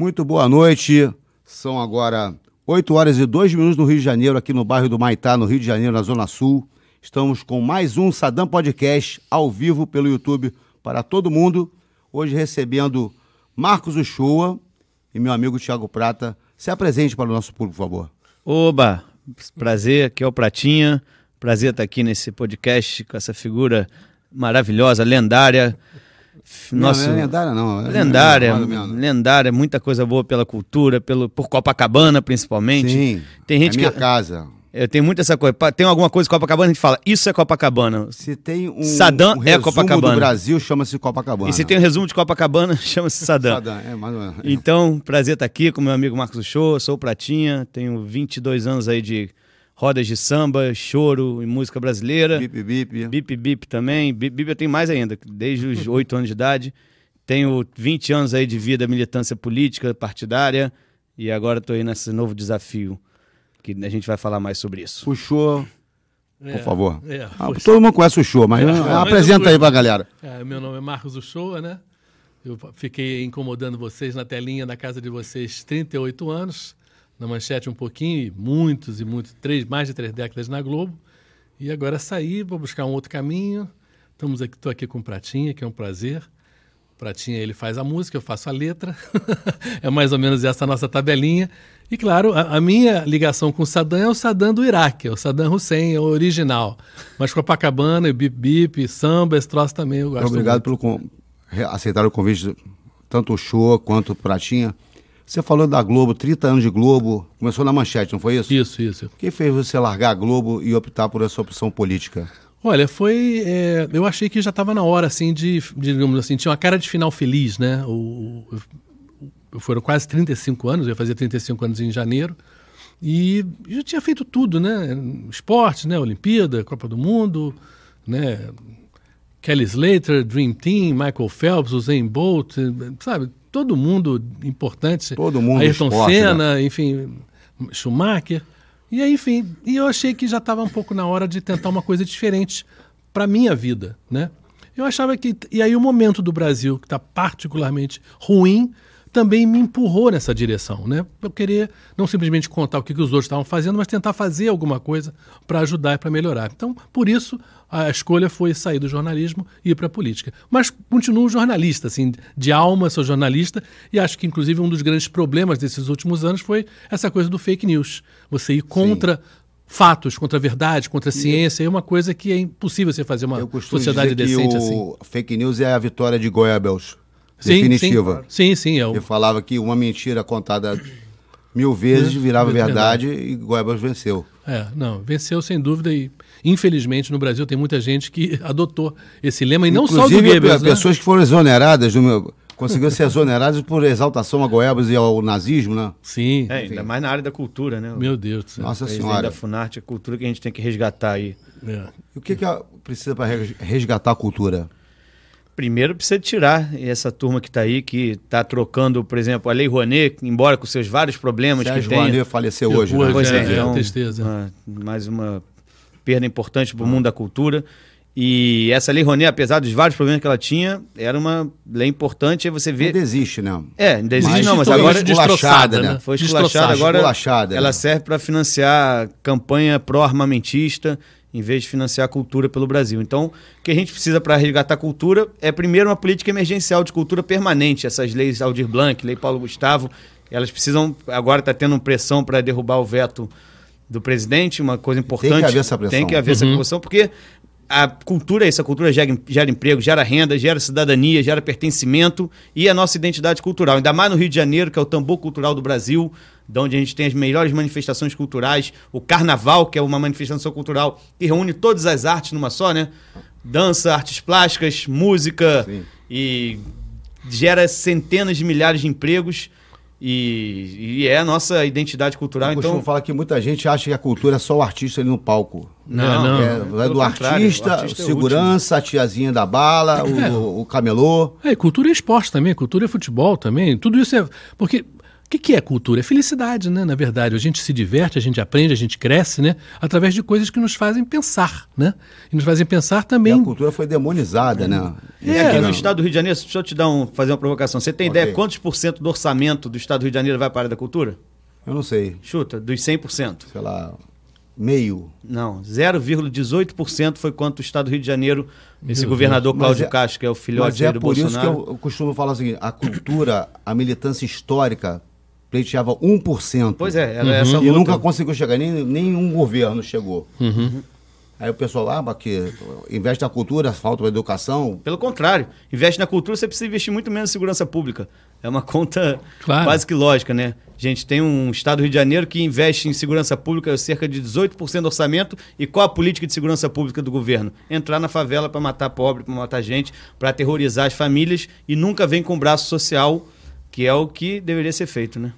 Muito boa noite. São agora 8 horas e 2 minutos no Rio de Janeiro, aqui no bairro do Maitá, no Rio de Janeiro, na Zona Sul. Estamos com mais um Sadam Podcast ao vivo pelo YouTube para todo mundo. Hoje recebendo Marcos Uchoa e meu amigo Thiago Prata. Se apresente para o nosso público, por favor. Oba, prazer, aqui é o Pratinha. Prazer estar aqui nesse podcast com essa figura maravilhosa, lendária. Nosso... Não, é lendária, não. É lendária, lendária, muita coisa boa pela cultura, pelo, por Copacabana, principalmente. Sim, tem gente é minha que, casa. Eu tenho muito essa coisa. Tem alguma coisa Copacabana, a gente fala, isso é Copacabana. Se tem um, Sadam um é Copacabana. do Brasil, chama-se Copacabana. E se tem um resumo de Copacabana, chama-se Sadam. Sadam, é mais ou menos. Então, prazer estar aqui com meu amigo Marcos Show, sou o Pratinha, tenho 22 anos aí de rodas de samba, choro e música brasileira. Bip, bip. Bip, bip também. Bip, bip eu tenho mais ainda, desde os 8 anos de idade. Tenho 20 anos aí de vida, militância política, partidária, e agora estou aí nesse novo desafio, que a gente vai falar mais sobre isso. Puxou, por É, favor. é, Ah, todo mundo conhece o show, mas É, ah, apresenta eu- aí pra galera. É, meu nome é Marcos Uchoa, né? Eu fiquei incomodando vocês na telinha da casa de vocês 38 anos, na manchete um pouquinho, e muitos e muitos, três, mais de três décadas na Globo. E agora saí, vou buscar um outro caminho. Estamos aqui, estou aqui com o Pratinha, que é um prazer. O Pratinha ele faz a música, eu faço a letra. é mais ou menos essa nossa tabelinha. E claro, a, a minha ligação com o Saddam é o Saddam do Iraque, é o Saddam Hussein, é o original. Mas Copacabana, Bip Bip, samba, esse troço também eu gosto Obrigado muito. pelo aceitar o convite, tanto o show quanto o Pratinha. Você falou da Globo, 30 anos de Globo, começou na manchete, não foi isso? Isso, isso. O que fez você largar a Globo e optar por essa opção política? Olha, foi. é, eu achei que já estava na hora, assim, de, de, digamos assim, tinha uma cara de final feliz, né? O, o- foram quase 35 anos, eu ia fazer 35 anos em janeiro. E já tinha feito tudo, né? Esporte, né? Olimpíada, Copa do Mundo, né? Kelly Slater, Dream Team, Michael Phelps, Usain Bolt, sabe? Todo mundo importante. Todo mundo do Ayrton esporte, Senna, enfim, Schumacher. E aí, enfim, e eu achei que já estava um pouco na hora de tentar uma coisa diferente para minha vida, né? Eu achava que e aí o momento do Brasil que está particularmente ruim também me empurrou nessa direção, né? Eu querer não simplesmente contar o que, que os outros estavam fazendo, mas tentar fazer alguma coisa para ajudar e para melhorar. Então, por isso a escolha foi sair do jornalismo e ir para a política. Mas continuo jornalista, assim, de alma sou jornalista e acho que inclusive um dos grandes problemas desses últimos anos foi essa coisa do fake news. Você ir contra fatos, contra a verdade, contra a ciência, é uma coisa que é impossível você fazer uma sociedade decente assim. fake news é a vitória de Goebbels, Sim, definitiva. Sim, sim, sim, é o, Ele falava que uma mentira contada mil vezes É, virava é verdade e Goebbels venceu. É, não, venceu sem dúvida e infelizmente no Brasil tem muita gente que adotou esse lema e não só do Inclusive, Goebbels, né? pessoas que foram exoneradas, do meu, conseguiram ser exoneradas por exaltação a Goebbels e ao nazismo, né? Sim, É, ainda mais na área da cultura, né? meu Deus do céu. Nossa Presidente Senhora. da Funarte, a cultura que a gente tem que resgatar aí. É. E o que, que a- precisa para resgatar a cultura? Primeiro precisa tirar essa turma que está aí, que está trocando, por exemplo, a Lei Rouanet, embora com seus vários problemas Sérgio que tem. Rouanet faleceu Eu- hoje, né? hoje, Pois é, É, então, tristeza. uma- mais uma perda importante para o mundo da cultura. E essa Lei Rouanet, apesar dos vários problemas que ela tinha, era uma lei importante. Aí você vê. Ainda existe, né? É, ainda existe, Mas não, mas agora esculachada, né? foi Destroçada, esculachada. Agora esculachada, ela né? serve para financiar campanha pró-armamentista, em vez de financiar a cultura pelo Brasil. Então, o que a gente precisa para resgatar a cultura é, primeiro, uma política emergencial de cultura permanente. Essas leis Aldir Blanc, Lei Paulo Gustavo, elas precisam. Agora está tendo pressão para derrubar o veto do presidente, uma coisa importante. haver essa pressão. Tem que haver essa pressão, porque a cultura é isso, a cultura gera, gera emprego, gera renda, gera cidadania, gera pertencimento e a nossa identidade cultural. Ainda mais no Rio de Janeiro, que é o tambor cultural do Brasil, de onde a gente tem as melhores manifestações culturais, o carnaval, que é uma manifestação cultural que reúne todas as artes numa só, né? Dança, artes plásticas, música Sim. e gera centenas de milhares de empregos. E, e é a nossa identidade cultural. Eu costumo Então, falar que muita gente acha que a cultura é só o artista ali no palco. Não, não. É, vai pelo do contrário, artista, o artista é o segurança, a tiazinha da bala, o, o camelô. É, cultura é esporte também, cultura é futebol também. Tudo isso é. Porque O que, que é cultura? É felicidade, né? Na verdade, a gente se diverte, a gente aprende, a gente cresce, né? Através de coisas que nos fazem pensar, né? E nos fazem pensar também. E a cultura foi demonizada, né? E É, aqui no estado do Rio de Janeiro, deixa eu te dar um, fazer uma provocação. Você tem Ok. ideia quantos por cento do orçamento do estado do Rio de Janeiro vai para a área da cultura? Eu não sei, Chuta, dos 100%. sei lá, meio. Não, 0,18% foi quanto o estado do Rio de Janeiro, esse Deus. governador Mas Cláudio é- Castro, que é o filhote Mas é do por isso que Bolsonaro. eu, eu costumo falar o seguinte: a cultura, a militância histórica pleiteava 1%. Pois é, era essa E luta. nunca conseguiu chegar, nem nenhum governo chegou. Aí o pessoal, ah, mas que investe na cultura, falta na educação. Pelo contrário, investe na cultura, você precisa investir muito menos em segurança pública. É uma conta Claro. quase que lógica, né? Gente, tem um estado do Rio de Janeiro que investe em segurança pública cerca de 18% do orçamento. E qual a política de segurança pública do governo? Entrar na favela para matar pobre, para matar gente, para aterrorizar as famílias e nunca vem com braço social, que é o que deveria ser feito, né?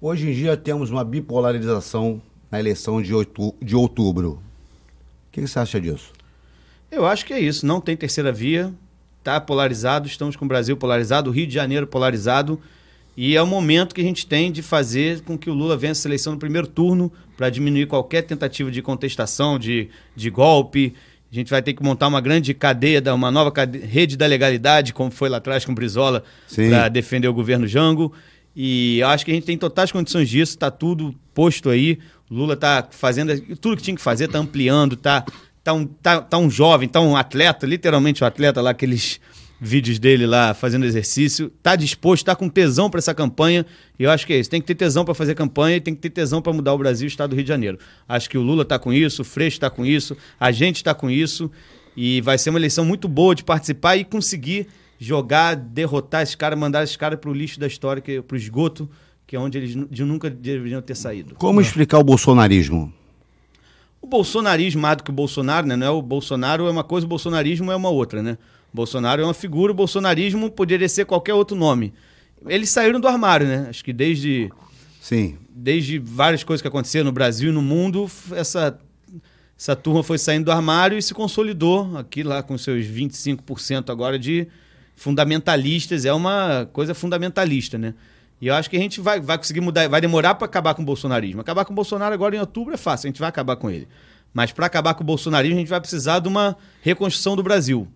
Hoje em dia temos uma bipolarização na eleição de, oitu- de outubro. O que, que você acha disso? Eu acho que é isso. Não tem terceira via. Está polarizado. Estamos com o Brasil polarizado, o Rio de Janeiro polarizado. E é o momento que a gente tem de fazer com que o Lula vença a eleição no primeiro turno para diminuir qualquer tentativa de contestação, de, de golpe. A gente vai ter que montar uma grande cadeia, uma nova cade- rede da legalidade, como foi lá atrás com o Brizola, para defender o governo Jango. E acho que a gente tem totais condições disso, está tudo posto aí. O Lula está fazendo tudo que tinha que fazer, está ampliando, está tá um, tá, tá um jovem, tá um atleta, literalmente um atleta lá, aqueles vídeos dele lá fazendo exercício, tá disposto, tá com tesão para essa campanha, e eu acho que é isso, tem que ter tesão para fazer campanha e tem que ter tesão para mudar o Brasil e o estado do Rio de Janeiro. Acho que o Lula tá com isso, o Freixo tá com isso, a gente tá com isso, e vai ser uma eleição muito boa de participar e conseguir jogar, derrotar esses caras, mandar esses caras pro lixo da história, que, pro esgoto, que é onde eles de nunca deveriam ter saído. Como explicar o bolsonarismo? O bolsonarismo, mais do que o Bolsonaro, né? Não é o Bolsonaro é uma coisa, o bolsonarismo é uma outra, né? Bolsonaro é uma figura, o bolsonarismo poderia ser qualquer outro nome. Eles saíram do armário, né? Acho que desde, Sim. desde várias coisas que aconteceram no Brasil e no mundo, essa, essa turma foi saindo do armário e se consolidou aqui lá com seus 25% agora de fundamentalistas. É uma coisa fundamentalista, né? E eu acho que a gente vai, vai conseguir mudar, vai demorar para acabar com o bolsonarismo. Acabar com o Bolsonaro agora em outubro é fácil, a gente vai acabar com ele. Mas para acabar com o bolsonarismo, a gente vai precisar de uma reconstrução do Brasil.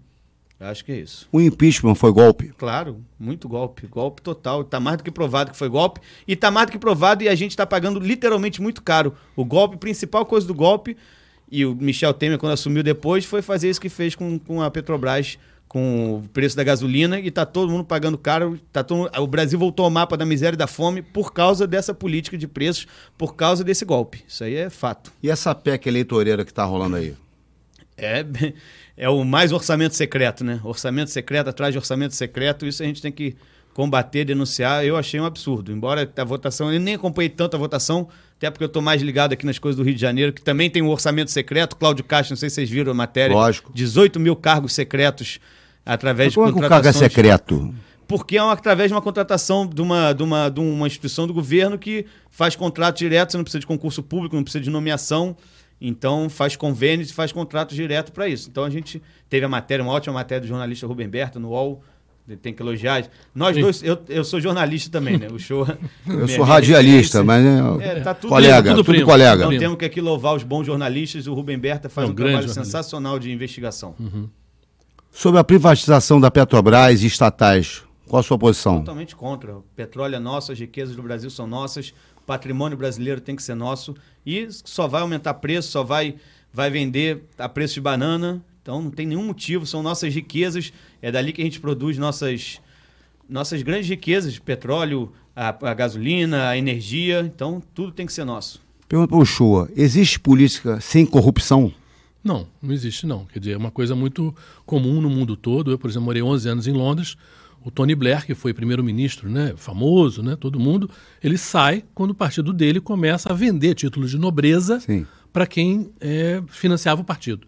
Acho que é isso. O impeachment foi golpe? Claro, muito golpe. Golpe total. Está mais do que provado que foi golpe. E está mais do que provado e a gente está pagando literalmente muito caro. O golpe, principal coisa do golpe, e o Michel Temer, quando assumiu depois, foi fazer isso que fez com, com a Petrobras, com o preço da gasolina, e está todo mundo pagando caro. Tá todo, o Brasil voltou ao mapa da miséria e da fome por causa dessa política de preços, por causa desse golpe. Isso aí é fato. E essa PEC eleitoreira que tá rolando aí? É, é o mais orçamento secreto, né? Orçamento secreto atrás de orçamento secreto, isso a gente tem que combater, denunciar. Eu achei um absurdo. Embora a votação, eu nem acompanhei tanto a votação, até porque eu estou mais ligado aqui nas coisas do Rio de Janeiro, que também tem um orçamento secreto. Cláudio Castro, não sei se vocês viram a matéria. Lógico. 18 mil cargos secretos através Mas como é de que o cargo é contratações. secreto? Porque é uma- através de uma contratação de uma, de, uma, de uma instituição do governo que faz contrato direto, você não precisa de concurso público, não precisa de nomeação, então faz convênios e faz contrato direto para isso. Então a gente teve a matéria, uma ótima matéria do jornalista Rubem Berta no UOL, tem que elogiar. Nós Sim. dois, eu, eu sou jornalista também, né? O show. Eu sou radialista, mas é, É, tá tudo colega, tudo tudo, primo. colega. Então temos que aqui louvar os bons jornalistas. O Rubem Berta faz É um um, trabalho sensacional de investigação. Sobre a privatização da Petrobras e estatais, qual a sua posição? Totalmente contra. O petróleo é nosso, as riquezas do Brasil são nossas, o patrimônio brasileiro tem que ser nosso e só vai aumentar preço, só vai, vai vender a preço de banana. Então não tem nenhum motivo, são nossas riquezas, é dali que a gente produz nossas, nossas grandes riquezas, petróleo, a, a gasolina, a energia. Então tudo tem que ser nosso. Pergunta para o Chua, existe política sem corrupção? Não, não existe não. Quer dizer, é uma coisa muito comum no mundo todo. Eu, por exemplo, morei 11 anos em Londres. O Tony Blair, que foi primeiro-ministro, né, famoso, né, todo mundo, ele sai quando o partido dele começa a vender títulos de nobreza Sim. para quem é, financiava o partido.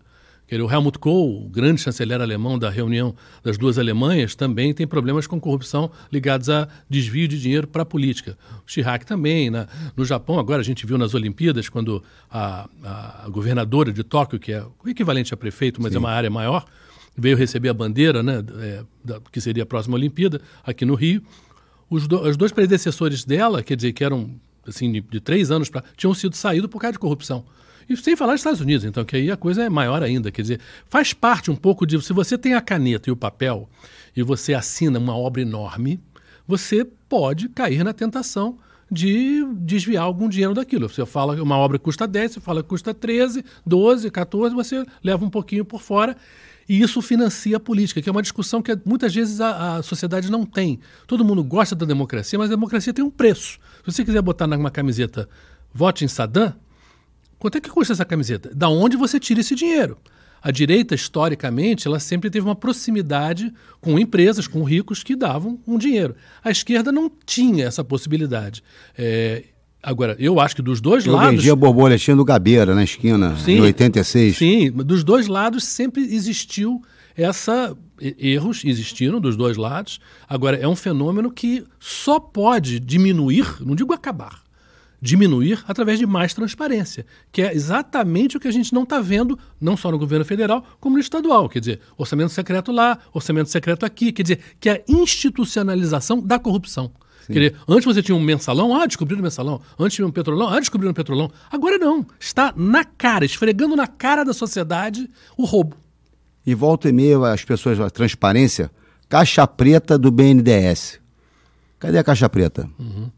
O Helmut Kohl, o grande chanceler alemão da reunião das duas Alemanhas, também tem problemas com corrupção ligados a desvio de dinheiro para a política. O Chirac também. Na, no Japão, agora a gente viu nas Olimpíadas, quando a, a governadora de Tóquio, que é o equivalente a prefeito, mas é uma área maior, veio receber a bandeira, né, é, da- que seria a próxima Olimpíada, aqui no Rio. os, do, os dois predecessores dela, quer dizer, que eram assim, de, de três anos para. tinham sido saídos por causa de corrupção. E sem falar dos Estados Unidos, então, que aí a coisa é maior ainda. Quer dizer, faz parte um pouco de. Se você tem a caneta e o papel e você assina uma obra enorme, você pode cair na tentação de desviar algum dinheiro daquilo. Você fala que uma obra custa 10, você fala que custa 13, 12, 14, você leva um pouquinho por fora. E isso financia a política, que é uma discussão que muitas vezes a, a, sociedade não tem. Todo mundo gosta da democracia, mas a democracia tem um preço. Se você quiser botar numa camiseta vote em Saddam, quanto é que custa essa camiseta? Da onde você tira esse dinheiro? A direita, historicamente, ela sempre teve uma proximidade com empresas, com ricos que davam um dinheiro. A esquerda não tinha essa possibilidade. É, Agora, eu acho que dos dois eu lados. Eu vendia borboletinha do Gabeira na esquina, sim, em 86. Sim, dos dois lados sempre existiu essa. Erros existiram dos dois lados. Agora, é um fenômeno que só pode diminuir, não digo acabar, diminuir através de mais transparência, que é exatamente o que a gente não está vendo, não só no governo federal, como no estadual. Quer dizer, orçamento secreto lá, orçamento secreto aqui, quer dizer, que é a institucionalização da corrupção. Antes você tinha um mensalão, ah, descobriram o mensalão. Antes tinha um petrolão, ah, descobriram o petrolão. Agora não. Está na cara, esfregando na cara da sociedade o roubo. E volta e meia as pessoas, a transparência, caixa preta do BNDES. Cadê a caixa preta? Uhum.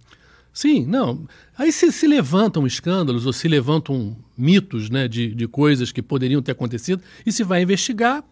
Sim, não. Aí se, se, levantam escândalos ou se levantam mitos né, de, de coisas que poderiam ter acontecido e se vai investigar.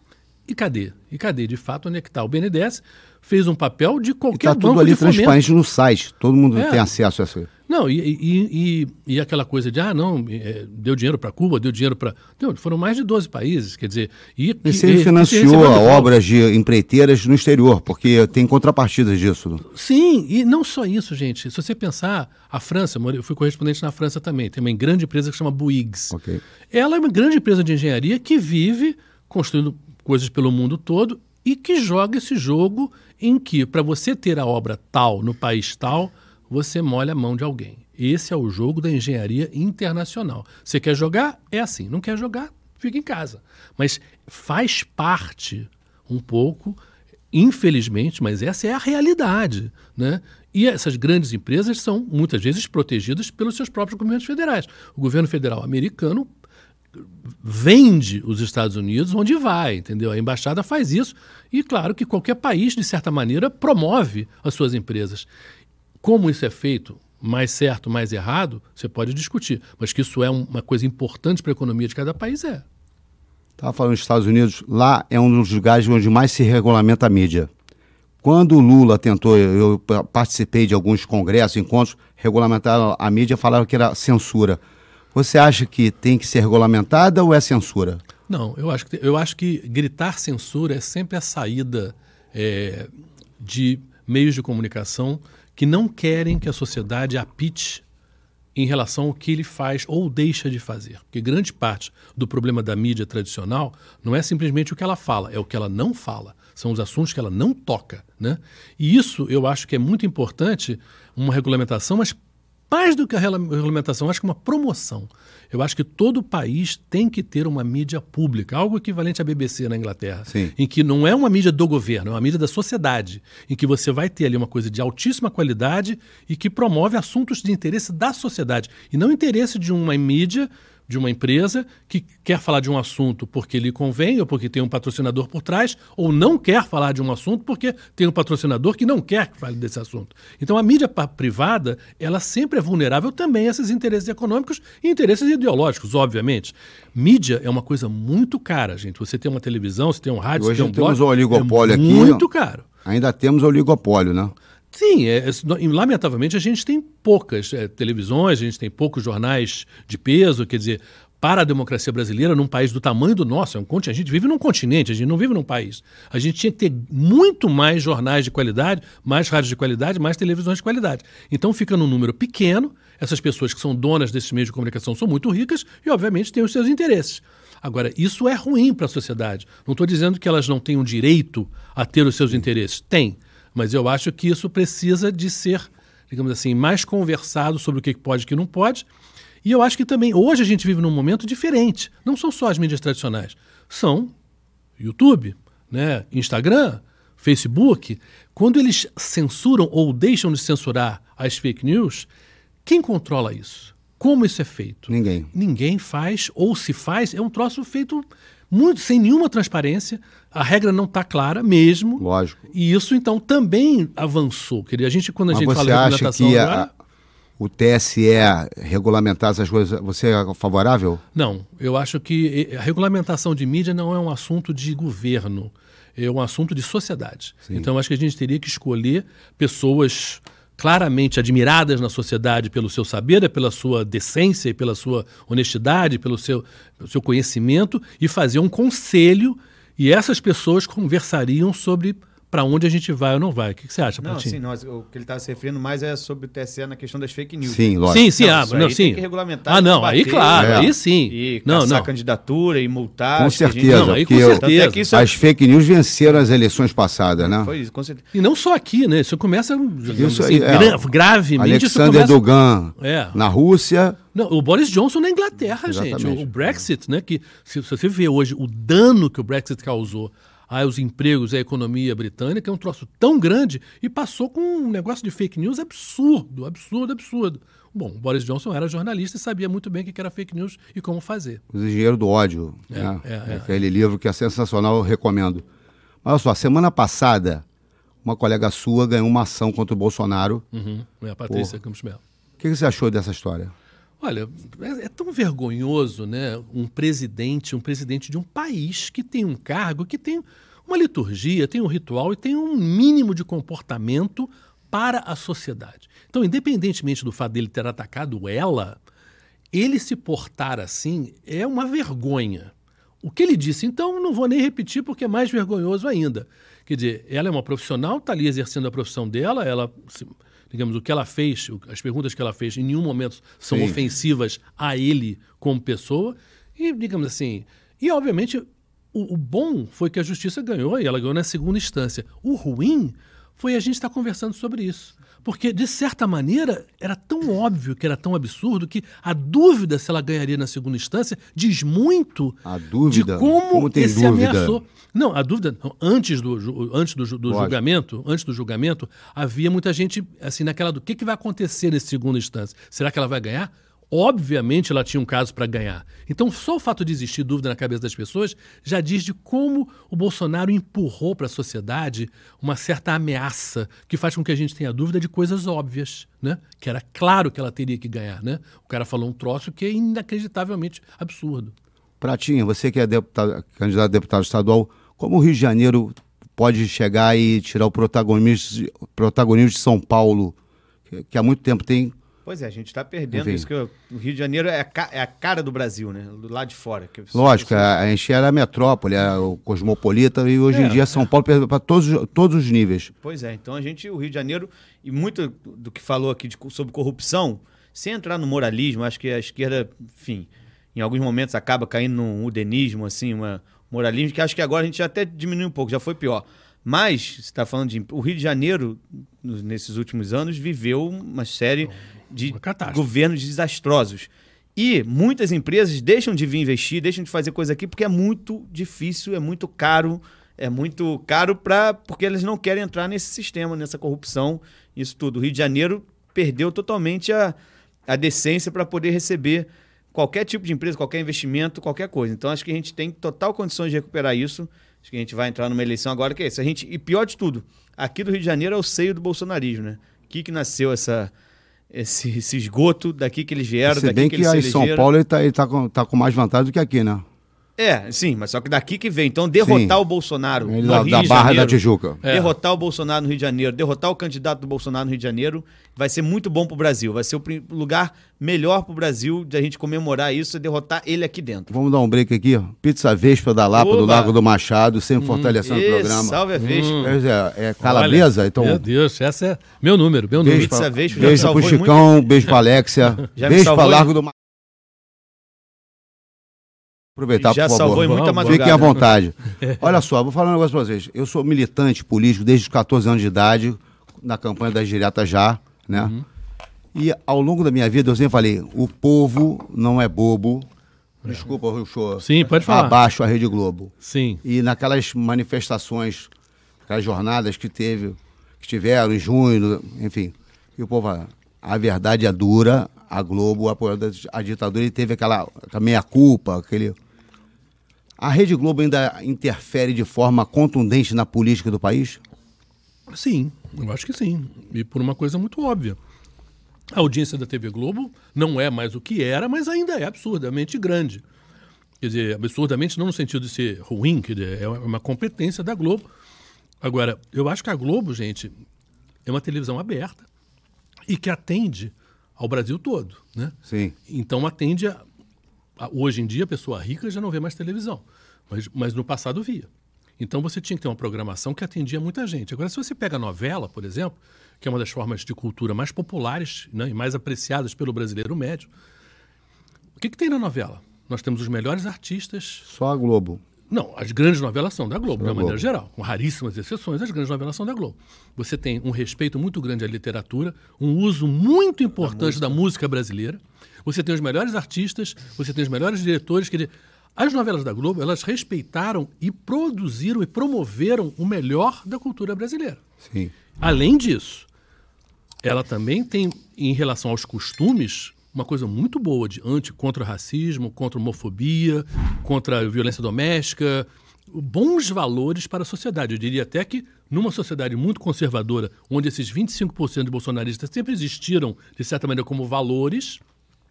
E cadê? E cadê? De fato, onde é que está? O BNDES fez um papel de qualquer Está tudo ali transparente no site. Todo mundo é. tem acesso a isso. Não, e, e, e, e, aquela coisa de, ah, não, é, deu dinheiro para Cuba, deu dinheiro para. Foram mais de 12 países, quer dizer. E, e ele financiou obras de empreiteiras no exterior, porque tem contrapartidas disso. Sim, e não só isso, gente. Se você pensar, a França, eu fui correspondente na França também, tem uma grande empresa que chama Bouygues. Okay. Ela é uma grande empresa de engenharia que vive construindo coisas pelo mundo todo e que joga esse jogo em que, para você ter a obra tal no país tal, você molha a mão de alguém. Esse é o jogo da engenharia internacional. Você quer jogar? É assim. Não quer jogar? Fica em casa. Mas faz parte um pouco, infelizmente, mas essa é a realidade. Né? E essas grandes empresas são muitas vezes protegidas pelos seus próprios governos federais. O governo federal americano vende os Estados Unidos onde vai, entendeu? A embaixada faz isso e claro que qualquer país de certa maneira promove as suas empresas. Como isso é feito, mais certo, mais errado, você pode discutir, mas que isso é uma coisa importante para a economia de cada país é. Estava falando dos Estados Unidos, lá é um dos lugares onde mais se regulamenta a mídia. Quando o Lula tentou, eu participei de alguns congressos, encontros, regulamentaram a mídia, falaram que era censura. Você acha que tem que ser regulamentada ou é censura? Não, eu acho que, eu acho que gritar censura é sempre a saída é, de meios de comunicação que não querem que a sociedade apite em relação ao que ele faz ou deixa de fazer. Porque grande parte do problema da mídia tradicional não é simplesmente o que ela fala, é o que ela não fala. São os assuntos que ela não toca. Né? E isso eu acho que é muito importante, uma regulamentação, mas mais do que a regulamentação, acho que uma promoção. Eu acho que todo país tem que ter uma mídia pública, algo equivalente à BBC na Inglaterra, Sim. em que não é uma mídia do governo, é uma mídia da sociedade, em que você vai ter ali uma coisa de altíssima qualidade e que promove assuntos de interesse da sociedade e não interesse de uma mídia de uma empresa que quer falar de um assunto porque lhe convém ou porque tem um patrocinador por trás, ou não quer falar de um assunto porque tem um patrocinador que não quer que fale desse assunto. Então a mídia privada, ela sempre é vulnerável também a esses interesses econômicos e interesses ideológicos, obviamente. Mídia é uma coisa muito cara, gente. Você tem uma televisão, você tem um rádio, Hoje você tem um temos blog, o oligopólio é aqui. Muito caro. Ainda temos o oligopólio, né? Sim, é, é, lamentavelmente a gente tem poucas é, televisões, a gente tem poucos jornais de peso, quer dizer, para a democracia brasileira, num país do tamanho do nosso, é um, a gente vive num continente, a gente não vive num país. A gente tinha que ter muito mais jornais de qualidade, mais rádios de qualidade, mais televisões de qualidade. Então fica num número pequeno, essas pessoas que são donas desses meios de comunicação são muito ricas e, obviamente, têm os seus interesses. Agora, isso é ruim para a sociedade. Não estou dizendo que elas não tenham direito a ter os seus interesses. Tem. Mas eu acho que isso precisa de ser, digamos assim, mais conversado sobre o que pode e o que não pode. E eu acho que também, hoje a gente vive num momento diferente. Não são só as mídias tradicionais. São YouTube, né, Instagram, Facebook, quando eles censuram ou deixam de censurar as fake news, quem controla isso? Como isso é feito? Ninguém. Ninguém faz, ou se faz, é um troço feito muito sem nenhuma transparência. A regra não está clara mesmo. Lógico. E isso, então, também avançou. Quer dizer, a gente, quando a Mas gente você fala de acha regulamentação que agora, a- o TSE regulamentar essas coisas, você é favorável? Não, eu acho que a regulamentação de mídia não é um assunto de governo, é um assunto de sociedade. Então, eu acho que a gente teria que escolher pessoas claramente admiradas na sociedade pelo seu saber, pela sua decência e pela sua honestidade, pelo seu, pelo seu conhecimento, e fazer um conselho, e essas pessoas conversariam sobre para onde a gente vai ou não vai. O que, que você acha, Não, Patinho? sim, nós, o que ele estava se referindo mais é sobre o TSE na questão das fake news. Sim, lógico. Sim, sim, Não, ah, não, aí sim. tem que regulamentar ah, não, aí combater, claro, É. aí sim. E não, caçar não. candidatura e multar. Com acho que a gente- certeza. Não, aí com porque certeza. É que isso é- As fake news venceram as eleições passadas, né? Foi isso, com certeza. E não só aqui, né? Isso começa Isso assim, aí, é. gra- gravemente. isso Alexander começa... Dogan É. na Rússia. Não, o Boris Johnson na Inglaterra, Exatamente. gente. O, o Brexit, né? Que se, se você vê hoje o dano que o Brexit causou aos empregos e à economia britânica, é um troço tão grande e passou com um negócio de fake news absurdo, absurdo, absurdo. Bom, o Boris Johnson era jornalista e sabia muito bem o que era fake news e como fazer. Os Engenheiros do Ódio. É, né? é, é. Aquele livro que é sensacional, eu recomendo. Mas olha só, semana passada, uma colega sua ganhou uma ação contra o Bolsonaro. Uhum. É a Patrícia Campos Melo. O que que você achou dessa história? Olha, é, é tão vergonhoso, né? Um presidente, um presidente de um país que tem um cargo, que tem uma liturgia, tem um ritual e tem um mínimo de comportamento para a sociedade. Então, independentemente do fato dele ter atacado ela, ele se portar assim é uma vergonha. O que ele disse, então, não vou nem repetir porque é mais vergonhoso ainda. Quer dizer, ela é uma profissional, está ali exercendo a profissão dela, ela, se- digamos, o que ela fez, as perguntas que ela fez, em nenhum momento são Sim. ofensivas a ele como pessoa. E, digamos assim, e obviamente o, o bom foi que a justiça ganhou e ela ganhou na segunda instância. O ruim foi a gente estar conversando sobre isso. Porque, de certa maneira, era tão óbvio que era tão absurdo que a dúvida se ela ganharia na segunda instância diz muito A dúvida? de como, Como tem esse dúvida? ameaçou. Não, a dúvida, antes do, antes do, do julgamento, antes do julgamento, havia muita gente assim naquela do que, que vai acontecer nesse segunda instância. Será que ela vai ganhar? Obviamente ela tinha um caso para ganhar. Então, só o fato de existir dúvida na cabeça das pessoas já diz de como o Bolsonaro empurrou para a sociedade uma certa ameaça que faz com que a gente tenha dúvida de coisas óbvias, né? Que era claro que ela teria que ganhar, né? O cara falou um troço que é inacreditavelmente absurdo. Pratinha, você que é deputado- candidato a deputado estadual, como o Rio de Janeiro pode chegar e tirar o protagonismo, protagonismo de São Paulo, que, que há muito tempo tem Pois é, a gente está perdendo Enfim. isso que o o Rio de Janeiro é a, ca- é a cara do Brasil, né? Do lado de fora. que Lógico, pessoas- a, a gente era a metrópole, era o cosmopolita, e hoje É, em dia São Paulo perdeu para todos, os- todos os níveis. Pois é, então a gente, o Rio de Janeiro, e muito do que falou aqui de sobre corrupção, sem entrar no moralismo, acho que a esquerda, enfim, em alguns momentos acaba caindo num udenismo, assim, uma moralismo, que acho que agora a gente já até diminuiu um pouco, já foi pior. Mas, você está falando de. O Rio de Janeiro, nesses últimos anos, viveu uma série de governos desastrosos. E muitas empresas deixam de vir investir, deixam de fazer coisa aqui porque é muito difícil, é muito caro, é muito caro para porque eles não querem entrar nesse sistema, nessa corrupção, isso tudo. O Rio de Janeiro perdeu totalmente a, a decência para poder receber qualquer tipo de empresa, qualquer investimento, qualquer coisa. Então acho que a gente tem total condições de recuperar isso. Acho que a gente vai entrar numa eleição agora que é isso. A gente e pior de tudo, aqui do Rio de Janeiro é o seio do bolsonarismo, né? Aqui que nasceu essa esse, esse esgoto daqui que eles vieram, Se daqui bem que, que, eles aí se São. Paulo ele está ele tá com, tá com mais vantagem do que aqui, né? É, sim, mas só que daqui que vem. Então, derrotar Sim. o Bolsonaro Ele no da, Rio da de Barra Janeiro, da Tijuca. É. derrotar o Bolsonaro no Rio de Janeiro, derrotar o candidato do Bolsonaro no Rio de Janeiro, vai ser muito bom pro Brasil. Vai ser o lugar melhor pro Brasil de a gente comemorar isso e derrotar ele aqui dentro. Vamos dar um break aqui. ó. Pizza Vespa da Lapa, do Oba! Largo do Machado, sempre fortalecendo o programa. salve a Vespa. Pois é, é calabresa, Olha, então. Meu Deus, essa é meu número, meu número. Beijo Pizza Vespa já me beijo pro Chicão, beijo pra Alexia, Já beijo pra Largo do Machado. Aproveitar, Já por salvou favor. em muita Vamos, Fiquem à madrugada. vontade. Olha só, vou falar um negócio pra vocês. Eu sou militante político desde os 14 anos de idade, na campanha das diretas já, né? Uhum. E ao longo da minha vida eu sempre falei, o povo não é bobo. Desculpa, Rui Show. Sim, pode falar. Abaixo a Rede Globo. Sim. E naquelas manifestações aquelas jornadas que teve, que tiveram em junho, enfim. E o povo, ah, a verdade é dura, a Globo apoiou a ditadura e teve aquela, aquela meia-culpa, aquele. A Rede Globo ainda interfere de forma contundente na política do país? Sim, eu acho que sim. E por uma coisa muito óbvia. A audiência da TV Globo não é mais o que era, mas ainda é absurdamente grande. Quer dizer, absurdamente não no sentido de ser ruim, quer dizer, é uma competência da Globo. Agora, eu acho que a Globo, gente, é uma televisão aberta e que atende ao Brasil todo, né? Sim. Então atende a, a, hoje em dia a pessoa rica já não vê mais televisão, mas, mas no passado via. Então você tinha que ter uma programação que atendia muita gente. Agora, se você pega a novela, por exemplo, que é uma das formas de cultura mais populares né, e mais apreciadas pelo brasileiro médio, o que, que tem na novela? Nós temos os melhores artistas. Só a Globo. Não, as grandes novelas são da Globo, de uma maneira geral. Com raríssimas exceções, as grandes novelas são da Globo. Você tem um respeito muito grande à literatura, um uso muito importante da música brasileira. Você tem os melhores artistas, você tem os melhores diretores. Quer dizer, as novelas da Globo, elas respeitaram e produziram e promoveram o melhor da cultura brasileira. Sim. Além disso, ela também tem, em relação aos costumes, uma coisa muito boa de anti contra o racismo, contra a homofobia, contra a violência doméstica, bons valores para a sociedade. Eu diria até que numa sociedade muito conservadora, onde esses 25% de bolsonaristas sempre existiram, de certa maneira, como valores,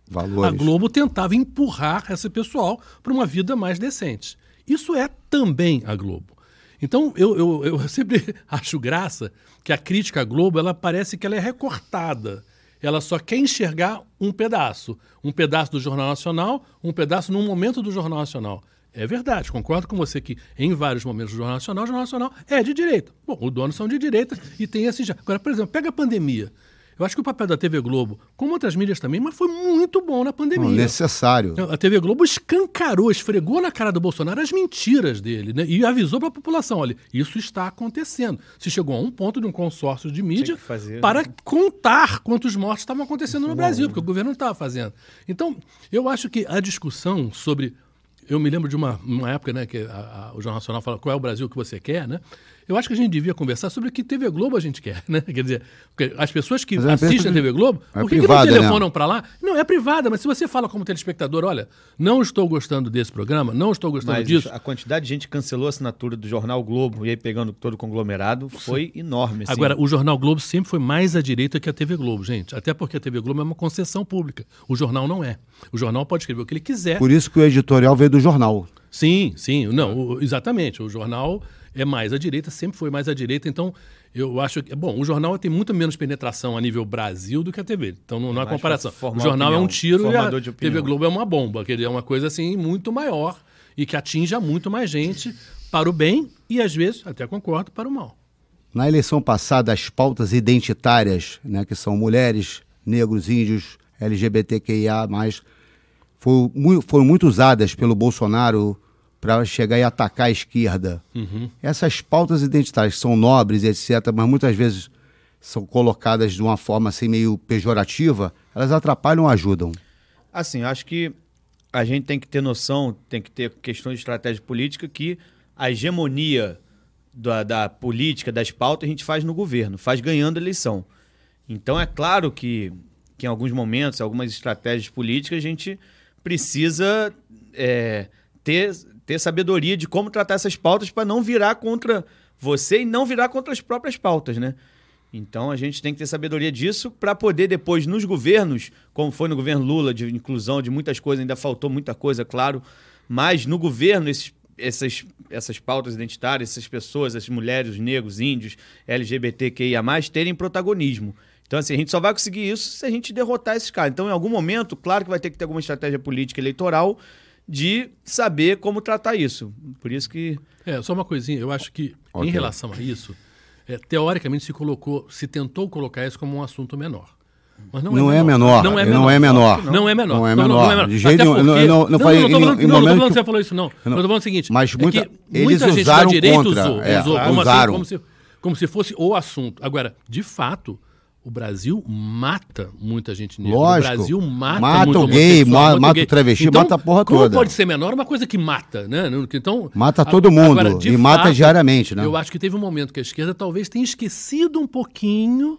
valores. a Globo tentava empurrar esse pessoal para uma vida mais decente. Isso é também a Globo. Então, eu, eu, eu sempre acho graça que a crítica à Globo, ela parece que ela é recortada ela só quer enxergar um pedaço. Um pedaço do Jornal Nacional, um pedaço num momento do Jornal Nacional. É verdade, concordo com você que em vários momentos do Jornal Nacional, o Jornal Nacional é de direita. Bom, os donos são de direita e tem esse já. Agora, por exemplo, pega a pandemia. Eu acho que o papel da TV Globo, como outras mídias também, mas foi muito bom na pandemia. Não, necessário. A TV Globo escancarou, esfregou na cara do Bolsonaro as mentiras dele, né? E avisou para a população: olha, isso está acontecendo. Se chegou a um ponto de um consórcio de mídia fazer, para né? contar quantos mortos estavam acontecendo no Brasil, porque o governo não estava fazendo. Então, eu acho que a discussão sobre eu me lembro de uma, uma época né, que a, a, o Jornal Nacional fala qual é o Brasil que você quer, né? Eu acho que a gente devia conversar sobre o que TV Globo a gente quer, né? Quer dizer, as pessoas que assistem a TV Globo, é por que, privada, que não telefonam né? para lá? Não, é privada, mas se você fala como telespectador, olha, não estou gostando desse programa, não estou gostando mas disso. A quantidade de gente que cancelou a assinatura do Jornal Globo e aí pegando todo o conglomerado foi enorme. Assim. Agora, o Jornal Globo sempre foi mais à direita que a TV Globo, gente. Até porque a TV Globo é uma concessão pública. O jornal não é. O jornal pode escrever o que ele quiser. Por isso que o editorial veio do jornal. Sim, sim. Não, o, exatamente. O jornal é mais à direita, sempre foi mais à direita. Então, eu acho que. Bom, o jornal tem muito menos penetração a nível Brasil do que a TV. Então, não, não há comparação. O jornal opinião, é um tiro e a TV Globo é uma bomba. Quer dizer, é uma coisa assim muito maior e que atinja muito mais gente para o bem e, às vezes, até concordo, para o mal. Na eleição passada, as pautas identitárias, né, que são mulheres, negros, índios, LGBTQIA, foram muito usadas pelo Bolsonaro para chegar e atacar a esquerda. Uhum. Essas pautas identitárias são nobres, etc., mas muitas vezes são colocadas de uma forma assim meio pejorativa, elas atrapalham ou ajudam? Assim, acho que a gente tem que ter noção, tem que ter questões de estratégia política que a hegemonia da, da política, das pautas, a gente faz no governo, faz ganhando a eleição. Então é claro que, que em alguns momentos, algumas estratégias políticas, a gente precisa é, ter ter sabedoria de como tratar essas pautas para não virar contra você e não virar contra as próprias pautas, né? Então a gente tem que ter sabedoria disso para poder depois nos governos, como foi no governo Lula, de inclusão de muitas coisas, ainda faltou muita coisa, claro, mas no governo esses, essas, essas pautas identitárias, essas pessoas, essas mulheres, os negros, índios, LGBTQIA+, terem protagonismo. Então, assim, a gente só vai conseguir isso se a gente derrotar esses caras. Então, em algum momento, claro que vai ter que ter alguma estratégia política eleitoral, de saber como tratar isso. Por isso que. É, só uma coisinha, eu acho que okay. em relação a isso, é, teoricamente se colocou, se tentou colocar isso como um assunto menor. Mas não, não é, menor. Não é menor. Não é menor. Não é menor. Não é menor. Não, não, é menor. De jeito nenhum. Não, não, não, não, falei, não, não, não, não, falando que você falou isso, não. Eu tô falando o seguinte. Mas muita, é eles muita usaram gente da direita contra. Usou, é, usou como, assim, usaram. Assim, como, se, como se fosse o assunto. Agora, de fato, O Brasil mata muita gente negra. Lógico. O Brasil mata, Mata o gay, mata gay. o travesti, então, mata a porra como toda. pode ser menor uma coisa que mata, né? Então, Mata todo mundo, de e mata diariamente, né? Eu acho que teve um momento que a esquerda talvez tenha esquecido um pouquinho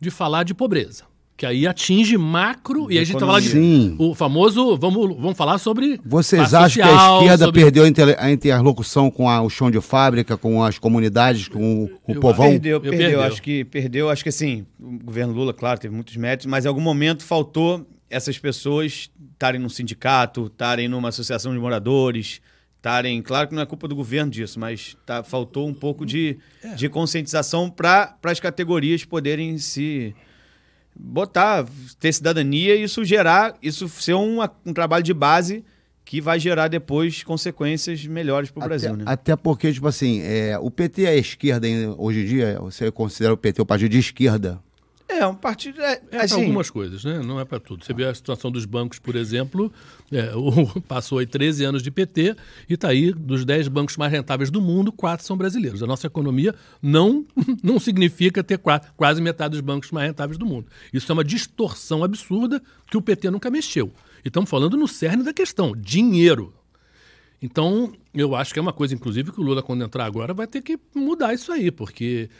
de falar de pobreza. Que aí atinge macro, e aí a gente tá falando de Sim. o famoso, vamos, vamos falar sobre Vocês acham que a social, esquerda sobre- perdeu a inter- a interlocução com a- o chão de fábrica, com as comunidades, com o, o Eu povão? Perdeu, Eu perdeu, perdeu. Acho que perdeu. Acho que assim, o governo Lula, claro, teve muitos méritos, mas em algum momento faltou essas pessoas estarem num sindicato, estarem numa associação de moradores, estarem. Claro que não é culpa do governo disso, mas tá, faltou um pouco de, É. de conscientização para as categorias poderem se botar, ter cidadania e isso gerar, isso ser uma- um trabalho de base que vai gerar depois consequências melhores para o Brasil, até, né? até porque, tipo assim, é, o PT é esquerda hoje em dia? Você considera o PT o partido de esquerda? É, um partido. É, É para assim, algumas coisas, né? Não é para tudo. Você vê a situação dos bancos, por exemplo, é, o- passou aí 13 anos de PT e está aí, dos 10 bancos mais rentáveis do mundo, quatro são brasileiros. A nossa economia não, não significa ter qua- quase metade dos bancos mais rentáveis do mundo. Isso é uma distorção absurda que o PT nunca mexeu. E estamos falando no cerne da questão, dinheiro. Então, eu acho que é uma coisa, inclusive, que o Lula, quando entrar agora, vai ter que mudar isso aí, porque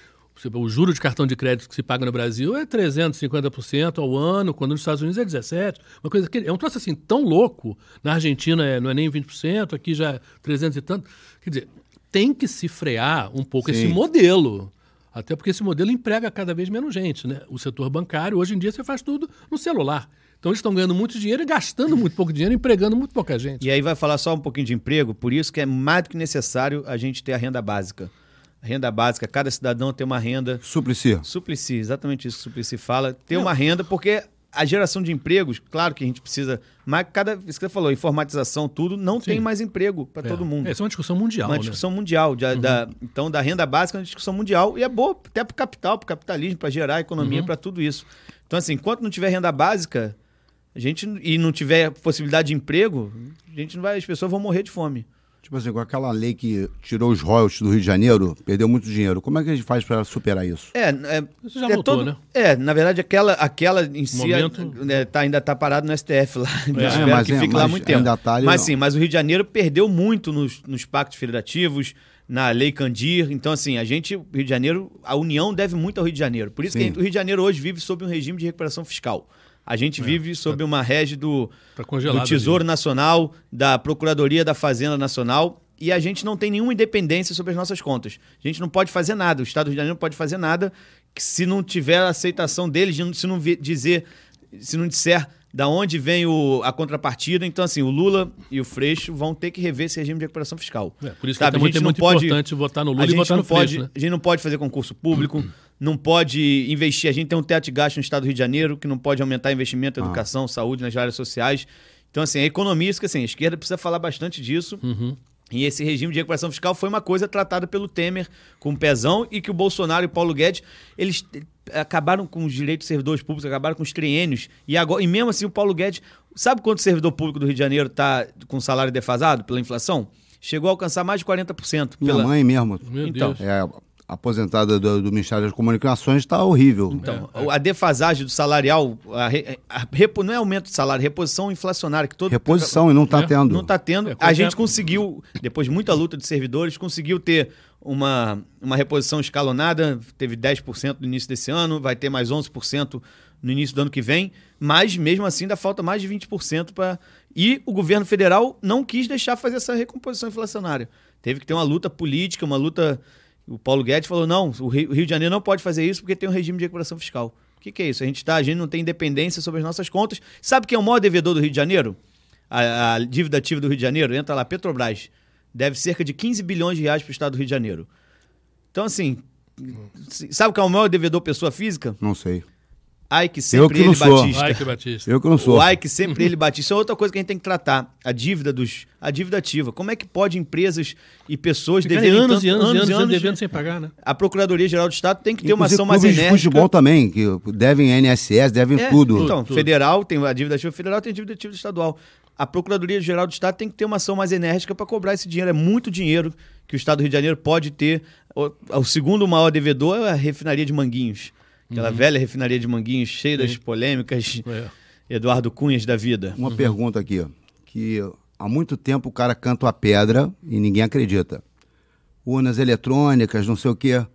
o juro de cartão de crédito que se paga no Brasil é 350% ao ano, quando nos Estados Unidos é 17%. Uma coisa que é um troço assim tão louco. Na Argentina é, não é nem 20%, aqui já é 300 e tanto. Quer dizer, tem que se frear um pouco Sim. esse modelo. Até porque esse modelo emprega cada vez menos gente. Né? O setor bancário, hoje em dia, você faz tudo no celular. Então eles estão ganhando muito dinheiro e gastando muito pouco dinheiro, empregando muito pouca gente. E aí vai falar só um pouquinho de emprego, por isso que é mais do que necessário a gente ter a renda básica. Renda básica, cada cidadão ter uma renda. Suplicy. Suplicy, exatamente isso que o Suplicy fala. Ter uma renda, porque a geração de empregos, claro que a gente precisa. Mas cada. Isso que você falou, informatização, tudo, não tem mais emprego para É. todo mundo. Essa é uma discussão mundial. uma né? discussão mundial. de- da, então, da renda básica é uma discussão mundial e é boa até para o capital, para o capitalismo, para gerar economia, Uhum. para tudo isso. Então, assim, enquanto não tiver renda básica a gente, e não tiver possibilidade de emprego, a gente não vai, as pessoas vão morrer de fome. Tipo assim, com aquela lei que tirou os royalties do Rio de Janeiro, perdeu muito dinheiro. Como é que a gente faz para superar isso? É, é, Você já é voltou, né? É, na verdade, aquela, aquela em si Momento- né, tá, ainda está parado no STF lá. É, espero mas que é, fique lá muito tempo. ainda tá ali, mas não. sim, mas o Rio de Janeiro perdeu muito nos, nos pactos federativos, na Lei Candir. Então, assim, a gente, o Rio de Janeiro, a União deve muito ao Rio de Janeiro. Por isso Sim. que o Rio de Janeiro hoje vive sob um regime de recuperação fiscal. A gente vive sob uma rege do, Tá do Tesouro Nacional, da Procuradoria da Fazenda Nacional, e a gente não tem nenhuma independência sobre as nossas contas. A gente não pode fazer nada, o Estado do Rio de Janeiro não pode fazer nada se não tiver a aceitação deles, de não- se não dizer, se não disser da onde vem o- a contrapartida. Então, assim, o Lula e o Freixo vão ter que rever esse regime de recuperação fiscal. É, por isso que é muito, é muito importante votar no Lula a e votar não no Freixo, pode, né? A gente não pode fazer concurso público, não pode investir. A gente tem um teto de gasto no estado do Rio de Janeiro que não pode aumentar investimento em Ah. educação, saúde, nas áreas sociais. Então, assim, a economia, isso que assim, a esquerda precisa falar bastante disso. Uhum. E esse regime de recuperação fiscal foi uma coisa tratada pelo Temer com o pezão e que o Bolsonaro e o Paulo Guedes, eles eh, acabaram com os direitos dos servidores públicos, acabaram com os triênios. E, agora, e mesmo assim o Paulo Guedes... Sabe quanto servidor público do Rio de Janeiro está com salário defasado pela inflação? Chegou a alcançar mais de 40%. Minha pela... mãe mesmo, Meu Então, Deus. é aposentada do, do Ministério das Comunicações, está horrível. Então, a defasagem do salarial, a re- a não é aumento de salário, é reposição inflacionária. Que todo, Reposição e não está É, tendo. Não está tendo. É, a gente conseguiu, depois de muita luta de servidores, conseguiu ter uma, uma reposição escalonada. Teve 10% no início desse ano, vai ter mais 11% no início do ano que vem. Mas, mesmo assim, ainda falta mais de 20% para... E o governo federal não quis deixar fazer essa recomposição inflacionária. Teve que ter uma luta política, uma luta... O Paulo Guedes falou, não, o Rio de Janeiro não pode fazer isso porque tem um regime de recuperação fiscal. O que, que é isso? A gente, tá, a gente não tem independência sobre as nossas contas. Sabe quem é o maior devedor do Rio de Janeiro? A, a dívida ativa do Rio de Janeiro, entra lá, Petrobras. Deve cerca de 15 bilhões de reais para o estado do Rio de Janeiro. Então, assim, sabe quem é o maior devedor pessoa física? Não sei. Ike sempre que não ele sou. Batista. Que Batista. Eu que não sou. O Ike sempre ele Batista. Isso é outra coisa que a gente tem que tratar. A dívida dos. A dívida ativa. Como é que pode empresas e pessoas Ficarem deverem anos tanto- e anos, e anos, e anos devendo sem pagar, né? A Procuradoria-Geral do Estado tem que ter uma Inclusive, ação mais clubes de enérgica. futebol também, que devem INSS, devem É, tudo. Então, Tudo. federal tem a dívida ativa federal, tem a dívida ativa estadual. A Procuradoria-Geral do Estado tem que ter uma ação mais enérgica para cobrar esse dinheiro. É muito dinheiro que o Estado do Rio de Janeiro pode ter. O, o segundo maior devedor é a refinaria de Manguinhos, Aquela velha refinaria de Manguinhos, cheia das polêmicas. É. Eduardo Cunhas da vida. Uma pergunta aqui, que há muito tempo o cara canta a pedra e ninguém acredita. Urnas eletrônicas, não sei o quê.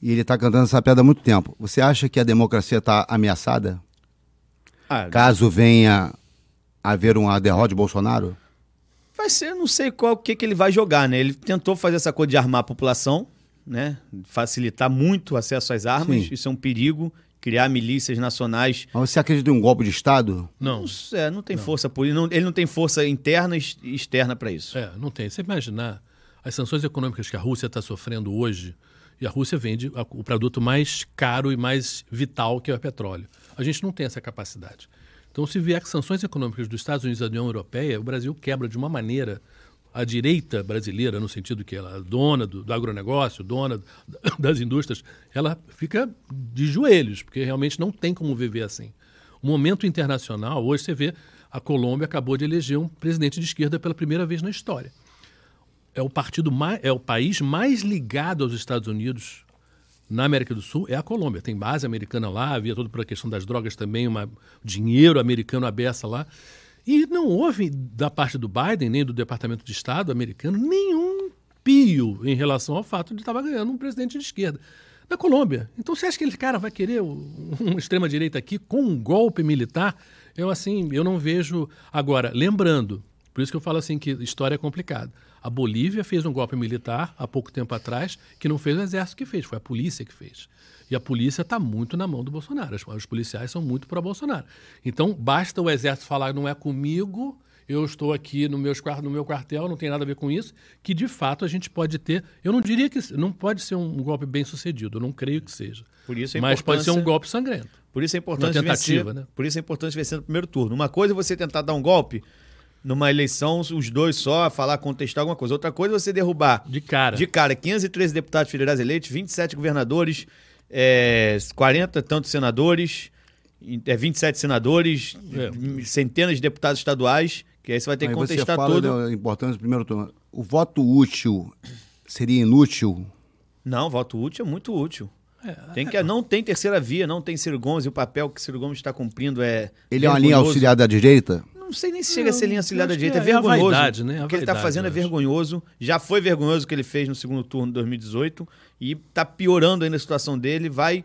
E ele está cantando essa pedra há muito tempo. Você acha que a democracia está ameaçada? Ah, Caso venha haver uma derrota de Bolsonaro? Vai ser, não sei qual que, que ele vai jogar, né? Ele tentou fazer essa coisa de armar a população, né? Facilitar muito o acesso às armas. Sim. Isso é um perigo. Criar milícias nacionais. Mas você acredita em um golpe de Estado? Não, Não, é, não tem força por não, Ele não tem força interna e ex- externa para isso. é, não tem. Você imaginar as sanções econômicas que a Rússia está sofrendo hoje, e a Rússia vende o produto mais caro e mais vital, que é o petróleo. A gente não tem essa capacidade. Então, se vier sanções econômicas dos Estados Unidos e da União Europeia, o Brasil quebra de uma maneira a direita brasileira, no sentido que ela é dona do, do agronegócio, dona das indústrias, ela fica de joelhos, porque realmente não tem como viver assim. O momento internacional, hoje você vê, a Colômbia acabou de eleger um presidente de esquerda pela primeira vez na história. É o partido mais, é o país mais ligado aos Estados Unidos na América do Sul é a Colômbia. Tem base americana lá, havia toda pela questão das drogas também, uma dinheiro americano aberta lá. E não houve, da parte do Biden, nem do Departamento de Estado americano, nenhum pio em relação ao fato de estar ganhando um presidente de esquerda. Na Colômbia. Então você acha que ele, cara, vai querer uma extrema-direita aqui com um golpe militar? Eu, assim, eu não vejo. Agora, lembrando, por isso que eu falo assim que história é complicada. A Bolívia fez um golpe militar há pouco tempo atrás, que não fez o exército que fez, foi a polícia que fez. E a polícia está muito na mão do Bolsonaro. Os, policiais são muito para Bolsonaro. Então, basta o exército falar não é comigo, eu estou aqui no, meus, no meu quartel, não tem nada a ver com isso, que de fato a gente pode ter. Eu não diria que não pode ser um golpe bem sucedido, eu não creio que seja. Por isso Mas pode ser um golpe sangrento. Por isso é importante vencer, né? Por isso é importante vencer no primeiro turno. Uma coisa é você tentar dar um golpe numa eleição, os dois só, falar, contestar alguma coisa. Outra coisa é você derrubar De cara. de cara 513 deputados federais eleitos, 27 governadores, é, 40 e tantos senadores, é, 27 senadores, É. centenas de deputados estaduais, que aí você vai ter que Aí você contestar fala tudo. da importância do primeiro turno. O voto útil seria inútil? Não, voto útil é muito útil. É, Tem que, não tem terceira via, não tem Ciro Gomes, e o papel que Ciro Gomes está cumprindo é. Ele é uma linha auxiliar da direita? Não sei nem se chega a ser linha auxiliar eu da acho que direita, é é- é a vergonhoso. vaidade, né? A O que ele está fazendo é vergonhoso. Já foi vergonhoso o que ele fez no segundo turno de 2018 e está piorando ainda a situação dele. Vai,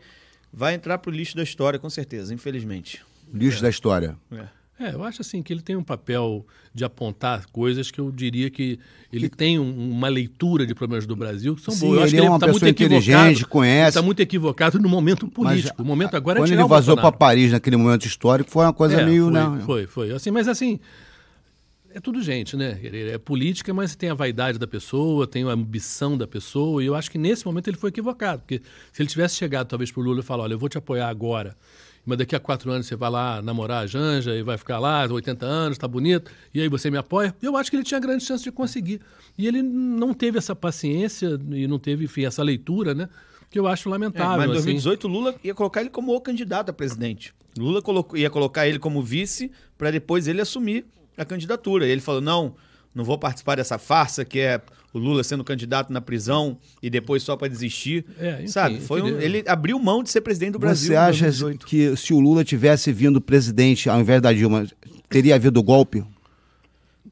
vai entrar pro lixo da história, com certeza, infelizmente. Lixo da história. É. É, eu acho assim que ele tem um papel de apontar coisas que eu diria que ele tem um- uma leitura de problemas do Brasil que são Sim, boas. Eu acho ele que é uma tá pessoa inteligente, conhece. Está muito equivocado no momento político. o momento agora é Quando ele o vazou para. Paris naquele momento histórico, foi uma coisa É, meio. foi, né? foi, foi. Assim, mas assim, é tudo gente, né? Ele É política, mas tem a vaidade da pessoa, tem a ambição da pessoa, e eu acho que nesse momento ele foi equivocado, porque se ele tivesse chegado talvez pro Lula e falar, olha, eu vou te apoiar agora, mas daqui a quatro anos você vai lá namorar a Janja e vai ficar lá, 80 anos, tá bonito, e aí você me apoia, eu acho que ele tinha grande chance de conseguir. E ele não teve essa paciência e não teve, enfim, essa leitura, né? Que eu acho É, lamentável. mas em assim. 2018 Lula ia colocar ele como o candidato a presidente. Lula colocou- ia colocar ele como vice para depois ele assumir a candidatura. E ele falou: não, não vou participar dessa farsa que é o Lula sendo candidato na prisão e depois só para desistir. É, enfim, Sabe? Foi um- ele abriu mão de ser presidente do Brasil. Você acha 2018. que se o Lula tivesse vindo presidente ao invés da Dilma, teria havido golpe?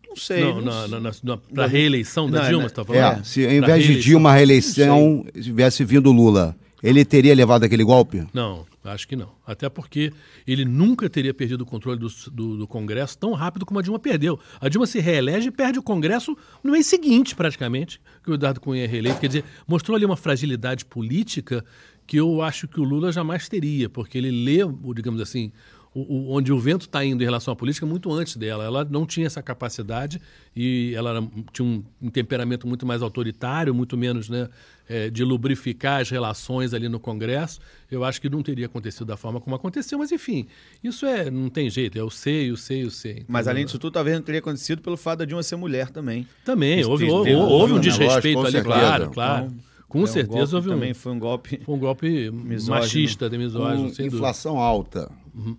Não sei. Não, não na, na, na, pra reeleição da Não, Dilma, não. você tá falando? É, se ao invés de. Dilma a reeleição tivesse vindo Lula, ele teria levado aquele golpe? Não, acho que não. Até porque ele nunca teria perdido o controle do, do, do Congresso tão rápido como a Dilma perdeu. A Dilma se reelege e perde o Congresso no mês seguinte, praticamente, que o Eduardo Cunha é reeleito. Quer dizer, mostrou ali uma fragilidade política que eu acho que o Lula jamais teria, porque ele lê, digamos assim, o, onde o vento está indo em relação à política muito antes dela. Ela não tinha essa capacidade e ela era- tinha um, um temperamento muito mais autoritário, muito menos né, eh, de lubrificar as relações ali no Congresso. Eu acho que não teria acontecido da forma como aconteceu, mas enfim, isso é não tem jeito, é o sei, o sei, o sei. Mas entendeu? além disso tudo, talvez não teria acontecido pelo fato da Dilma ser mulher também. Também, houve, houve, houve houve um um desrespeito negócio, ali, certeza. claro, claro. Então, com é um certeza golpe houve um, também foi um golpe. foi um golpe Misógino. machista, de misógino, sem dúvida. inflação alta,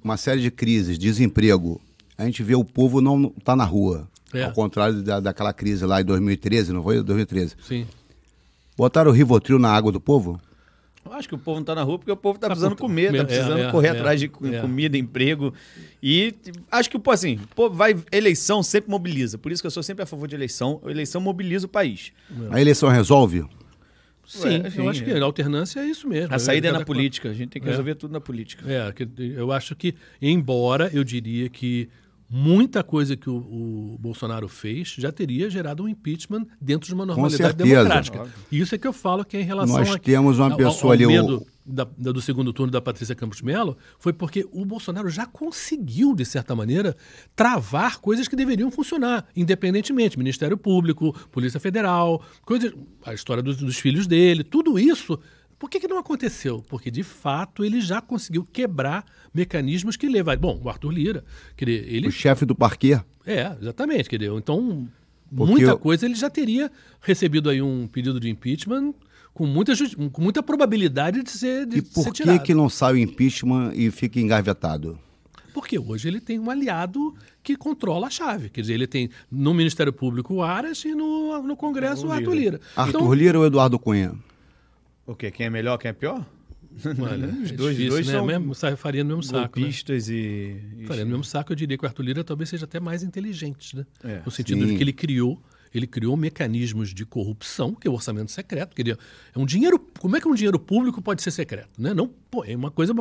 uma série de crises, desemprego, a gente vê o povo não tá na rua. É. Ao contrário da, daquela crise lá em 2013, não foi? 2013. Sim. Botaram o Rivotril na água do povo? Eu acho que o povo não tá na rua porque o povo tá, Tá precisando com- comer, tá é, precisando é, correr é, atrás de é. comida, emprego. E acho que, pô, assim, pô, vai, eleição sempre mobiliza. Por isso que eu sou sempre a favor de eleição. A eleição mobiliza o país. A eleição resolve? Sim, Ué, sim, eu acho que é. a alternância é isso mesmo. A saída é na política. A gente tem que É. resolver tudo na política. É, eu acho que, embora eu diria que muita coisa que o, o Bolsonaro fez já teria gerado um impeachment dentro de uma normalidade democrática. E isso é que eu falo que é em relação Nós a- temos uma pessoa ao ali, o- medo da- da- do segundo turno da Patrícia Campos de Mello, foi porque o Bolsonaro já conseguiu, de certa maneira, travar coisas que deveriam funcionar, independentemente. Ministério Público, Polícia Federal, coisas, a história dos, dos filhos dele, tudo isso. Por que, que não aconteceu? Porque, de fato, ele já conseguiu quebrar mecanismos que levam. Bom, o Arthur Lira, dizer, ele O chefe do parquê? é, exatamente. Quer dizer, então, Porque muita eu- coisa ele já teria recebido aí um pedido de impeachment com muita, com muita probabilidade de ser, de E por ser que, tirado. que não sai o impeachment e fica engavetado? Porque hoje ele tem um aliado que controla a chave. Quer dizer, ele tem no Ministério Público o Aras e no, no Congresso o Arthur Lira. Lira. Arthur então, Lira ou Eduardo Cunha? O quê? Quem é melhor, quem é pior? olha, Os é dois, difícil, dois né? são Mesmo, faria no mesmo saco. Né? e... e- Faria no mesmo saco, eu diria que o Arthur Lira talvez seja até mais inteligente, né? É, no sentido sim. de que ele criou, ele criou mecanismos de corrupção, que é o orçamento secreto, que ele- é um dinheiro, como é que um dinheiro público pode ser secreto, né? Não, pô, é uma coisa,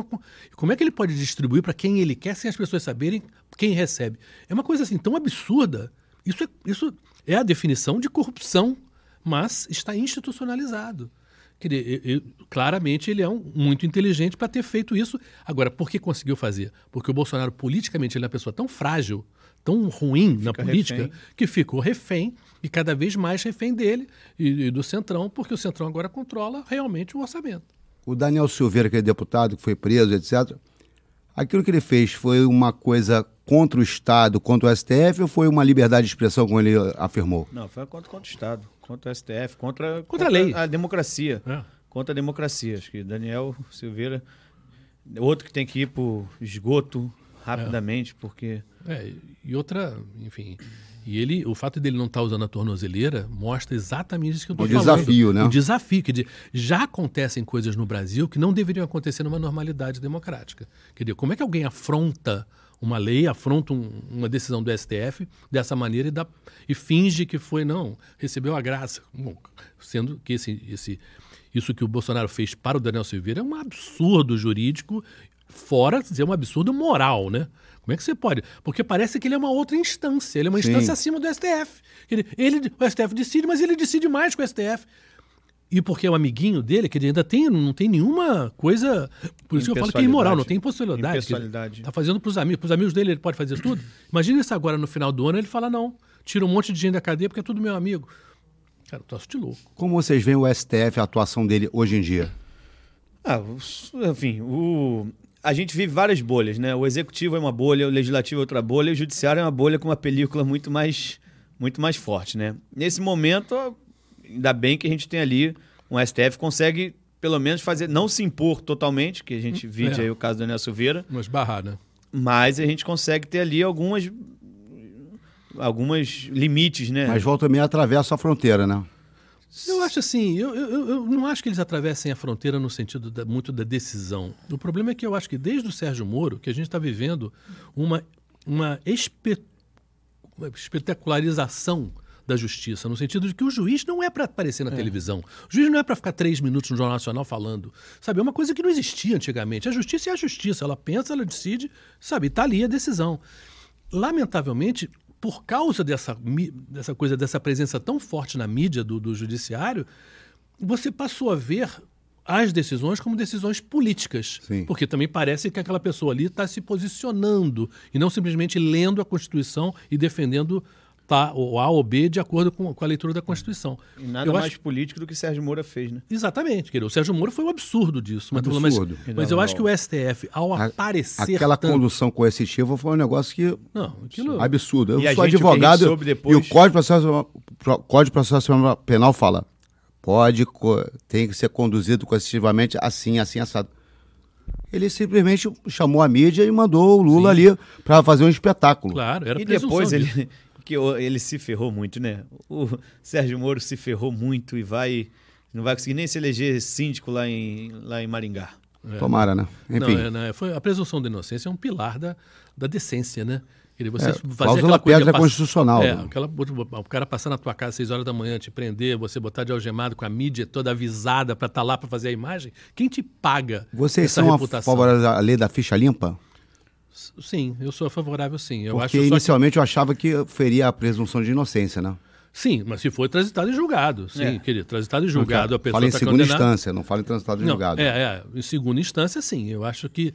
como é que ele pode distribuir para quem ele quer sem as pessoas saberem quem recebe? É uma coisa assim tão absurda. Isso é, isso é a definição de corrupção, mas está institucionalizado. Quer dizer, claramente ele é um, muito inteligente para ter feito isso. Agora, por que conseguiu fazer? Porque o Bolsonaro, politicamente, ele é uma pessoa tão frágil, tão ruim na Fica política, refém. que ficou refém e cada vez mais refém dele e, e do Centrão, porque o Centrão agora controla realmente o orçamento. O Daniel Silveira, que é deputado, que foi preso, etc. Aquilo que ele fez foi uma coisa contra o Estado, contra o STF, ou foi uma liberdade de expressão, como ele afirmou? Não, foi contra, contra o Estado, contra o STF, contra, Contra a lei. a democracia. É. Contra a democracia. Acho que Daniel Silveira, outro que tem que ir pro esgoto rapidamente, porque É, e outra, enfim. E ele, o fato dele não estar usando a tornozeleira mostra exatamente isso que eu estou O falando. desafio, né? O desafio. Dizer, já acontecem coisas no Brasil que não deveriam acontecer numa normalidade democrática. Quer dizer, como é que alguém afronta uma lei, afronta um- uma decisão do STF dessa maneira e, dá, e finge que foi, não, recebeu a graça. Bom, sendo que esse, esse, isso que o Bolsonaro fez para o Daniel Silveira é um absurdo jurídico, fora dizer um absurdo moral, né? Como é que você pode? Porque parece que ele é uma outra instância, ele é uma Sim. instância acima do STF. Ele, ele, o STF decide, mas ele decide mais que o STF. E porque é um amiguinho dele, que ele ainda tem, não tem nenhuma coisa. Por isso que eu falo que é imoral, não tem possibilidade. Impessoalidade. Está fazendo para os amigos. Para os amigos dele, ele pode fazer tudo. Imagina isso agora no final do ano, ele fala: não, tira um monte de gente da cadeia porque é tudo meu amigo. Cara, eu troço de louco. Como vocês veem o STF, a atuação dele hoje em dia? Ah, enfim, o... a gente vive várias bolhas, né? O executivo é uma bolha, o legislativo é outra bolha, e o judiciário é uma bolha com uma película muito mais, muito mais forte, né? Nesse momento, ainda bem que a gente tem ali um STF que consegue, pelo menos, fazer, não se impor totalmente, que a gente vide é. aí o caso do Daniel Silveira, Mas barrar, né? mas a gente consegue ter ali algumas algumas limites, né? Mas volta meia atravessa a fronteira, né? Eu acho assim, eu, eu, eu não acho que eles atravessem a fronteira no sentido da- muito da decisão. O problema é que eu acho que desde o Sérgio Moro, que a gente está vivendo uma, uma, espe- uma espetacularização da justiça, no sentido de que o juiz não é para aparecer na televisão. O juiz não é para ficar três minutos no Jornal Nacional falando. Sabe, é uma coisa que não existia antigamente. A justiça é a justiça. Ela pensa, ela decide, sabe, está ali a decisão. Lamentavelmente, por causa dessa, dessa coisa, dessa presença tão forte na mídia do, do judiciário, você passou a ver as decisões como decisões políticas. Sim. Porque também parece que aquela pessoa ali está se posicionando e não simplesmente lendo a Constituição e defendendo tá, o A ou B de acordo com, com a leitura da Constituição. E nada Eu mais acho- político do que Sérgio Moura fez, né? Exatamente, querido. O Sérgio Moro foi um absurdo disso. Mas, mas- Absurdo. mas eu acho que o STF, ao A- aparecer. Aquela tanto- condução coercitiva foi um negócio que Não, aquilo. absurdo. Eu E a sou gente, advogado soube depois- e o Código de Processo, Pro- Código de Processo Penal fala pode, co- tem que ser conduzido coercitivamente assim, assim, assado. Ele simplesmente chamou a mídia e mandou o Lula ali para fazer um espetáculo. Claro, era e depois disso. ele, que o- ele se ferrou muito, né? O Sérgio Moro se ferrou muito e vai Não vai conseguir nem se eleger síndico lá em, lá em Maringá. Tomara, né? Enfim. Não, é, não, é, foi, a presunção de inocência é um pilar da, da decência, né? Ele, você É, fazer cláusula aquela coisa pedra pass- constitucional. É, aquela, o cara passar na tua casa às 6 horas da manhã, te prender, você botar de algemado com a mídia toda avisada para estar lá para fazer a imagem. Quem te paga Vocês essa são a reputação? favor da lei da ficha limpa? Sim, eu sou favorável sim. Eu acho Porque só que- inicialmente eu achava que feria a presunção de inocência, né? Sim, mas se for transitado e julgado. Sim, É. querido. Transitado e julgado, a pessoa Fala em está segunda condenada. instância, não fala em transitado de Não, julgado. É, é, em segunda instância, sim. Eu acho que.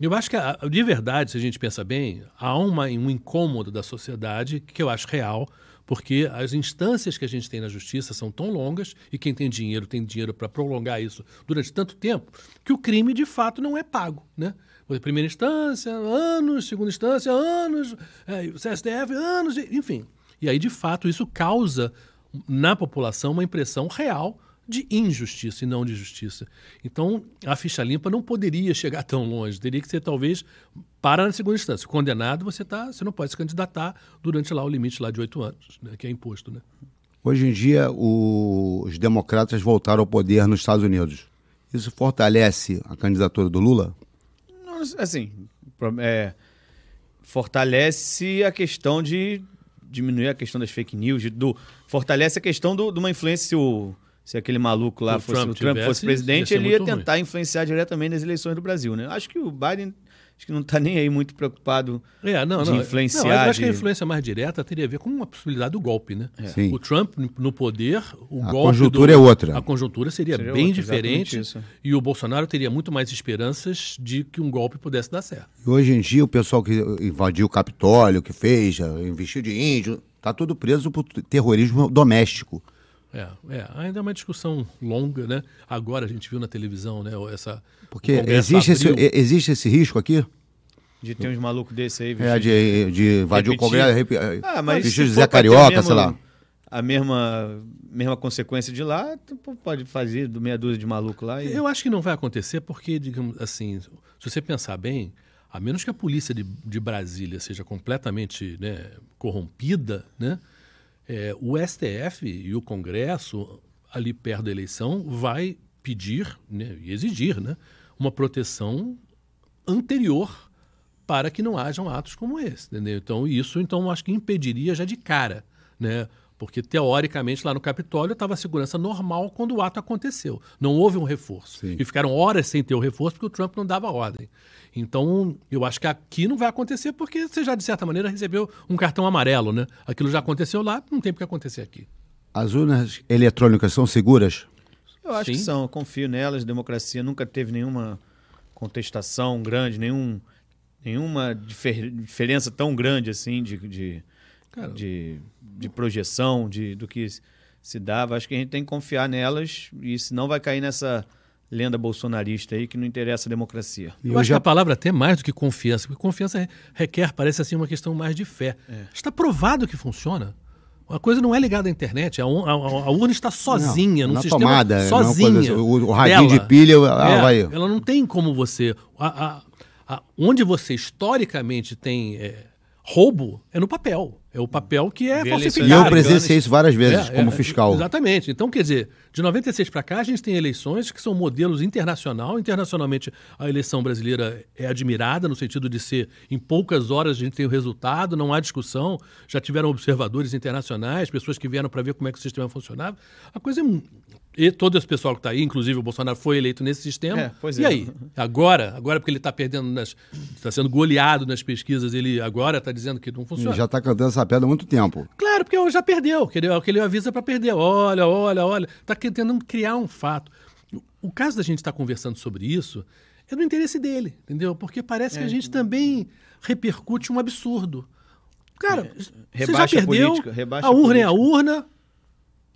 Eu acho que, de verdade, se a gente pensa bem, há uma, um incômodo da sociedade que eu acho real, porque as instâncias que a gente tem na justiça são tão longas, e quem tem dinheiro tem dinheiro para prolongar isso durante tanto tempo, que o crime de fato não é pago. Né? Primeira instância, anos, segunda instância, anos, é, CSDF, anos, enfim. E aí, de fato, isso causa na população uma impressão real de injustiça e não de justiça. Então, a ficha limpa não poderia chegar tão longe. Teria que ser, talvez, para na segunda instância. Condenado, você, tá, você não pode se candidatar durante lá o limite lá de oito anos, né, que é imposto. Né? Hoje em dia, o- os democratas voltaram ao poder nos Estados Unidos. Isso fortalece a candidatura do Lula? Não, assim, é, fortalece a questão de diminuir a questão das fake news, do, fortalece a questão do- de uma influência. Se, o- se aquele maluco lá O fosse, Trump o Trump tivesse, fosse ia presidente, ser ele ia muito ruim. tentar influenciar diretamente nas eleições do Brasil, né? Acho que o Biden acho que não está nem aí muito preocupado É, não, de não. influenciar. Não, eu acho que a de- influência mais direta teria a ver com a possibilidade do golpe, né? Sim. O Trump no poder, o A golpe conjuntura do- é outra. A conjuntura seria, Seria bem outra, diferente e o Bolsonaro teria muito mais esperanças de que um golpe pudesse dar certo. E hoje em dia, o pessoal que invadiu o Capitólio, que fez, investiu de índio, está tudo preso por terrorismo doméstico. É, é, ainda é uma discussão longa, né? Agora a gente viu na televisão, né? Essa, Porque existe esse, existe esse risco aqui? de ter uns malucos desse aí. É, vestido de, de invadir o. Congresso, Ah, mas vestido se de for Zé Carioca, mesmo sei lá. A mesma, mesma consequência de lá, pode fazer do meia dúzia de maluco lá. E... Eu acho que não vai acontecer porque, digamos assim, se você pensar bem, a menos que a polícia de, de Brasília seja completamente né, corrompida, né, é, o STF e o Congresso, ali perto da eleição, vai pedir né, e exigir né, uma proteção anterior para que não hajam atos como esse, entendeu? Então isso, então acho que impediria já de cara, né? Porque teoricamente lá no Capitólio estava a segurança normal quando o ato aconteceu. Não houve um reforço. Sim. E ficaram horas sem ter o reforço porque o Trump não dava ordem. Então, eu acho que aqui não vai acontecer porque você já, de certa maneira, recebeu um cartão amarelo, né? Aquilo já aconteceu lá, não tem por que acontecer aqui. As urnas eletrônicas são seguras? Eu acho que Sim. são, eu confio nelas. Democracia nunca teve nenhuma contestação grande, nenhum, nenhuma difer- diferença tão grande assim de, de, Cara, de, de projeção de, do que se dava. Acho que a gente tem que confiar nelas e senão vai cair nessa lenda bolsonarista aí que não interessa a democracia. E Eu eu acho já- que a palavra até mais do que confiança, porque confiança re- requer, parece assim, uma questão mais de fé. É. Está provado que funciona. A coisa não é ligada à internet, a, un- a- a urna está sozinha, Não, num na sistema tomada, é uma sozinha. o- o radinho dela. de pilha, ela É, vai- Ela não tem como você... a- a- a- onde você historicamente tem é, roubo é no papel. É o papel que é Vê falsificado. E eu presenciei isso várias vezes É, como é, fiscal. Exatamente. Então, quer dizer, de 96 para cá, a gente tem eleições que são modelos internacional. Internacionalmente, a eleição brasileira é admirada, no sentido de ser em poucas horas a gente tem o resultado, não há discussão. Já tiveram observadores internacionais, pessoas que vieram para ver como é que o sistema funcionava. A coisa é. E todo esse pessoal que está aí, inclusive o Bolsonaro foi eleito nesse sistema. É, pois e é. aí? Agora, agora porque ele está perdendo nas. está sendo goleado nas pesquisas, ele agora está dizendo que não funciona. Já está cantando essa pedra há muito tempo. Claro, porque já perdeu. Que ele, que ele avisa para perder. Olha, olha, olha. Está tentando criar um fato. O, caso da gente estar conversando sobre isso é do interesse dele, entendeu? Porque parece É. que a gente também repercute um absurdo. Cara, você já É, rebaixa a perdeu. política, rebaixa a a urna é a urna.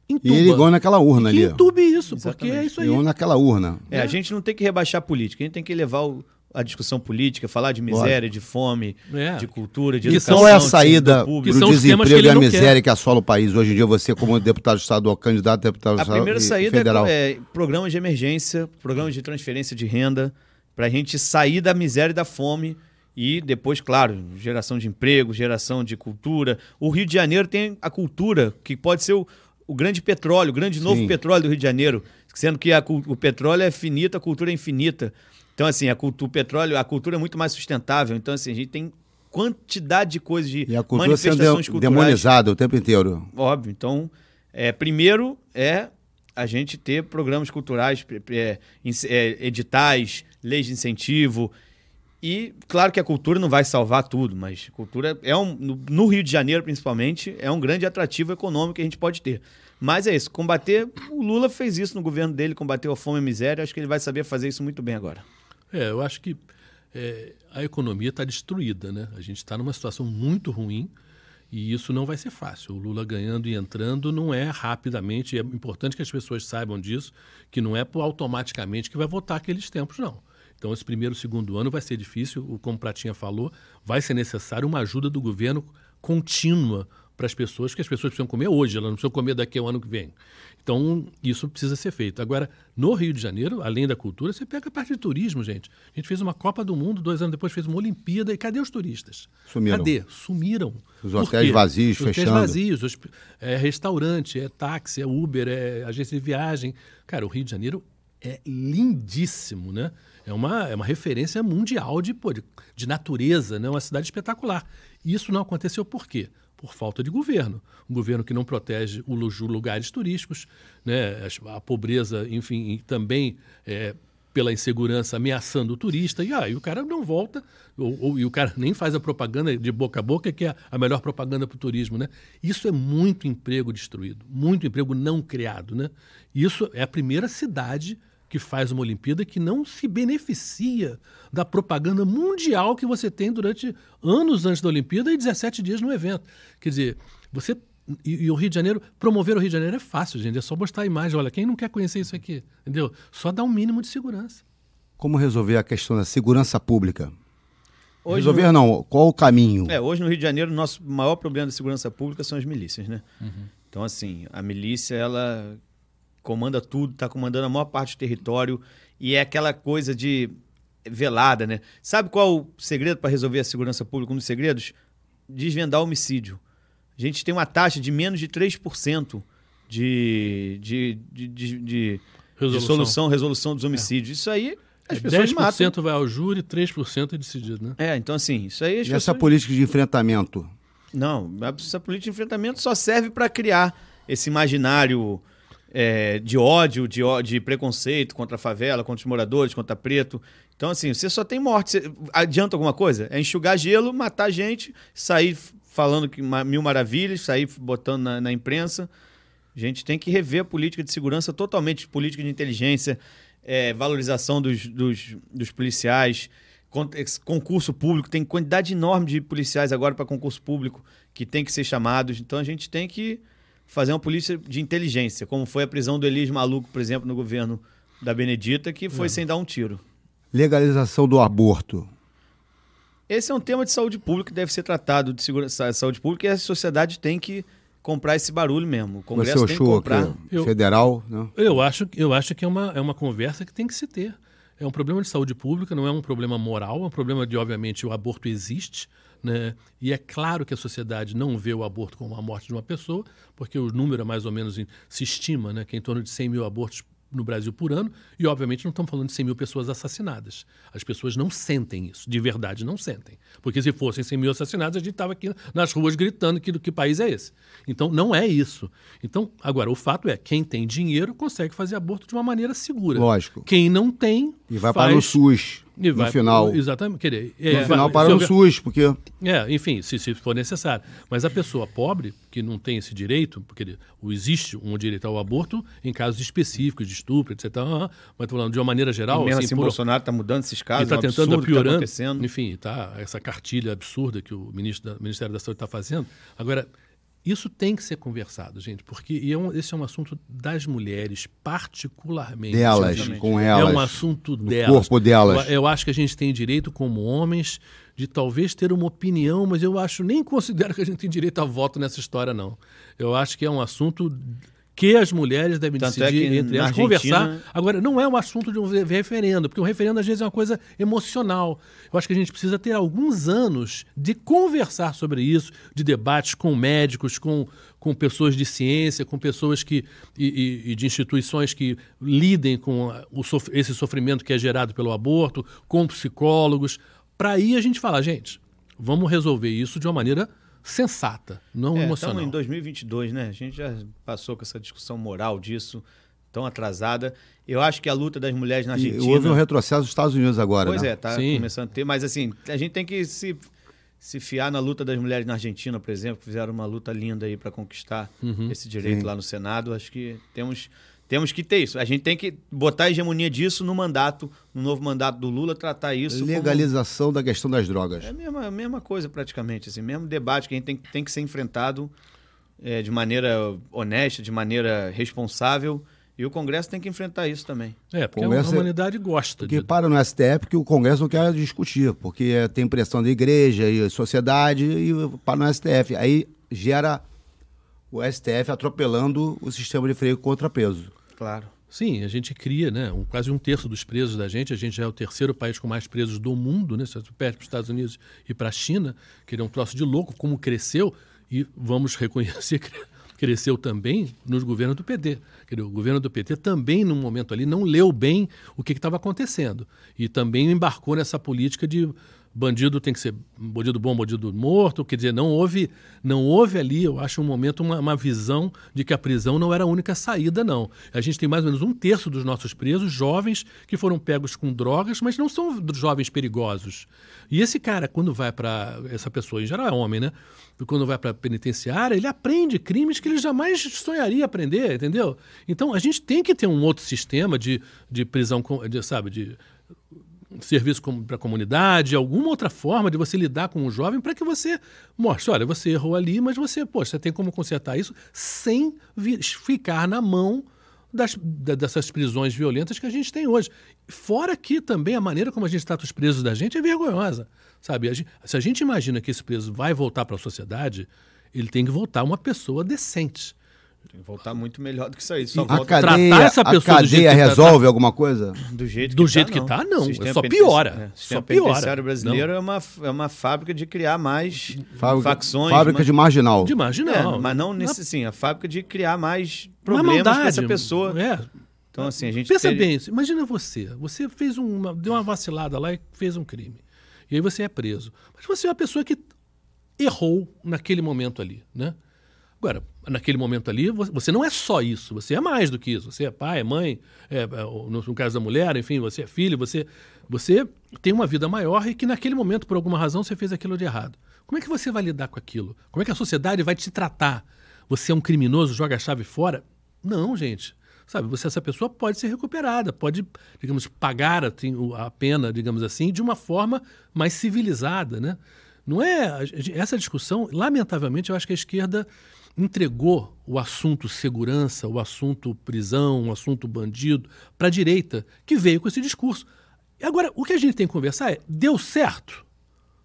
E ele ligou naquela urna Que ali. entube isso, porque é Exatamente. isso aí. Ligou naquela urna. É, a gente não tem que rebaixar a política, a gente tem que levar o- a discussão política, falar de miséria, de fome, É. de cultura, de Que educação. Qual é a de saída para. Que o desemprego que e a não miséria que assola o país? Hoje em dia, você, como deputado estadual, candidato a deputado A estadual primeira e saída federal. é, é programas de emergência, programas de transferência de renda, para a gente sair da miséria e da fome e depois, claro, geração de emprego, geração de cultura. O Rio de Janeiro tem a cultura que pode ser o, o grande petróleo, o grande novo Sim. petróleo do Rio de Janeiro, sendo que a o petróleo é finito, a cultura é infinita. Então, assim, a cultu- o petróleo, a cultura é muito mais sustentável. Então, assim, a gente tem quantidade de coisas de E a cultura sendo manifestações de- culturais. demonizada o tempo inteiro. Óbvio. Então, é, primeiro é a gente ter programas culturais, é, ins- é, editais, leis de incentivo. E, claro que a cultura não vai salvar tudo, mas cultura é um. No Rio de Janeiro, principalmente, é um grande atrativo econômico que a gente pode ter. Mas é isso, combater. O Lula fez isso no governo dele, combateu a fome e a miséria. Acho que ele vai saber fazer isso muito bem agora. É, eu acho que é, a economia está destruída, né? A gente está numa situação muito ruim e isso não vai ser fácil. O Lula ganhando e entrando não é rapidamente. É importante que as pessoas saibam disso, que não é automaticamente que vai votar aqueles tempos, não. Então, esse primeiro, segundo ano vai ser difícil, o- como Pratinha falou, vai ser necessário uma ajuda do governo contínua para as pessoas, porque as pessoas precisam comer hoje, elas não precisam comer daqui ao ano que vem. Então, isso precisa ser feito. Agora, no Rio de Janeiro, além da cultura, você pega a parte de turismo, gente. A gente fez uma Copa do Mundo, dois anos depois fez uma Olimpíada, e cadê os turistas? Sumiram. Cadê? Sumiram. Os hotéis vazios, Os hotéis fechando. vazios, hosp- é restaurante, é táxi, é Uber, é agência de viagem. Cara, o Rio de Janeiro é lindíssimo, né? É uma, é uma referência mundial de, pô, de, de natureza, né? Uma cidade espetacular. E isso não aconteceu por quê? Por falta de governo. Um governo que não protege os lugares turísticos, né? A pobreza, enfim, também é, pela insegurança ameaçando o turista, e aí o cara não volta, ou, ou- e o cara nem faz a propaganda de boca a boca, que é a melhor propaganda para o turismo. Né? Isso é muito emprego destruído, muito emprego não criado. Né? Isso é a primeira cidade que faz uma Olimpíada que não se beneficia da propaganda mundial que você tem durante anos antes da Olimpíada e 17 dias no evento. Quer dizer, você. E, e o Rio de Janeiro, promover o Rio de Janeiro é fácil, gente. É só mostrar a imagem. Olha, quem não quer conhecer isso aqui? Entendeu? Só dá um mínimo de segurança. Como resolver a questão da segurança pública? Hoje resolver não, qual o caminho? É, hoje no Rio de Janeiro, o nosso maior problema da segurança pública são as milícias, né? Então, assim, a milícia, ela comanda tudo, está comandando a maior parte do território e é aquela coisa de velada, né? Sabe qual o segredo para resolver a segurança pública? Um dos segredos? Desvendar homicídio. A gente tem uma taxa de menos de 3% de, de, de, de, de Resolução. dissolução, resolução dos homicídios. Isso aí, as É, pessoas 10% matam. vai ao júri, 3% é decidido, né? É, então assim, isso aí as E essa pessoas... política de enfrentamento? Não, essa política de enfrentamento só serve para criar esse imaginário é, de ódio, de, de preconceito contra a favela, contra os moradores, contra preto. Então, assim, você só tem morte. Você- adianta alguma coisa? É enxugar gelo, matar gente, sair falando que mil maravilhas, sair botando na, na imprensa. A gente tem que rever a política de segurança totalmente, política de inteligência, é, valorização dos, dos, dos policiais, concurso público, tem quantidade enorme de policiais agora para concurso público que tem que ser chamados. Então a gente tem que fazer uma polícia de inteligência, como foi a prisão do Elis Maluco, por exemplo, no governo da Benedita, que foi sem dar um tiro. Legalização do aborto. Esse é um tema de saúde pública que deve ser tratado de segurança, saúde pública e a sociedade tem que comprar esse barulho mesmo. O Você Congresso tem que comprar. Eu- federal, né? Eu acho, eu acho que é uma, é uma conversa que tem que se ter. É um problema de saúde pública, não é um problema moral, é um problema de, obviamente, o aborto existe, né? E é claro que a sociedade não vê o aborto como a morte de uma pessoa, porque o número é mais ou menos, se estima, né, que é em torno de 100 mil abortos no Brasil por ano, e obviamente não estamos falando de 100 mil pessoas assassinadas. As pessoas não sentem isso, de verdade não sentem. Porque se fossem 100 mil assassinados, a gente estava aqui nas ruas gritando que, que país é esse. Então não é isso. Então, agora, o fato é, quem tem dinheiro consegue fazer aborto de uma maneira segura. Lógico. Quem não tem. E vai faz, para o SUS. E no vai- final. Exatamente. Quer dizer, No é, final para o houver- SUS, porque é, enfim, se, se for necessário. Mas a pessoa pobre, que não tem esse direito, porque existe um direito ao aborto em casos específicos de estupro, etc. Mas estou falando de uma maneira geral. E mesmo assim, assim, por- Bolsonaro está mudando esses casos, está um tentando tá piorando. acontecendo. Enfim, tá, essa cartilha absurda que o ministro da- Ministério da Saúde está fazendo. Agora, isso tem que ser conversado, gente, porque é um- esse é um assunto das mulheres, particularmente. delas, com É elas. um assunto delas. corpo delas. Eu, eu acho que a gente tem direito, como homens, de talvez ter uma opinião, mas eu acho, nem considero que a gente tem direito a voto nessa história, não. Eu acho que é um assunto que as mulheres devem Tanto é decidir que entre elas, conversar. Argentina- Agora, não é um assunto de um re- referendo, porque um referendo às vezes é uma coisa emocional. Eu acho que a gente precisa ter alguns anos de conversar sobre isso, de debates com médicos, com, com pessoas de ciência, com pessoas que e, e- e de instituições que lidem com o esse sofrimento que é gerado pelo aborto, com psicólogos, para aí a gente falar, gente, vamos resolver isso de uma maneira sensata, não É, emocional. estamos em 2022, né? A gente já passou com essa discussão moral disso, tão atrasada. Eu acho que a luta das mulheres na E Argentina... houve um retrocesso dos Estados Unidos agora, Pois né? é, tá Sim. começando a ter, mas assim, a gente tem que se, se fiar na luta das mulheres na Argentina, por exemplo, que fizeram uma luta linda aí para conquistar Uhum. esse direito Sim. lá no Senado. Acho que temos, temos que ter isso. A gente tem que botar a hegemonia disso no mandato, no novo mandato do Lula, tratar isso como- Legalização da questão das drogas. É a mesma, a mesma coisa, praticamente. Assim, mesmo debate que a gente tem, tem que ser enfrentado é, de maneira honesta, de maneira responsável. E o Congresso tem que enfrentar isso também. É, porque Conversa- a humanidade gosta Porque de... para no STF porque o Congresso não quer discutir, porque eh, tem pressão da igreja e sociedade e para no STF. Aí gera o STF atropelando o sistema de freio contra peso. Claro. Sim, a gente cria, né? um- quase um terço dos presos da gente. A gente já é o terceiro país com mais presos do mundo, né? Se você perde para os Estados Unidos e para a China, que é um troço de louco, como cresceu, e vamos reconhecer que cresceu também nos governos do PT. O governo do PT também, num momento ali, não leu bem o que estava acontecendo. E também embarcou nessa política de bandido tem que ser bandido bom, bandido morto. Quer dizer, não houve, não houve ali, eu acho, um momento, uma, uma visão de que a prisão não era a única saída, não. A gente tem mais ou menos um terço dos nossos presos jovens que foram pegos com drogas, mas não são jovens perigosos. E esse cara, quando vai para. Essa pessoa, em geral é homem, né? Quando vai para a penitenciária, ele aprende crimes que ele jamais sonharia aprender, entendeu? Então a gente tem que ter um outro sistema de, de prisão, de, sabe, de serviço para a comunidade, alguma outra forma de você lidar com o jovem para que você mostre, olha, você errou ali, mas você, poxa, você tem como consertar isso sem ficar na mão das, da- dessas prisões violentas que a gente tem hoje. Fora que também a maneira como a gente trata os presos da gente é vergonhosa, sabe? A gente- se a gente imagina que esse preso vai voltar para a sociedade, ele tem que voltar uma pessoa decente. Tem que voltar muito melhor do que isso aí. Só A cadeia, tratar essa pessoa a do jeito cadeia que tá- resolve alguma coisa? do jeito Do que jeito tá, que tá, não. O sistema Só piora. é, o Só sistema piora. penitenciário brasileiro é uma, é uma fábrica de criar mais Fábrica, facções. fábrica mais- de marginal. De É, marginal. mas não nesse, sim, a fábrica de criar mais problemas para essa pessoa. É, Então, assim, a gente Pensa teria- bem, imagina você. Você fez uma, deu uma vacilada lá e fez um crime. E aí você é preso. Mas você é uma pessoa que errou naquele momento ali, né? Agora, naquele momento ali, vo- você não é só isso, você é mais do que isso. Você é pai, é mãe, é, é, no, caso da mulher, enfim, você é filho, você, você tem uma vida maior e que naquele momento, por alguma razão, você fez aquilo de errado. Como é que você vai lidar com aquilo? Como é que a sociedade vai te tratar? Você é um criminoso, joga a chave fora? Não, gente. Sabe, você, essa pessoa pode ser recuperada, pode, digamos, pagar a, a pena, digamos assim, de uma forma mais civilizada, né? Não é essa discussão, lamentavelmente, eu acho que a esquerda entregou o assunto segurança, o assunto prisão, o assunto bandido para a direita, que veio com esse discurso. E agora, o que a gente tem que conversar é: deu certo?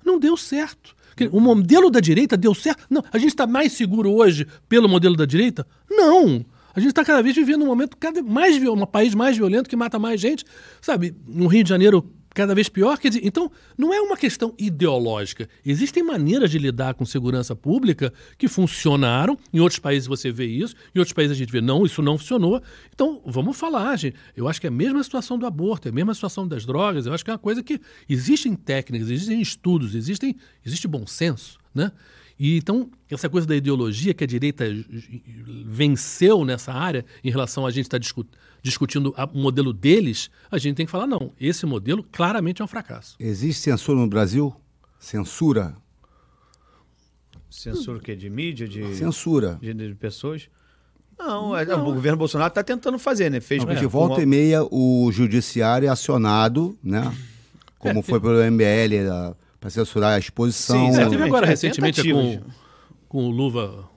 Não deu certo. O modelo da direita deu certo? Não. A gente está mais seguro hoje pelo modelo da direita? Não. A gente está cada vez vivendo um momento cada mais um país mais violento que mata mais gente, sabe? No Rio de Janeiro cada vez pior. Quer dizer, então não é uma questão ideológica. Existem maneiras de lidar com segurança pública que funcionaram. Em outros países você vê isso, em outros países a gente vê não, isso não funcionou. Então vamos falar, gente. Eu acho que é a mesma situação do aborto, é a mesma situação das drogas. Eu acho que é uma coisa que existem técnicas, existem estudos, existem, existe bom senso, né? E então, essa coisa da ideologia que a direita venceu nessa área, em relação a gente estar discu- discutindo a- o modelo deles, a gente tem que falar, não, esse modelo claramente é um fracasso. Existe censura no Brasil? Censura? Censura o quê? De mídia? De, Censura. de, de pessoas? Não, é- o governo Bolsonaro está tentando fazer, né? Fez Não, porque com volta a- e meia o judiciário é acionado, né? Como É, foi pelo MBL para censurar a exposição. Sim, É, teve agora é, recentemente com, tentativas. com o Luva,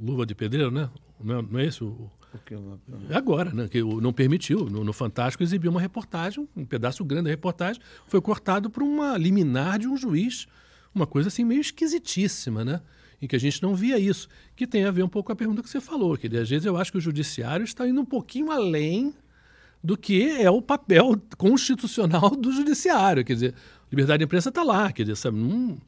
Luva de Pedreiro, né? Não é, não é esse o... Porque uma- É agora, né? Que o- não permitiu. No, no Fantástico exibiu uma reportagem, um pedaço grande da reportagem, foi cortado por uma liminar de um juiz uma coisa assim meio esquisitíssima, né? Em que a gente não via isso. Que tem a ver um pouco com a pergunta que você falou, que às vezes eu acho que o judiciário está indo um pouquinho além do que é o papel constitucional do judiciário. Quer dizer, liberdade de imprensa está lá, quer dizer, sabe? Não,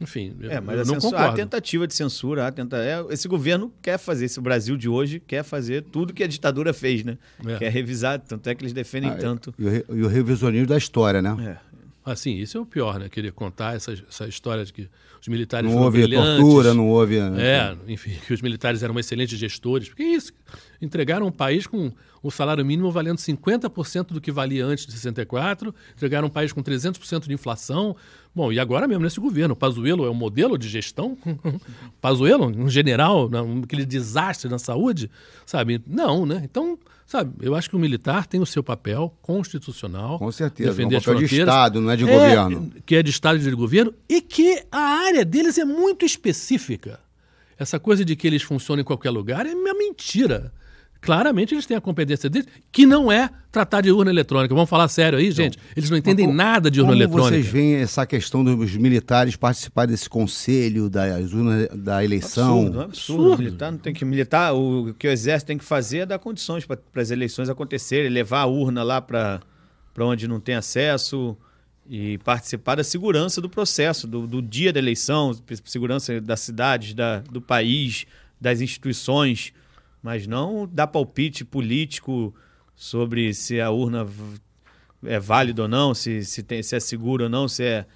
enfim, é, mas eu a, não censura, concordo. a tentativa de censura, a tenta, é, esse governo quer fazer, esse Brasil de hoje quer fazer tudo que a ditadura fez, né? É. Quer revisar, tanto é que eles defendem Ah, tanto. E o, re- e o revisionismo da história, né? É. Assim, isso é o pior, né? Querer contar essa, essa história de que os militares Não foram houve brilhantes. tortura, não houve. É, enfim, que os militares eram excelentes gestores. Porque é isso. Entregaram um país com o salário mínimo valendo 50% do que valia antes de 64, entregaram um país com 300% de inflação. Bom, e agora mesmo nesse governo, Pazuello é um modelo de gestão? Pazuello, um general, né, um- aquele desastre na saúde, sabe? Não, né? Então, sabe, eu acho que o militar tem o seu papel constitucional. Com certeza, defender é um as papel de fronteiras. Estado, não é de governo. Que é de Estado e de governo, e que a área deles é muito específica. Essa coisa de que eles funcionam em qualquer lugar é uma mentira. Claramente eles têm a competência deles, que não é tratar de urna eletrônica. Vamos falar sério aí, gente. Eles não entendem Mas co- nada de urna como eletrônica. vocês veem essa questão dos militares participar desse conselho das urnas da eleição? Absurdo, é um absurdo. Absurdo. O militar não tem que militar. O que o exército tem que fazer é dar condições para as eleições acontecerem, levar a urna lá para onde não tem acesso e participar da segurança do processo, do, do dia da eleição, segurança das cidades, da, do país, das instituições, mas não dar palpite político sobre se a urna é válida ou não, se, se, tem, se é seguro ou não, se é,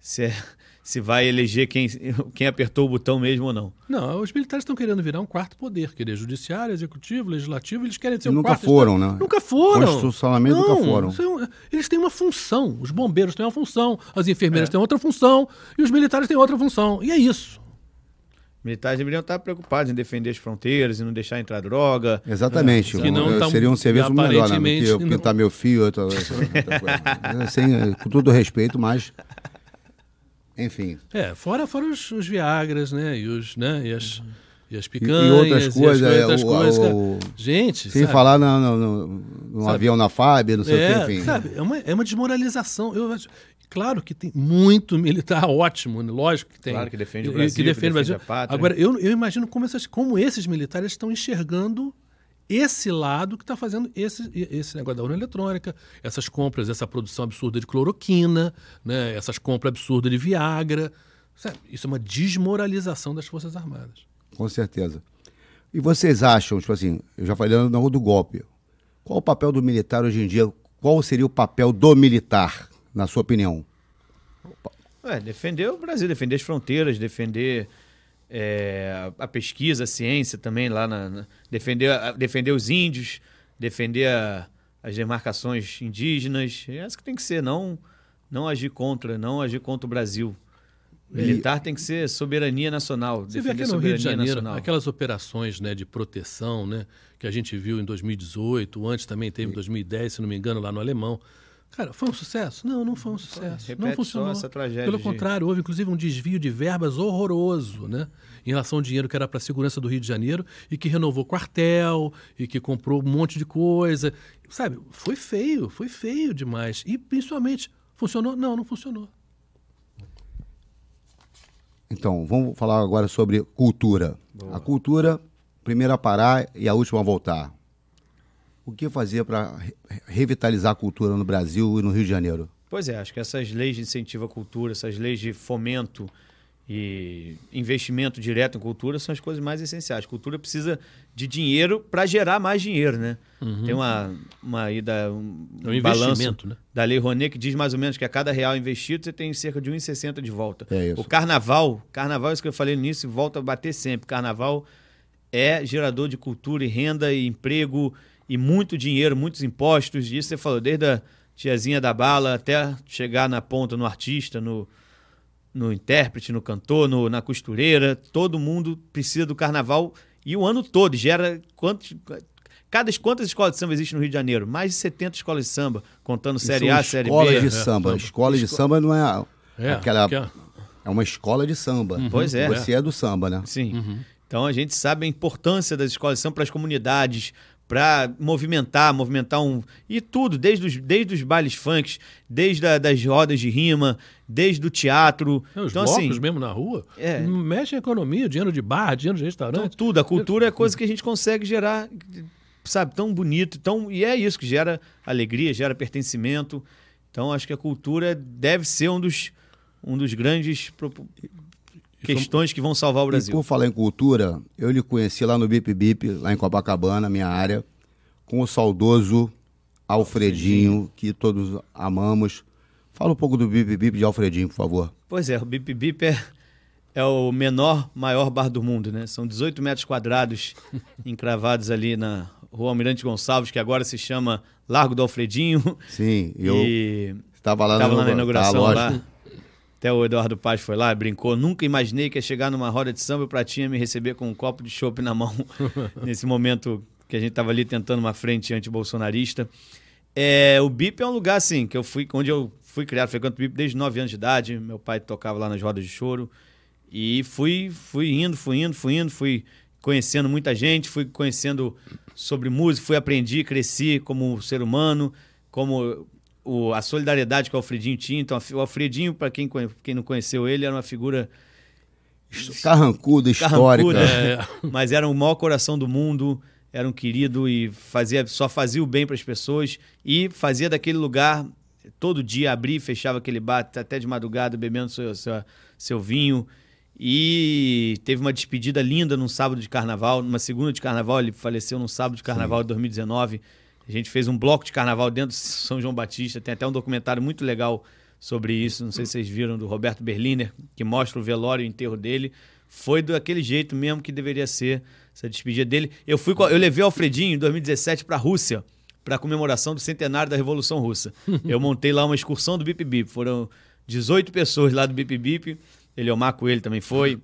se é se vai eleger quem, quem apertou o botão mesmo ou não. Não, os militares estão querendo virar um quarto poder, querer judiciário, executivo, legislativo, eles querem ser E um nunca quarto foram, né? Nunca foram. Constitucionalmente Não, nunca foram. é eles têm uma função. Os bombeiros têm uma função, as enfermeiras É. têm outra função e os militares têm outra função. E é isso. Militares deveriam estar preocupados em defender as fronteiras e não deixar entrar droga. Exatamente. Que não tá- seria um serviço melhor, né? Que eu não- pintar meu fio, outra, outra- outra coisa. Sem, com todo respeito, mas. Enfim. É, fora, fora os, os Viagras, né? E, os, né? e, as, e as E, picanhas. e outras coisas. é, outras o- coisas, cara. o- Gente, sem sabe? falar no, no, no- no avião na FAB, não sei o é, que, enfim. sabe, é, uma, é uma desmoralização. Eu acho- claro que tem muito militar ótimo, né? lógico que tem. Claro que defende o Brasil, que defende o que Brasil. defende a pátria. Agora, eu, eu imagino como, essas, como esses militares estão enxergando esse lado que está fazendo esse, esse negócio da urna eletrônica, essas compras, essa produção absurda de cloroquina, né? essas compras absurdas de Viagra. Sabe? Isso é uma desmoralização das Forças Armadas. Com certeza. E vocês acham, tipo assim, eu já falei no do golpe. Qual o papel do militar hoje em dia? Qual seria o papel do militar, na sua opinião? É, defender o Brasil, defender as fronteiras, defender é, a pesquisa, a ciência também lá na, na- defender, a- defender os índios, defender a- as demarcações indígenas. É essa que tem que ser, não não agir contra, não agir contra o Brasil. Militar tem que ser soberania nacional, Você vê defender aqui a no Rio de soberania Janeiro, nacional. aquelas operações né, de proteção né, que a gente viu em 2018, antes também teve em 2010, se não me engano, lá no Alemão. Cara, foi um sucesso? Não, não foi um sucesso. repete não só funcionou. essa tragédia Pelo contrário, houve inclusive um desvio de verbas horroroso, né? Em relação ao dinheiro que era para a segurança do Rio de Janeiro e que renovou quartel e que comprou um monte de coisa. Sabe, foi feio, foi feio demais. E principalmente, funcionou? Não, não funcionou. Então, vamos falar agora sobre cultura. A cultura, primeira a parar e a última a voltar. O que fazer para re- revitalizar a cultura no Brasil e no Rio de Janeiro? Pois é, acho que essas leis de incentivo à cultura, essas leis de fomento e investimento direto em cultura são as coisas mais essenciais. Cultura precisa de dinheiro para gerar mais dinheiro, né? Tem uma, uma aí da, um, É um balanço né? da Lei Rouanet que diz mais ou menos que a cada real investido você tem cerca de 1,60 de volta. É isso. O carnaval, carnaval, isso que eu falei no início, volta a bater sempre. Carnaval é gerador de cultura e renda e emprego e muito dinheiro, muitos impostos. Isso você falou, desde a tiazinha da bala até chegar na ponta no artista, no, no intérprete, no cantor, no- na costureira. Todo mundo precisa do carnaval e o ano todo gera quantos. Cada, quantas escolas de samba existem no Rio de Janeiro? Mais de 70 escolas de samba, contando Série São A, Série escolas B. de É, samba. samba. Escola de samba não é, É, aquela. que é- É uma escola de samba. Pois é. Você é do samba, né? Sim. Então a gente sabe a importância das escolas de samba para as comunidades, para movimentar, movimentar um. E tudo, desde os, desde os bailes funks, desde a, das rodas de rima, desde o teatro. É, os então, blocos assim, mesmo na rua É. mexe a economia, dinheiro de bar, dinheiro de então, restaurante. tudo. A cultura é coisa que a gente consegue gerar, sabe, tão bonito. Tão, e é isso que gera alegria, gera pertencimento. Então, acho que a cultura deve ser um dos, um dos grandes questões que vão salvar o E Brasil. por falar em cultura, eu lhe conheci lá no Bip Bip, lá em Copacabana, minha área, com o saudoso Alfredinho, que todos amamos. Fala um pouco do Bip Bip de Alfredinho, por favor. Pois é, o Bip Bip é, é o menor, maior bar do mundo, né? São 18 metros quadrados encravados ali na Rua Almirante Gonçalves, que agora se chama Largo do Alfredinho. Sim, eu E estava lá, estava lá na tá, inauguração lógico. lá. Até o Eduardo Paz foi lá, brincou. Nunca imaginei que ia chegar numa roda de samba e o Pratinha me receber com um copo de chopp na mão. nesse momento que a gente estava ali tentando uma frente antibolsonarista. É, o BIP é um lugar, assim, que eu fui, onde eu fui criado, frequento o BIP desde 9 anos de idade. Meu pai tocava lá nas rodas de choro. E fui, fui indo, fui indo, fui indo, fui conhecendo muita gente, fui conhecendo sobre música, fui aprendi, cresci como ser humano, como o- a solidariedade que o Alfredinho tinha. Então, o Alfredinho, para quem, quem não conheceu ele, era uma figura Carrancuda, histórica. carrancuda, É. mas era o maior coração do mundo, era um querido e fazia, só fazia o bem para as pessoas e fazia daquele lugar todo dia abrir e fechava aquele bar até de madrugada bebendo seu, seu, seu vinho. E teve uma despedida linda num sábado de carnaval, numa segunda de carnaval, ele faleceu num sábado de carnaval de 2019. A gente fez um bloco de carnaval dentro de São João Batista, tem até um documentário muito legal sobre isso, não sei se vocês viram, do Roberto Berliner, que mostra o velório e o enterro dele. Foi daquele jeito mesmo que deveria ser essa despedida dele. Eu fui, eu levei o Alfredinho em 2017 para a Rússia, para a comemoração do centenário da Revolução Russa. Eu montei lá uma excursão do Bip Bip, foram 18 pessoas lá do Bip Bip, Eliomar Coelho também foi.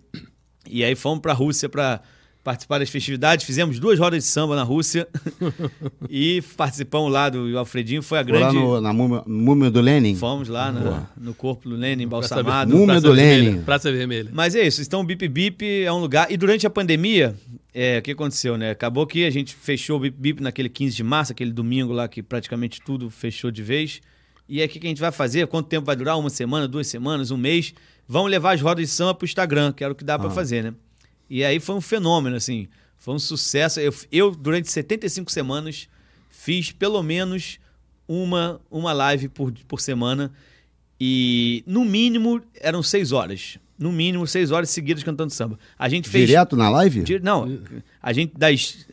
E aí fomos para a Rússia para participar das festividades, fizemos duas rodas de samba na Rússia e participamos lá do e o Alfredinho, foi a Foi lá grande no, na múmia, múmia do Lenin. Fomos lá na- no corpo do Lenin, Praça embalsamado. Ver- Múmia Praça do Vermelha, Lenin. Praça Vermelha. Mas é isso, então o Bip Bip é um lugar. E durante a pandemia, é, o que aconteceu, né? Acabou que a gente fechou o Bip Bip naquele 15 de março, aquele domingo lá que praticamente tudo fechou de vez. E aí o que que a gente vai fazer? Quanto tempo vai durar? Uma semana, duas semanas, um mês? Vamos levar as rodas de samba pro Instagram, que era o que dá pra fazer, né? E aí foi um fenômeno, assim. Foi um sucesso. Eu, eu, durante 75 semanas, fiz pelo menos uma, uma live por, por semana. E, no mínimo, eram seis horas. No mínimo, seis horas seguidas cantando samba. A gente fez. Direto na live? Di- Não, a gente, das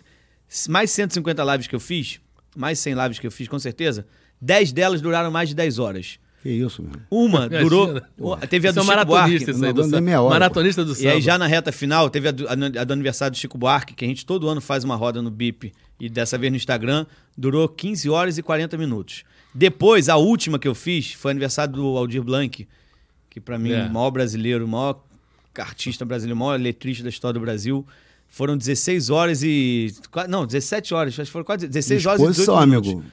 mais 150 lives que eu fiz, mais 100 lives que eu fiz, com certeza, 10 delas duraram mais de 10 horas. Que isso, meu. Uma Imagina. durou. Teve a do um Chico maratonista Buarque. aí do meia hora, Maratonista do E samba. aí, já na reta final, teve a do, a do- a do aniversário do Chico Buarque, que a gente todo ano faz uma roda no BIP, e dessa vez no Instagram, durou 15 horas e 40 minutos. Depois, a última que eu fiz foi aniversário do Aldir Blanc, que pra mim É. o maior brasileiro, o maior artista brasileiro, o maior letrista da história do Brasil. Foram 16 horas e. Não, 17 horas, acho que foram quase 16 horas e 18 Exposição, minutos. amigo.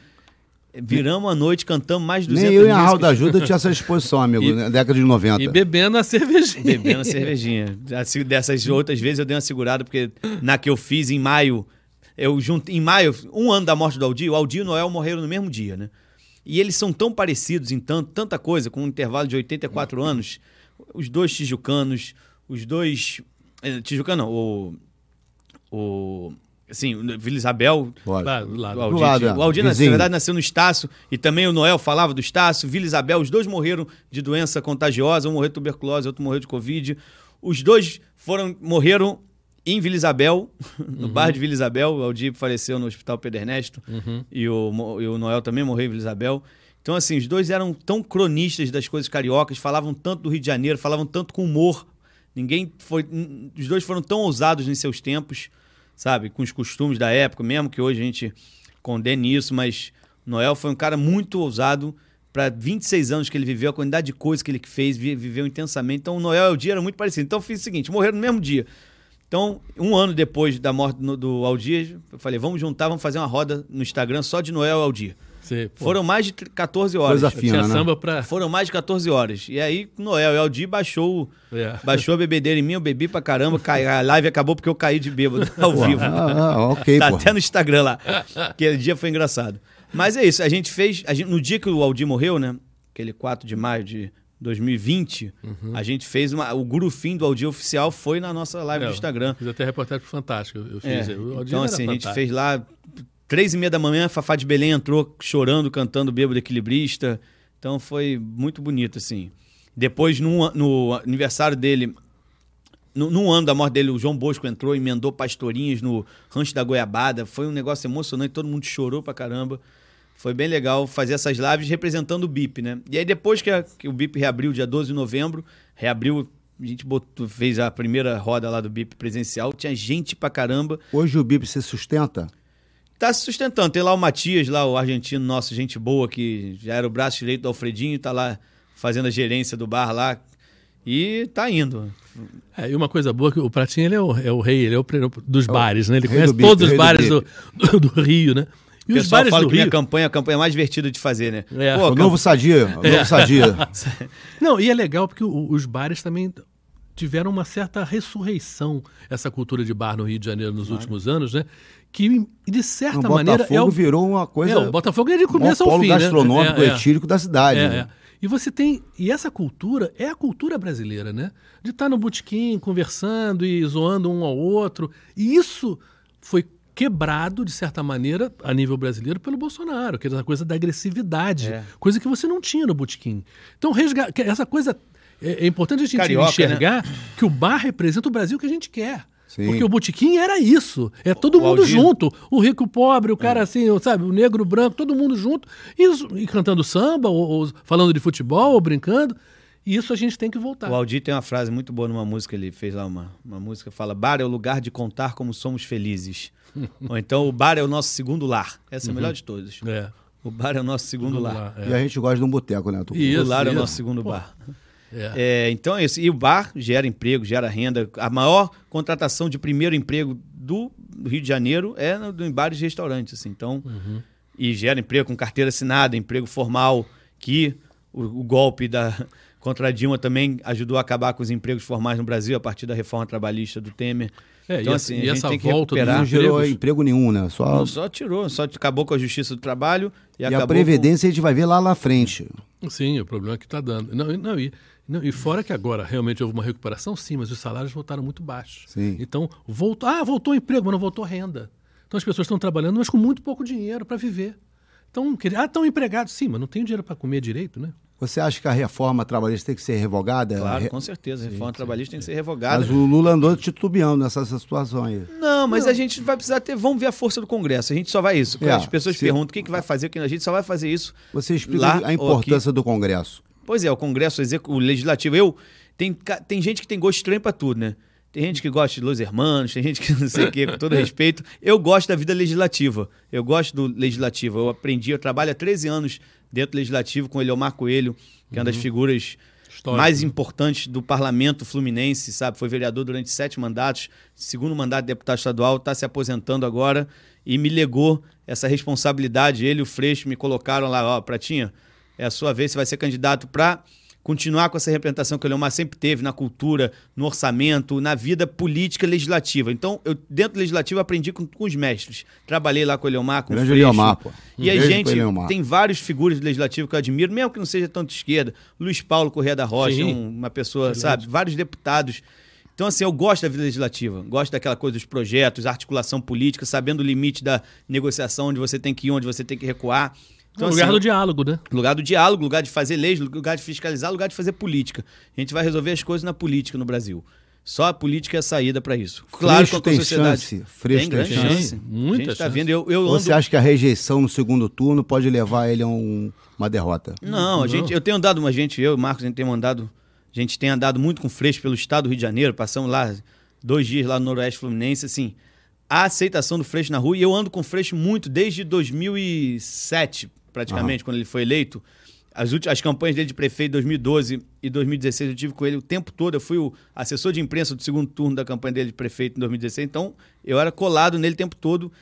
Viramos a noite, cantamos mais de 200 Nem eu e a Raul da Ajuda tinha essa exposição, amigo, E- na década de 90. E bebendo a cervejinha. Bebendo a cervejinha. Assim, Dessas outras vezes eu dei uma segurada, porque na que eu fiz em maio, eu juntei. Em maio, um ano da morte do Aldir, o Aldir e o Noel morreram no mesmo dia, né? E eles são tão parecidos em tanto, tanta coisa, com um intervalo de 84 anos. Os dois tijucanos, os dois. eh, Tijucano, não, o. O. Assim, Vila Isabel. Lá, do lado. o Aldir, Do lado, é. o Aldir, na verdade, nasceu no Estácio e também o Noel falava do Estácio. Vila Isabel, os dois morreram de doença contagiosa. Um morreu de tuberculose, outro morreu de Covid. Os dois foram morreram em Vila Isabel, no bairro de Vila Isabel. O Aldir faleceu no Hospital Pedro Ernesto e, o, e o Noel também morreu em Vila Isabel. Então, assim, os dois eram tão cronistas das coisas cariocas, falavam tanto do Rio de Janeiro, falavam tanto com humor. Ninguém foi. Os dois foram tão ousados em seus tempos, sabe? Com os costumes da época, mesmo que hoje a gente condene isso, mas Noel foi um cara muito ousado. Para 26 anos que ele viveu, a quantidade de coisas que ele fez, vi- viveu intensamente. Então, o Noel e o dia era muito parecido. Então, eu fiz o seguinte: morreram no mesmo dia. Então, um ano depois da morte do Aldir, eu falei: vamos juntar, vamos fazer uma roda no Instagram só de Noel e Aldir. Sei. Foram mais de 14 horas. Coisa fina, né? samba pra. Foram mais de 14 horas. E aí, Noel e Aldir baixou, o- É. baixou a bebedeira em mim, eu bebi pra caramba, cai- a live acabou porque eu caí de bêbado ao vivo. Ah, ah, ok, tá pô. até no Instagram lá. Aquele dia foi engraçado. Mas é isso, a gente fez. a gente- no dia que o Aldir morreu, né? Aquele 4 de maio de 2020, Uhum. a gente fez uma. O Gurufim do Aldir oficial foi na nossa live É, do Instagram. Fiz até reportagem pro Fantástico. Eu É, fiz. O Aldir então, assim, a gente fantástico. fez lá. Três e meia da manhã, Fafá de Belém entrou chorando, cantando Bêbado Equilibrista. Então foi muito bonito, assim. Depois, no, no aniversário dele, no, no ano da morte dele, o João Bosco entrou, emendou pastorinhas no Rancho da Goiabada. Foi um negócio emocionante, todo mundo chorou pra caramba. Foi bem legal fazer essas lives representando o BIP, né? E aí depois que, a- que o BIP reabriu, dia 12 de novembro, reabriu, a gente botou- fez a primeira roda lá do BIP presencial, tinha gente pra caramba. Hoje o BIP se sustenta? Tá se sustentando. Tem lá o Matias, lá o argentino nosso, gente boa, que já era o braço direito do Alfredinho, tá lá fazendo a gerência do bar lá. E tá indo. É, e uma coisa boa que o Pratinho ele é, o, é o rei, ele é o dos bares, né? Ele conhece bico, todos os bares do, do, do Rio, né? E O os bares fala do que minha Rio. campanha é a campanha mais divertida de fazer, né? É. Pô, O novo sadia, o novo sadia. Não, e é legal porque o- os bares também tiveram uma certa ressurreição, essa cultura de bar no Rio de Janeiro nos últimos anos, né? Que, de certa O maneira, Botafogo é o, virou uma coisa... é, o Botafogo é de começo ao fim, né? gastronômico É, é. etílico da cidade. É, né? é. E você tem. E essa cultura é a cultura brasileira, né? De estar no botequim conversando e zoando um ao outro. E isso foi quebrado, de certa maneira, a nível brasileiro, pelo Bolsonaro, que é essa coisa da agressividade, É. coisa que você não tinha no botequim. Então, resga- essa coisa. É, é importante a gente Carioca, enxergar que o bar representa o Brasil que a gente quer. Sim. Porque o botequim era isso. É todo O mundo Aldir- junto. O rico, o pobre, o cara assim, sabe, o negro, o branco, todo mundo junto. E, e cantando samba, ou, ou falando de futebol, ou brincando. E isso a gente tem que voltar. O Aldir tem uma frase muito boa numa música, ele fez lá uma, uma música, fala, bar é o lugar de contar como somos felizes. Ou então, o bar é o nosso segundo lar. Essa é a melhor de todas. É. O bar é o nosso segundo Vamos lar. lá, é. E a gente gosta de um boteco, né? Isso, o lar é o isso. nosso segundo Pô, bar. É. É, então é isso. E o bar gera emprego, gera renda. A maior contratação de primeiro emprego do Rio de Janeiro é no, em bares e restaurantes. Assim. Então, Uhum. E gera emprego com carteira assinada, emprego formal, que o, o golpe da contra a Dilma também ajudou a acabar com os empregos formais no Brasil a partir da reforma trabalhista do Temer. É, então, e assim, essa- a e gente essa tem que recuperar. Não gerou empregos. emprego nenhum, né? Só... Não, só tirou, só acabou com a justiça do trabalho e, E acabou a Previdência a gente vai ver lá na frente. Sim, o problema é que está dando. Não, e- não, e, não, e fora que agora realmente houve uma recuperação, sim, mas os salários voltaram muito baixos. Sim. Então, voltou, ah, voltou o emprego, mas não voltou renda. Então as pessoas estão trabalhando, mas com muito pouco dinheiro para viver. Então, quer- ah, estão empregados, sim, mas não tem dinheiro para comer direito, né? Você acha que a reforma trabalhista tem que ser revogada? com... Claro, Re- com certeza. A reforma trabalhista tem que ser revogada. Mas o Lula andou titubeando nessa, nessa situação aí. Não, mas a gente vai precisar ter. Vamos ver a força do Congresso. A gente só vai isso. É, As pessoas se- perguntam o que, que vai fazer, o que a gente só vai fazer isso. Você explica Lá a importância do Congresso. Pois é, o Congresso, o Legislativo. Eu. Tem, tem gente que tem gosto estranho pra tudo, né? Tem gente que gosta de Los Hermanos, tem gente que não sei o quê, com todo respeito. Eu gosto da vida legislativa. Eu gosto do legislativo. Eu aprendi, eu trabalho há 13 anos dentro do legislativo com o Eliomar Coelho, que é uma das figuras Histórico, mais né? importantes do parlamento fluminense, sabe? Foi vereador durante sete mandatos, segundo mandato de deputado estadual, está se aposentando agora e me legou essa responsabilidade. Ele e o Freixo me colocaram lá, ó, Pratinha, é a sua vez, você vai ser candidato para continuar com essa representação que o Leomar sempre teve na cultura, no orçamento, na vida política e legislativa. Então, eu dentro do legislativo aprendi com, com os mestres. Trabalhei lá com o Leomar, com Grande o Freixo. Eliomar, pô. E Um aí, gente, tem vários figuras do legislativo que eu admiro, mesmo que não seja tanto de esquerda. Luiz Paulo Correia da Rocha, um- uma pessoa, Excelente. sabe? Vários deputados. Então, assim, eu gosto da vida legislativa, gosto daquela coisa dos projetos, articulação política, sabendo o limite da negociação, onde você tem que ir, onde você tem que recuar. Então, o lugar assim, do diálogo, né? Lugar do diálogo, lugar de fazer leis, lugar de fiscalizar, lugar de fazer política. A gente vai resolver as coisas na política no Brasil. Só a política é a saída para isso. Claro Freixo que a tem sociedade chance, Freixo tem tem grande chance. chance. Muita tá vendo, eu, eu ando você acha que a rejeição no segundo turno pode levar ele a um- uma derrota? Não, a gente, eu tenho andado, uma gente, eu e o Marcos, a gente tem andado, a gente tem andado muito com Freixo pelo estado do Rio de Janeiro, passamos lá dois dias lá no Noroeste Fluminense, assim, a aceitação do Freixo na rua, e eu ando com Freixo muito desde 2007, praticamente, quando ele foi eleito. As, últimas, as campanhas dele de prefeito 2012 e 2016 eu tive com ele o tempo todo. Eu fui o assessor de imprensa do segundo turno da campanha dele de prefeito em 2016. Então eu era colado nele o tempo todo.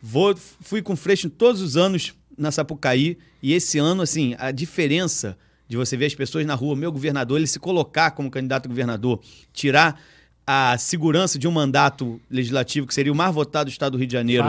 Vou, fui com o Freixo todos os anos na Sapucaí. E esse ano, assim, a diferença de você ver as pessoas na rua, meu governador, ele se colocar como candidato a governador, tirar a segurança de um mandato legislativo que seria o mais votado do estado do Rio de Janeiro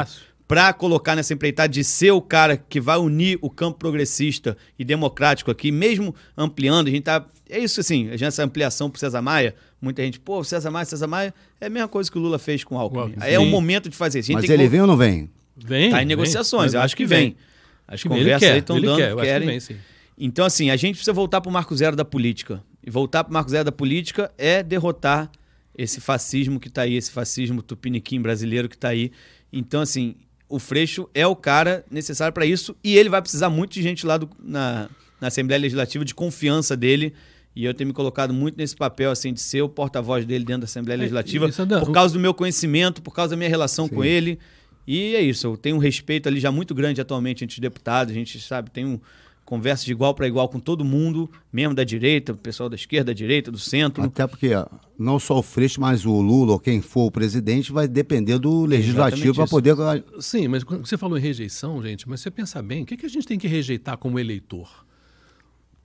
para colocar nessa empreitada de ser o cara que vai unir o campo progressista e democrático aqui, mesmo ampliando, a gente tá. É isso assim, essa ampliação pro César Maia, muita gente, pô, César Maia, César Maia, é a mesma coisa que o Lula fez com o Alckmin. Sim. É o momento de fazer isso. Mas ele que... vem ou não vem? Vem. Tá em negociações, vem, eu acho que vem. vem. As conversas aí estão dando, quer, querem. Vem, sim. Então, assim, a gente precisa voltar pro marco zero da política. E voltar pro marco zero da política é derrotar esse fascismo que está aí, esse fascismo tupiniquim brasileiro que está aí. Então, assim, o Freixo é o cara necessário para isso e ele vai precisar muito de gente lá do, na, na Assembleia Legislativa, de confiança dele. E eu tenho me colocado muito nesse papel, assim, de ser o porta-voz dele dentro da Assembleia é, Legislativa, é, por causa do meu conhecimento, por causa da minha relação Sim. com ele. E é isso, eu tenho um respeito ali já muito grande atualmente entre os deputados, a gente sabe, tem um, conversa de igual para igual com todo mundo, mesmo da direita, o pessoal da esquerda, da direita, do centro. Até porque não só o Freixo, mas o Lula ou quem for o presidente vai depender do legislativo para poder. Sim, mas você falou em rejeição, gente, mas você pensa bem, o que, é que a gente tem que rejeitar como eleitor?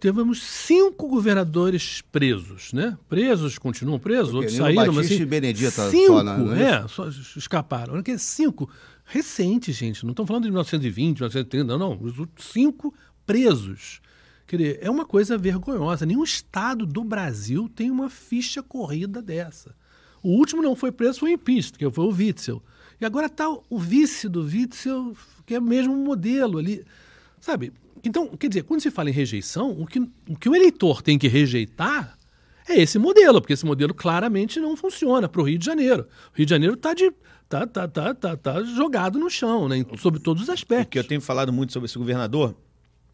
Tivemos cinco governadores presos, né? Presos, continuam presos, outros saíram, mas assim, Benedita cinco, só, não é, é só escaparam. Cinco recentes, gente. Não estão falando de 1920, 1930, não, não. Os cinco presos. Quer dizer, é uma coisa vergonhosa. Nenhum estado do Brasil tem uma ficha corrida dessa. O último não foi preso, foi impeachment, que foi o Witzel. E agora está o vice do Witzel, que é o mesmo modelo ali. Sabe? Então, quer dizer, quando se fala em rejeição, o que o, que o eleitor tem que rejeitar é esse modelo, porque esse modelo claramente não funciona para o Rio de Janeiro. O Rio de Janeiro está de. Tá, tá, tá, tá, tá jogado no chão, né, sobre todos os aspectos. O que eu tenho falado muito sobre esse governador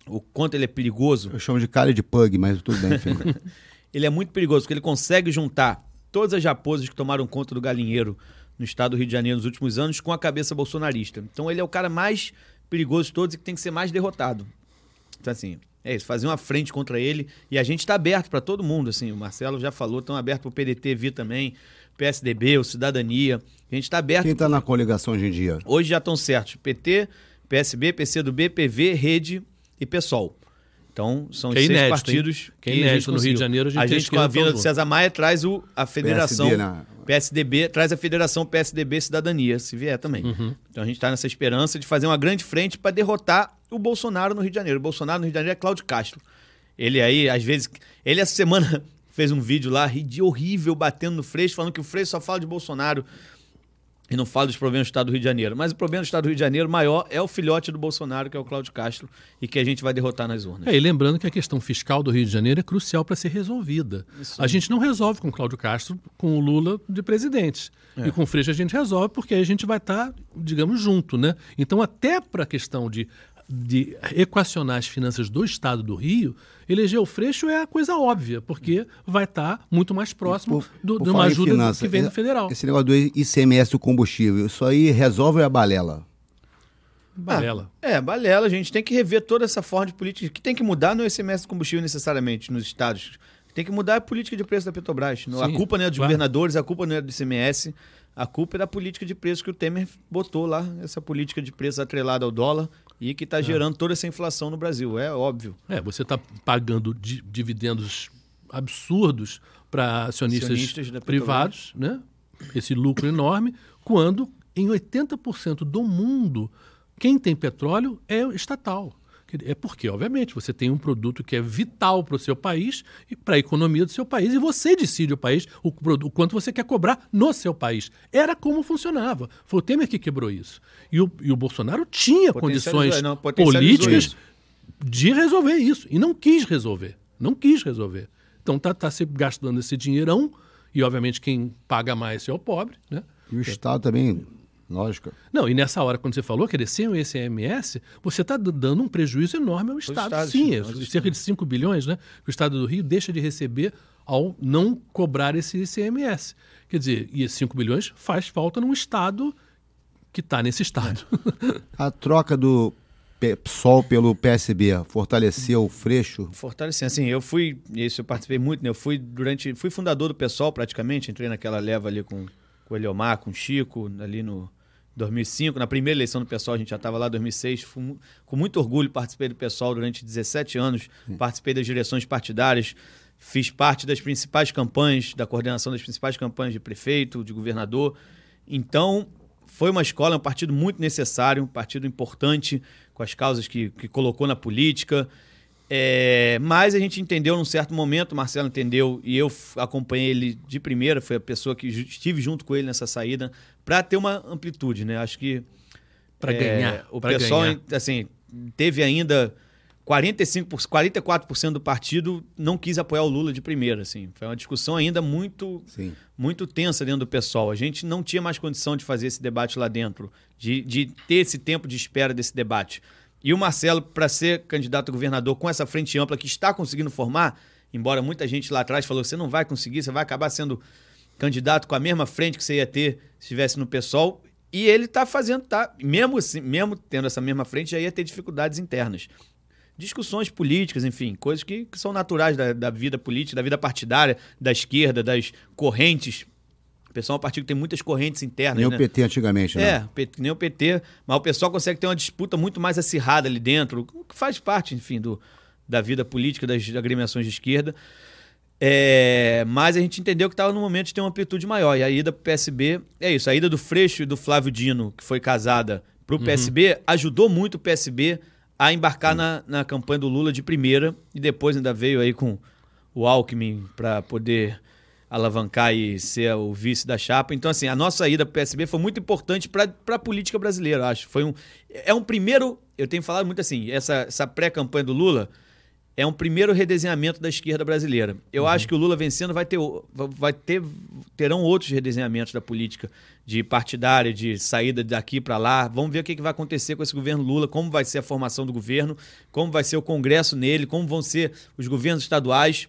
o quanto ele é perigoso. Eu chamo de cara de pug, mas tudo bem, enfim. ele é muito perigoso, porque ele consegue juntar todas as raposas que tomaram conta do galinheiro no estado do Rio de Janeiro nos últimos anos com a cabeça bolsonarista. Então ele é o cara mais perigoso de todos e que tem que ser mais derrotado. Então, assim, é isso, fazer uma frente contra ele. E a gente está aberto para todo mundo, assim. O Marcelo já falou, estão aberto para o PDT vir também, PSDB, o Cidadania. A gente está aberto. Quem está na coligação hoje em dia? Hoje já estão certos. PT, PSB, PCdoB, PV, Rede e PSOL. Então, são que os é seis partidos que, que inédito, no Rio de Janeiro a gente, a gente com a vinda do César Maia traz o, a federação PSD, né? PSDB, traz a federação PSDB Cidadania, se vier também. Uhum. Então a gente está nessa esperança de fazer uma grande frente para derrotar o Bolsonaro no Rio de Janeiro. O Bolsonaro no Rio de Janeiro é Cláudio Castro. Ele aí, às vezes, ele essa semana fez um vídeo lá, de horrível, batendo no Freixo, falando que o Freixo só fala de Bolsonaro e não falo dos problemas do Estado do Rio de Janeiro. Mas o problema do Estado do Rio de Janeiro maior é o filhote do Bolsonaro, que é o Cláudio Castro, e que a gente vai derrotar nas urnas. É, e lembrando que a questão fiscal do Rio de Janeiro é crucial para ser resolvida. Isso. A gente não resolve com o Cláudio Castro, com o Lula de presidente. É. E com o Freixo a gente resolve, porque aí a gente vai estar, tá, digamos, junto. Né? Então, até para a questão de de equacionar as finanças do Estado do Rio, eleger o Freixo é a coisa óbvia, porque vai estar muito mais próximo por, do, por de uma ajuda finança, que vem do federal. Esse negócio do ICMS do combustível, isso aí resolve a balela? Balela. Ah, é, balela. A gente tem que rever toda essa forma de política. que tem que mudar no ICMS do combustível necessariamente nos estados. Tem que mudar a política de preço da Petrobras. Sim, a culpa não é dos vai. governadores, a culpa não é do ICMS. A culpa é da política de preço que o Temer botou lá, essa política de preço atrelada ao dólar e que está é. gerando toda essa inflação no Brasil. É óbvio. É, você está pagando di dividendos absurdos para acionistas, acionistas privados, né? esse lucro enorme, quando em 80% do mundo quem tem petróleo é estatal. É porque, obviamente, você tem um produto que é vital para o seu país e para a economia do seu país, e você decide o país, o, o, quanto você quer cobrar no seu país. Era como funcionava. Foi o Temer que quebrou isso. E o, e o Bolsonaro tinha condições não, políticas isso. de resolver isso. E não quis resolver. Não quis resolver. Então está tá se gastando esse dinheirão, e obviamente quem paga mais é o pobre. Né? E o Estado também Lógico. Não, e nessa hora, quando você falou que sem o ICMS, você está dando um prejuízo enorme ao Estado. Estado sim, é, cerca de 5 bilhões, né? Que o Estado do Rio deixa de receber ao não cobrar esse ICMS. Quer dizer, e esses 5 bilhões faz falta num Estado que está nesse Estado. É. A troca do PSOL pelo PSB fortaleceu o Freixo? Fortaleceu, assim, eu fui, isso eu participei muito, né? Eu fui durante, fui fundador do PSOL praticamente, entrei naquela leva ali com, com o Eliomar, com o Chico, ali no 2005. Na primeira eleição do pessoal, a gente já estava lá em 2006. Fui, com muito orgulho, participei do pessoal durante 17 anos. Participei das direções partidárias. Fiz parte das principais campanhas, da coordenação das principais campanhas de prefeito, de governador. Então, foi uma escola, um partido muito necessário, um partido importante, com as causas que, que colocou na política. É, mas a gente entendeu num certo momento, o Marcelo entendeu, e eu acompanhei ele de primeira, foi a pessoa que estive junto com ele nessa saída, para ter uma amplitude, né? Acho que. Para é, ganhar. O pessoal, ganhar. assim, teve ainda 45%, 44% do partido não quis apoiar o Lula de primeira, assim. Foi uma discussão ainda muito, Sim. muito tensa dentro do pessoal. A gente não tinha mais condição de fazer esse debate lá dentro, de, de ter esse tempo de espera desse debate. E o Marcelo, para ser candidato a governador com essa frente ampla que está conseguindo formar, embora muita gente lá atrás falou você não vai conseguir, você vai acabar sendo candidato com a mesma frente que você ia ter se estivesse no PSOL. E ele está fazendo, tá, mesmo, assim, mesmo tendo essa mesma frente, já ia ter dificuldades internas. Discussões políticas, enfim, coisas que, que são naturais da, da vida política, da vida partidária, da esquerda, das correntes pessoal é um partido que tem muitas correntes internas. Nem né? o PT antigamente, né? É, nem o PT, mas o pessoal consegue ter uma disputa muito mais acirrada ali dentro, que faz parte, enfim, do, da vida política das agremiações de esquerda. É, mas a gente entendeu que estava no momento de ter uma amplitude maior. E a ida para o PSB é isso. A ida do Freixo e do Flávio Dino, que foi casada para o uhum. PSB, ajudou muito o PSB a embarcar na, na campanha do Lula de primeira. E depois ainda veio aí com o Alckmin para poder alavancar e ser o vice da chapa. Então, assim, a nossa ida para o PSB foi muito importante para a política brasileira, acho. Foi um, é um primeiro, eu tenho falado muito assim, essa, essa pré-campanha do Lula é um primeiro redesenhamento da esquerda brasileira. Eu uhum. acho que o Lula vencendo vai ter, vai ter, terão outros redesenhamentos da política de partidária, de saída daqui para lá. Vamos ver o que, que vai acontecer com esse governo Lula, como vai ser a formação do governo, como vai ser o Congresso nele, como vão ser os governos estaduais.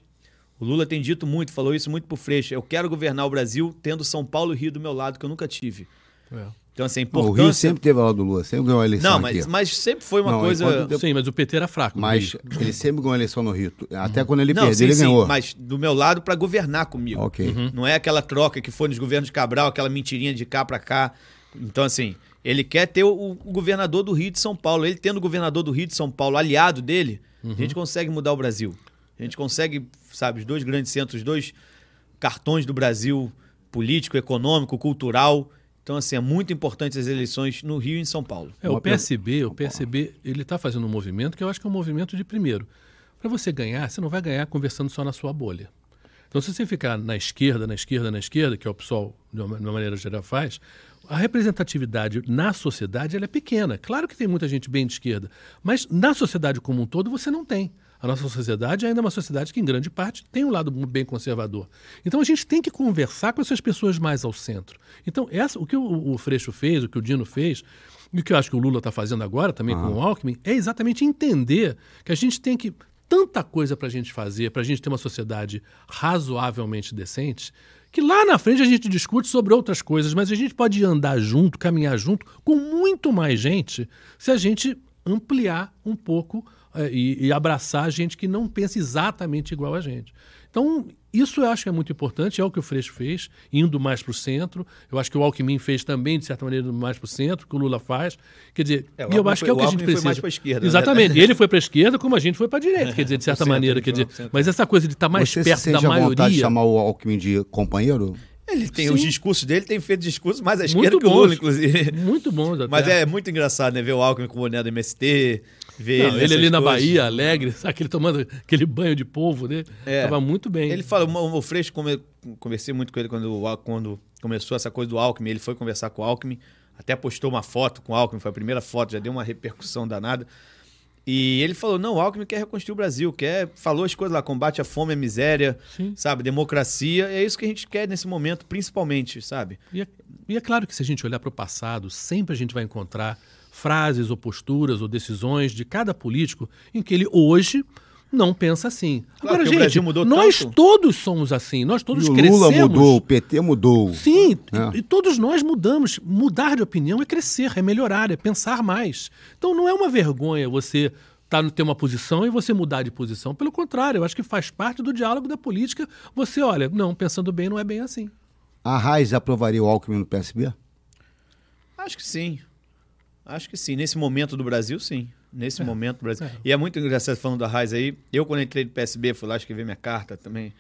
O Lula tem dito muito, falou isso muito pro Freixo. Eu quero governar o Brasil tendo São Paulo e Rio do meu lado, que eu nunca tive. É. Então, assim, importância... O Rio sempre teve a lado do Lula, sempre ganhou a eleição Não, mas, mas sempre foi uma não, coisa... Sim, mas o PT era fraco. Mas ele sempre ganhou a eleição no Rio. Até quando ele não, perdeu, sim, ele ganhou. Sim, mas do meu lado para governar comigo. Ok. Uhum. Não é aquela troca que foi nos governos de Cabral, aquela mentirinha de cá para cá. Então, assim, ele quer ter o, o, governador do Rio de São Paulo. Ele tendo o governador do Rio de São Paulo aliado dele, uhum. a gente consegue mudar o Brasil. A gente consegue, sabe, os dois grandes centros, os dois cartões do Brasil, político, econômico, cultural. Então, assim, é muito importante as eleições no Rio e em São Paulo. É, o PSB, o PSB, ele está fazendo um movimento que eu acho que é um movimento de primeiro. Para você ganhar, você não vai ganhar conversando só na sua bolha. Então, se você ficar na esquerda, na esquerda, na esquerda, que é o PSOL, de uma, de uma maneira geral, faz, a representatividade na sociedade ela é pequena. Claro que tem muita gente bem de esquerda, mas na sociedade como um todo você não tem. A nossa sociedade ainda é uma sociedade que, em grande parte, tem um lado bem conservador. Então a gente tem que conversar com essas pessoas mais ao centro. Então, essa, o que o, o Freixo fez, o que o Dino fez, e o que eu acho que o Lula está fazendo agora também com o Alckmin, é exatamente entender que a gente tem que. Tanta coisa para a gente fazer, para a gente ter uma sociedade razoavelmente decente, que lá na frente a gente discute sobre outras coisas, mas a gente pode andar junto, caminhar junto com muito mais gente se a gente ampliar um pouco é, e, e, abraçar gente que não pensa exatamente igual a gente. Então, isso eu acho que é muito importante, é o que o Freixo fez, indo mais para o centro. Eu acho que o Alckmin fez também, de certa maneira, mais para o centro, que o Lula faz. Quer dizer, é, e eu acho que é o que a gente precisa. Foi mais para a esquerda. Né? Exatamente. Né? Ele foi para a esquerda, como a gente foi para a direita, quer dizer, de certa maneira. Quer dizer, mas essa coisa de estar tá mais Você perto se da maioria. vontade de chamar o Alckmin de companheiro? Ele tem Sim. os discursos dele, tem feito discursos mais à esquerda muito que o Lula, inclusive. Muito até. Mas é muito engraçado, né? Ver o Alckmin com o boné do MST, ver Não, ele, ali na coisas. Bahia, alegre, sabe? Aquele tomando aquele banho de polvo, né? É. Tava muito bem. Ele fala, o, o Freixo, conversei muito com ele quando, quando começou essa coisa do Alckmin, ele foi conversar com o Alckmin, até postou uma foto com o Alckmin, foi a primeira foto, já deu uma repercussão danada. E ele falou: não, o Alckmin quer reconstruir o Brasil, quer, falou as coisas lá, combate a fome, a miséria, Sim. sabe, democracia. É isso que a gente quer nesse momento, principalmente, sabe? E é, e é claro que se a gente olhar para o passado, sempre a gente vai encontrar frases ou posturas ou decisões de cada político em que ele hoje não pensa assim. Claro Agora, gente, nós tanto. todos somos assim, nós todos e o crescemos. Lula mudou, o PT mudou. Sim, é. e, e, todos nós mudamos. Mudar de opinião é crescer, é melhorar, é pensar mais. Então não é uma vergonha você estar tá, ter uma posição e você mudar de posição. Pelo contrário, eu acho que faz parte do diálogo da política. Você olha, não, pensando bem, não é bem assim. A Raiz aprovaria o Alckmin no PSB? Acho que sim. Acho que sim. Nesse momento do Brasil, sim. Nesse é. momento do Brasil. É. E é muito engraçado falando da Raiz aí. Eu, quando entrei no PSB, fui lá escrever minha carta também,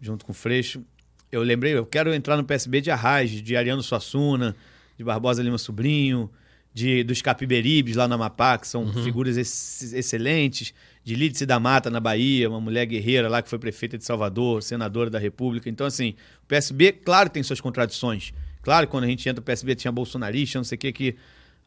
junto com o Freixo. Eu lembrei, eu quero entrar no PSB de Arraiz, de Ariano Suassuna, de Barbosa Lima Sobrinho, de, dos Capiberibes lá no Amapá, que são uhum. figuras ex excelentes, de Lídice da Mata na Bahia, uma mulher guerreira lá que foi prefeita de Salvador, senadora da República. Então, assim, o PSB, claro, tem suas contradições. Claro, quando a gente entra no PSB tinha bolsonarista, não sei o que, que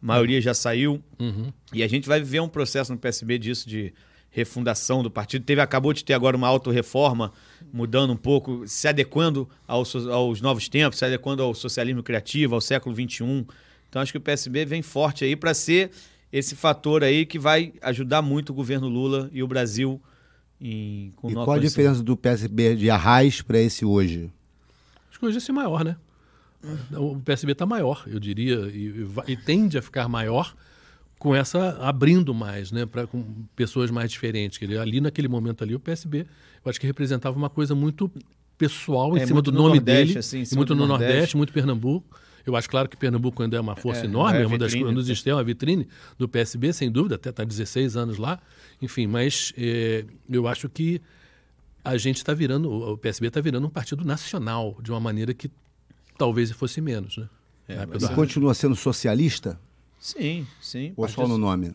a maioria já saiu. Uhum. E a gente vai viver um processo no PSB disso de refundação do partido. Teve, acabou de ter agora uma autorreforma, mudando um pouco, se adequando aos, aos novos tempos, se adequando ao socialismo criativo, ao século XXI. Então acho que o PSB vem forte aí para ser esse fator aí que vai ajudar muito o governo Lula e o Brasil em, com E qual a diferença do PSB de Arraiz para esse hoje? Acho que hoje é esse maior, né? O PSB está maior, eu diria, e, e, tende a ficar maior com essa abrindo mais, né, para com pessoas mais diferentes. Dizer, ali naquele momento ali o PSB, eu acho que representava uma coisa muito pessoal em é, cima do nome Nordeste, dele, assim, muito no Nordeste. Nordeste, muito Pernambuco. Eu acho claro que Pernambuco ainda é uma força é, enorme, é, é uma das um dos uma vitrine do PSB, sem dúvida, até está 16 anos lá. Enfim, mas é, eu acho que a gente está virando, o PSB está virando um partido nacional, de uma maneira que talvez fosse menos, né? É, mas continua sendo socialista? Sim, sim. Ou só no nome?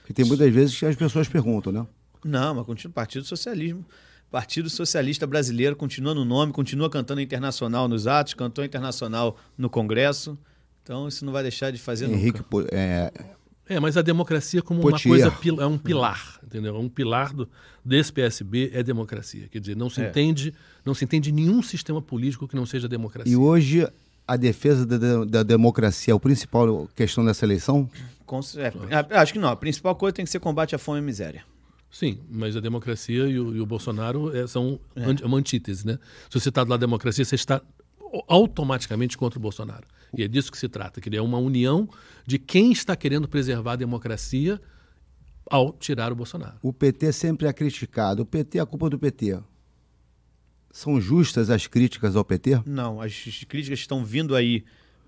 Porque tem muitas vezes que as pessoas perguntam, né? Não, mas continua Partido Socialismo. Partido Socialista Brasileiro continua no nome, continua cantando internacional nos atos, cantou internacional no Congresso. Então isso não vai deixar de fazer Henrique, nunca. É... é, mas a democracia como Potier. uma coisa é um pilar, entendeu? Um pilar do, desse PSB é democracia. Quer dizer, não se é. entende, não se entende nenhum sistema político que não seja democracia. E hoje a defesa da, da democracia é a principal questão dessa eleição? Com, é, acho que não. A principal coisa tem que ser combate à fome e miséria. Sim, mas a democracia e o, e o Bolsonaro é, são é. uma antítese, né? Se você está do lado da democracia, você está automaticamente contra o Bolsonaro. E é disso que se trata, que é uma união de quem está querendo preservar a democracia ao tirar o Bolsonaro. O PT sempre é criticado. O PT é a culpa do PT. São justas as críticas ao PT? Não, as críticas estão vindo aí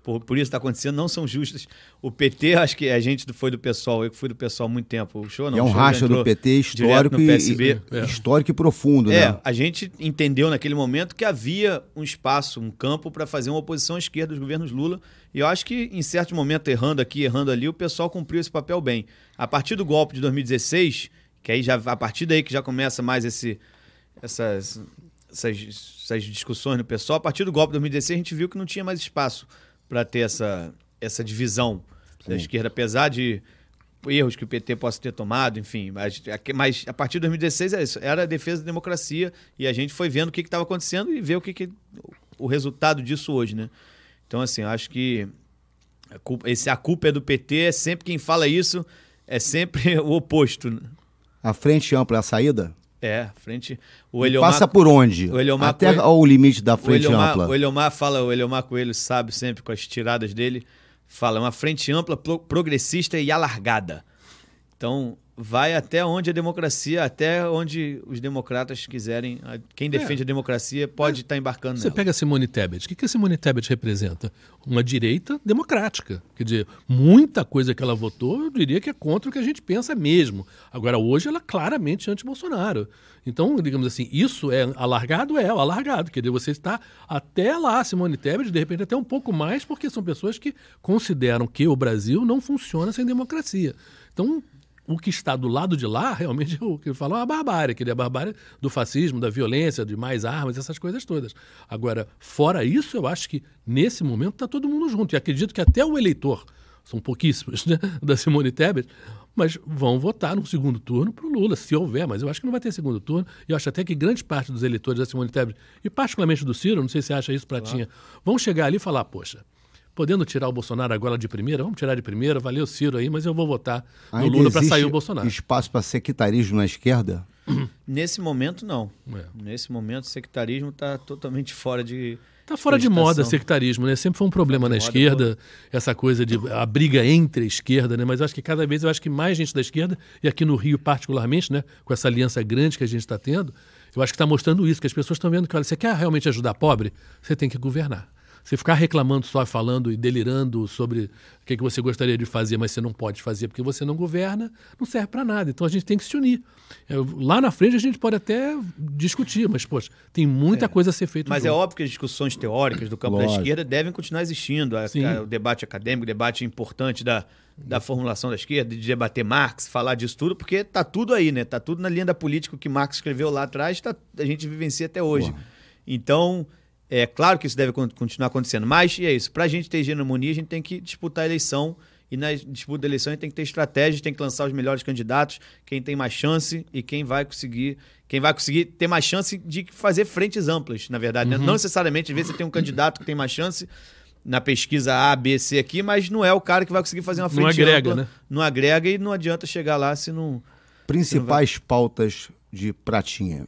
por, por isso está acontecendo, não são justas. O PT, acho que a gente foi do pessoal, eu que fui do pessoal há muito tempo. O show não. É um racha do PT histórico e, é. histórico e profundo, é, né? a gente entendeu naquele momento que havia um espaço, um campo para fazer uma oposição à esquerda dos governos Lula. E eu acho que, em certo momento, errando aqui, errando ali, o pessoal cumpriu esse papel bem. A partir do golpe de 2016, que aí já a partir daí que já começa mais esse, essas, essas, essas discussões no pessoal, a partir do golpe de 2016 a gente viu que não tinha mais espaço para ter essa, essa divisão Sim. da esquerda, apesar de erros que o PT possa ter tomado, enfim. Mas, mas a partir de 2016 era, isso, era a defesa da democracia e a gente foi vendo o que estava acontecendo e ver o que, que o resultado disso hoje, né? Então, assim, acho que a culpa, esse, a culpa é do PT, é sempre quem fala isso, é sempre o oposto. Né? A frente ampla é a saída? É, frente. O Eliomar, passa por onde? O Eliomar Até Coelho, o limite da frente o Eliomar, ampla. O Eliomar fala, o Eliomar Coelho sabe sempre com as tiradas dele, fala uma frente ampla, progressista e alargada. Então, vai até onde a democracia, até onde os democratas quiserem. Quem defende é. a democracia pode estar é. tá embarcando Você nela. pega a Simone Tebet. O que, que a Simone Tebet representa? Uma direita democrática. Quer dizer, muita coisa que ela votou, eu diria que é contra o que a gente pensa mesmo. Agora, hoje, ela é claramente anti-Bolsonaro. Então, digamos assim, isso é alargado? É, alargado. Quer dizer, você está até lá, Simone Tebet, de repente até um pouco mais, porque são pessoas que consideram que o Brasil não funciona sem democracia. Então, o que está do lado de lá, realmente, o que falam é a barbárie, que é a barbárie do fascismo, da violência, de mais armas, essas coisas todas. Agora, fora isso, eu acho que nesse momento está todo mundo junto. E acredito que até o eleitor, são pouquíssimos, né, da Simone Tebet, mas vão votar no segundo turno para o Lula, se houver, mas eu acho que não vai ter segundo turno. E eu acho até que grande parte dos eleitores da Simone Tebet, e particularmente do Ciro, não sei se você acha isso, Pratinha, claro. vão chegar ali e falar, poxa, podendo tirar o Bolsonaro agora de primeira, vamos tirar de primeira, valeu Ciro aí, mas eu vou votar no Ainda Lula para sair o Bolsonaro. espaço para sectarismo na esquerda? Nesse momento, não. É. Nesse momento, o sectarismo está totalmente fora de. Está fora de moda sectarismo, né? Sempre foi um problema na esquerda, essa coisa de a briga entre a esquerda, né? Mas eu acho que cada vez eu acho que mais gente da esquerda, e aqui no Rio particularmente, né? Com essa aliança grande que a gente está tendo, eu acho que está mostrando isso, que as pessoas estão vendo que, olha, você quer realmente ajudar pobre? Você tem que governar. Você ficar reclamando só, falando e delirando sobre o que, que você gostaria de fazer, mas você não pode fazer porque você não governa, não serve para nada. Então a gente tem que se unir. É, lá na frente a gente pode até discutir, mas, poxa, tem muita É. coisa a ser feita. Mas é óbvio que as discussões teóricas do campo da Lógico. esquerda devem continuar existindo. A- Sim. a- o debate acadêmico, o debate importante da, da formulação da esquerda, de debater Marx, falar disso tudo, porque tá tudo aí, né? Tá tudo na linha da política que Marx escreveu lá atrás, tá, a gente vivencia até hoje. Então, é claro que isso deve con- continuar acontecendo. Mas, e é isso, pra gente ter hegemonia, a gente tem que disputar a eleição. E na disputa da eleição a gente tem que ter estratégias, tem que lançar os melhores candidatos, quem tem mais chance e quem vai conseguir, quem vai conseguir ter mais chance de fazer frentes amplas, na verdade. Uhum. né? Não necessariamente, às vezes você tem um candidato que tem mais chance na pesquisa A, B, C aqui, mas não é o cara que vai conseguir fazer uma Não frente agrega, ampla. né? Não agrega e não adianta chegar lá se não. Principais pautas de Pratinha.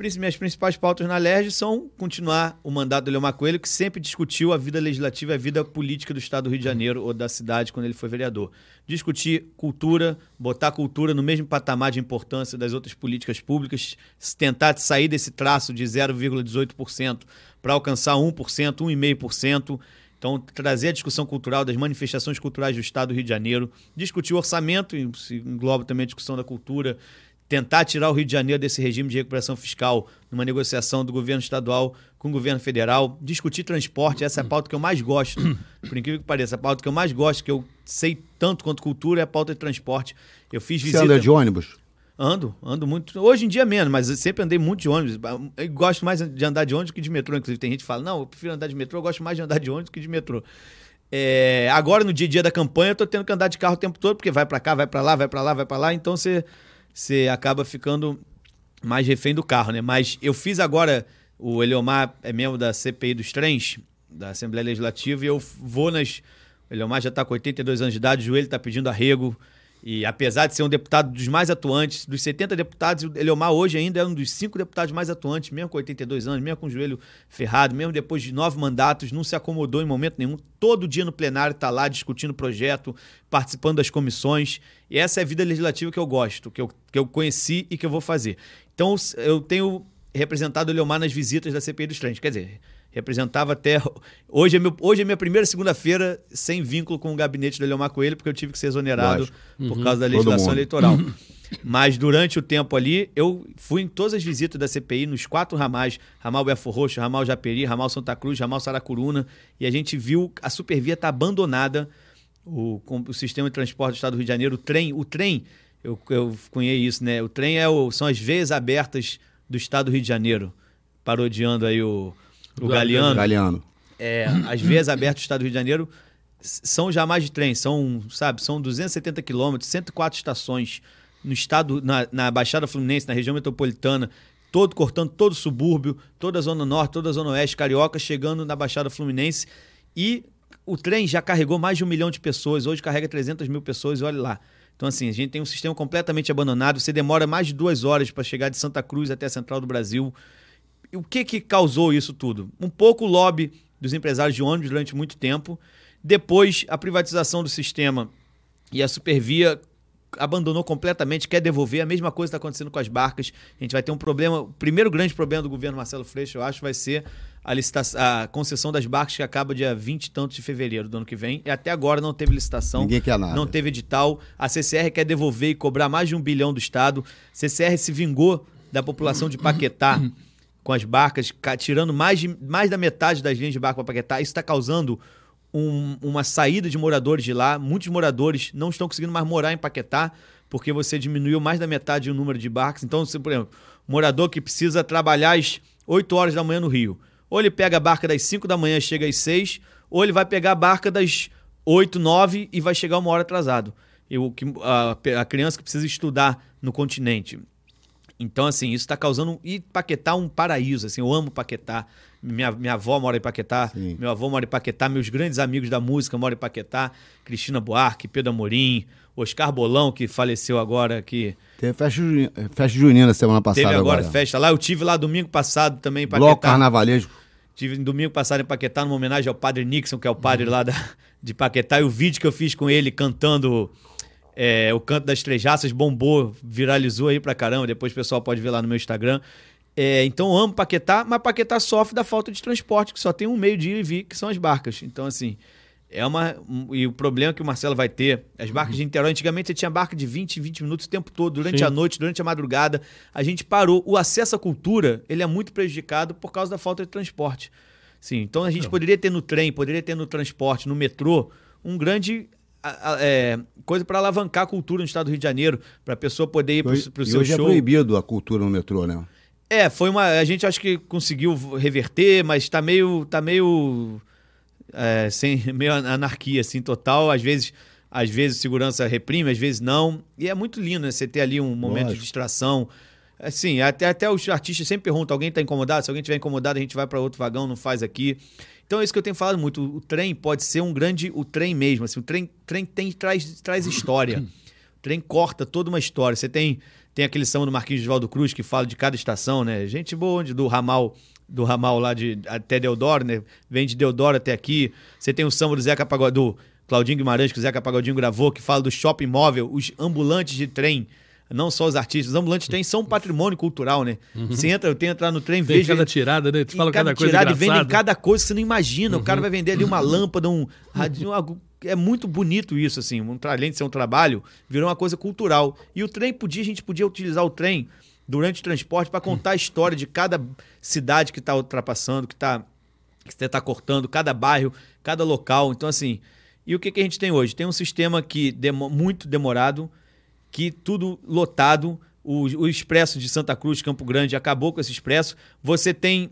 Minhas principais pautas na LERJ são continuar o mandato do Leomar Coelho, que sempre discutiu a vida legislativa e a vida política do Estado do Rio de Janeiro ou da cidade quando ele foi vereador. Discutir cultura, botar cultura no mesmo patamar de importância das outras políticas públicas, tentar sair desse traço de 0,18% para alcançar 1%, 1,5%. Então, trazer a discussão cultural das manifestações culturais do Estado do Rio de Janeiro, discutir o orçamento, engloba também a discussão da cultura, tentar tirar o Rio de Janeiro desse regime de recuperação fiscal numa negociação do governo estadual com o governo federal, discutir transporte, essa é a pauta que eu mais gosto, por incrível que pareça, a pauta que eu mais gosto, que eu sei tanto quanto cultura, é a pauta de transporte. Eu fiz Você visita... anda de ônibus? Ando, ando muito. Hoje em dia menos, mas sempre andei muito de ônibus. Eu gosto mais de andar de ônibus que de metrô. Inclusive, tem gente que fala: não, eu prefiro andar de metrô, eu gosto mais de andar de ônibus que de metrô. É, agora, no dia a dia da campanha, eu tô tendo que andar de carro o tempo todo, porque vai para cá, vai para lá, vai para lá, vai para lá. Então você, você acaba ficando mais refém do carro, né? Mas eu fiz agora. O Eliomar é membro da CPI dos trens, da Assembleia Legislativa, e eu vou nas. O Eliomar já está com 82 anos de idade, o joelho está pedindo arrego. E apesar de ser um deputado dos mais atuantes, dos 70 deputados, o Eliomar hoje ainda é um dos cinco deputados mais atuantes, mesmo com 82 anos, mesmo com o joelho ferrado, mesmo depois de nove mandatos, não se acomodou em momento nenhum. Todo dia no plenário está lá discutindo projeto, participando das comissões. E essa é a vida legislativa que eu gosto, que eu, que eu conheci e que eu vou fazer. Então eu tenho representado o Eliomar nas visitas da CPI dos trens. Quer dizer, representava até. Hoje é, meu, hoje é minha primeira segunda-feira sem vínculo com o gabinete do Eliomar Coelho, porque eu tive que ser exonerado Lógico. por causa da legislação eleitoral. Mas durante o tempo ali, eu fui em todas as visitas da CPI, nos quatro ramais: ramal Belfor Roxo, ramal Japeri, ramal Santa Cruz, ramal Saracuruna, e a gente viu a supervia estar abandonada. O, com- o sistema de transporte do Estado do Rio de Janeiro, o trem, o trem, eu, eu conheço isso, né? O trem é o, são as veias abertas do Estado do Rio de Janeiro, parodiando aí o, o Galeano. Galeano. É, as vias abertas do Estado do Rio de Janeiro são jamais de trem, são, sabe, são 270 quilômetros, 104 estações no estado, na, na Baixada Fluminense, na região metropolitana, todo cortando todo o subúrbio, toda a zona norte, toda a zona oeste, carioca, chegando na Baixada Fluminense e o trem já carregou mais de um milhão de pessoas, hoje carrega 300 mil pessoas, e olha lá. Então, assim, a gente tem um sistema completamente abandonado. Você demora mais de duas horas para chegar de Santa Cruz até a Central do Brasil. O que, que causou isso tudo? Um pouco o lobby dos empresários de ônibus durante muito tempo. Depois, a privatização do sistema e a Supervia abandonou completamente, quer devolver. A mesma coisa está acontecendo com as barcas. A gente vai ter um problema. O primeiro grande problema do governo Marcelo Freixo, eu acho, vai ser a, licitação, a concessão das barcas que acaba dia 20 e tantos de fevereiro do ano que vem. E até agora não teve licitação. Ninguém quer nada. Não teve edital. A CCR quer devolver e cobrar mais de um bilhão do Estado. CCR se vingou da população de Paquetá com as barcas, ca- tirando mais, de, mais da metade das linhas de barco para Paquetá. Isso está causando um- uma saída de moradores de lá. Muitos moradores não estão conseguindo mais morar em Paquetá porque você diminuiu mais da metade o número de barcos. Então, se, por exemplo, morador que precisa trabalhar às 8 horas da manhã no Rio, ou ele pega a barca das 5 da manhã chega às 6, ou ele vai pegar a barca das 8, 9 e vai chegar uma hora atrasado. E que, a, a criança que precisa estudar no continente. Então, assim, isso está causando. E Paquetá é um paraíso, assim, eu amo Paquetá. Minha, minha avó mora em Paquetá, Sim. meu avô mora em Paquetá, meus grandes amigos da música moram em Paquetá, Cristina Buarque, Pedro Amorim, Oscar Bolão, que faleceu agora, que Teve festa, juni- festa junina semana passada teve agora, agora. festa lá. Eu tive lá domingo passado também em Bloco Paquetá. carnavalesco. Tive domingo passado em Paquetá, numa homenagem ao padre Nixon, que é o padre lá da, de Paquetá, e o vídeo que eu fiz com ele cantando é, o canto das trejaças bombou, viralizou aí pra caramba. Depois o pessoal pode ver lá no meu Instagram. É, então eu amo Paquetá, mas Paquetá sofre da falta de transporte, que só tem um meio de ir e vir, que são as barcas. Então, assim, é uma. E o problema que o Marcelo vai ter, as barcas de Niterói, antigamente você tinha barca de 20, 20 minutos o tempo todo, durante Sim. a noite, durante a madrugada. A gente parou. O acesso à cultura, ele é muito prejudicado por causa da falta de transporte. Sim, então a gente poderia ter no trem, poderia ter no transporte, no metrô, um grande. É, coisa para alavancar a cultura no estado do Rio de Janeiro, para a pessoa poder ir para o seu hoje é show. proibido a cultura no metrô, né? É, foi uma. A gente acho que conseguiu reverter, mas tá meio. tá meio. é, sem, meio anarquia, assim, total. Às vezes, às vezes segurança reprime, às vezes não. E é muito lindo, né? Você ter ali um momento de Lógico. distração. Assim, até, até os artistas sempre perguntam: alguém tá incomodado? Se alguém tiver incomodado, a gente vai para outro vagão, não faz aqui. Então é isso que eu tenho falado muito. O, trem pode ser um grande. O trem mesmo. Assim, o trem, trem tem, traz, traz história. O trem corta toda uma história. Você tem, tem aquele samba do Marquinhos de Valdo Cruz que fala de cada estação, né? Gente boa onde do ramal do ramal lá de até Deodoro, né? Vem de Deodoro até aqui. Você tem o samba do Zeca Pagodinho, do Claudinho Guimarães que o Zeca Pagodinho gravou, que fala do shopping móvel, os ambulantes de trem. Não só os artistas, os ambulantes trem são um patrimônio cultural, né? Você entra, eu tenho que entrar no trem, Tem vejo cada tirada, né? Tu fala cada, coisa tirada vendem cada coisa que você não imagina. O Uhum. cara vai vender ali uma lâmpada, um radinho, algo- é muito bonito isso, assim. Um, além de ser um trabalho, virou uma coisa cultural. E o trem podia, a gente podia utilizar o trem durante o transporte para contar a história de cada cidade que está ultrapassando, que está que você está cortando, cada bairro, cada local. Então, assim, e o que, que a gente tem hoje? Tem um sistema que demo- muito demorado, que tudo lotado. O, o expresso de Santa Cruz, Campo Grande, acabou com esse expresso. Você tem,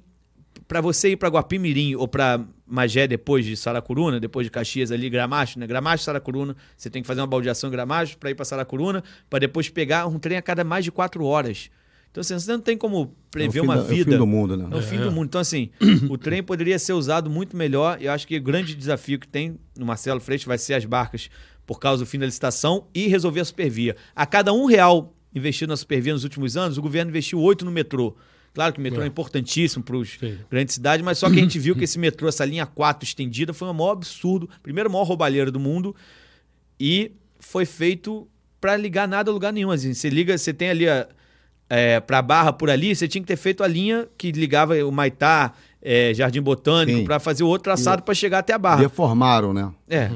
para você ir para Guapimirim ou para Magé depois de Saracuruna, depois de Caxias ali, Gramacho, né? Gramacho, Saracuruna, você tem que fazer uma baldeação em Gramacho para ir para Saracuruna, para depois pegar um trem a cada mais de quatro horas. Então, assim, você não tem como prever É uma da- é o vida. fim do mundo, né? É o fim do mundo. Então, assim, o trem poderia ser usado muito melhor. Eu acho que o grande desafio que tem no Marcelo Freixo vai ser as barcas por causa do fim da licitação e resolver a supervia. A cada um real investido na supervia nos últimos anos, o governo investiu oito no metrô. Claro que o metrô é, É. importantíssimo para as Sim. grandes cidades, mas só que a gente viu que esse metrô, essa linha 4 estendida, foi o maior absurdo. Primeiro, o maior roubalheiro do mundo. E foi feito para ligar nada a lugar nenhum. Assim, você liga, você tem ali a, é, para Barra por ali, você tinha que ter feito a linha que ligava o Maitá, é, Jardim Botânico, para fazer o outro traçado para chegar até a Barra. Deformaram, né? É.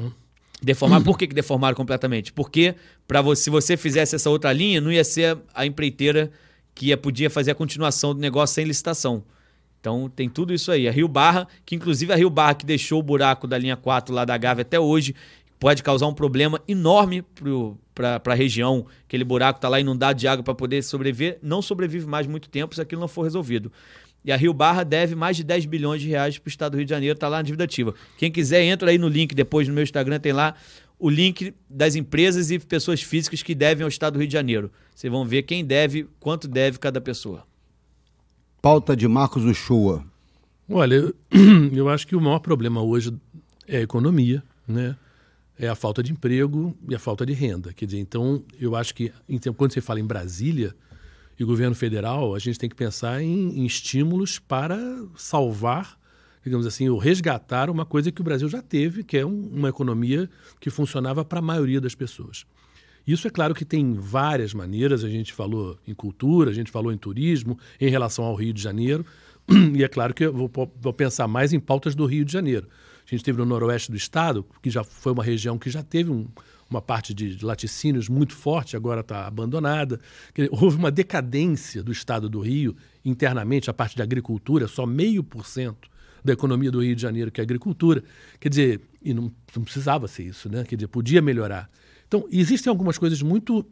Deformar, por que, que deformaram completamente? Porque para você, se você fizesse essa outra linha, não ia ser a empreiteira que ia, podia fazer a continuação do negócio sem licitação. Então tem tudo isso aí. A Rio Barra, que inclusive a Rio Barra que deixou o buraco da linha 4 lá da Gávea até hoje, pode causar um problema enorme para a região. Aquele buraco está lá inundado de água para poder sobreviver. Não sobrevive mais muito tempo se aquilo não for resolvido. E a Rio Barra deve mais de 10 bilhões de reais para o estado do Rio de Janeiro, está lá na dívida ativa. Quem quiser, entra aí no link depois no meu Instagram, tem lá o link das empresas e pessoas físicas que devem ao estado do Rio de Janeiro. Vocês vão ver quem deve, quanto deve cada pessoa. Pauta de Marcos Uchoa. Olha, eu- eu acho que o maior problema hoje é a economia, né? É a falta de emprego e a falta de renda. Quer dizer, então, eu acho que então, quando você fala em Brasília e governo federal, a gente tem que pensar em, em estímulos para salvar, digamos assim, ou resgatar uma coisa que o Brasil já teve, que é um- uma economia que funcionava para a maioria das pessoas. Isso é claro que tem várias maneiras, a gente falou em cultura, a gente falou em turismo, em relação ao Rio de Janeiro, e é claro que eu vou, vou pensar mais em pautas do Rio de Janeiro. A gente teve no noroeste do estado, que já foi uma região que já teve um- uma parte de laticínios muito forte, agora está abandonada. Houve uma decadência do estado do Rio internamente, a parte de agricultura, só meio por cento da economia do Rio de Janeiro, que é agricultura. Quer dizer, e não, não precisava ser isso, né? Quer dizer, podia melhorar. Então, existem algumas coisas muito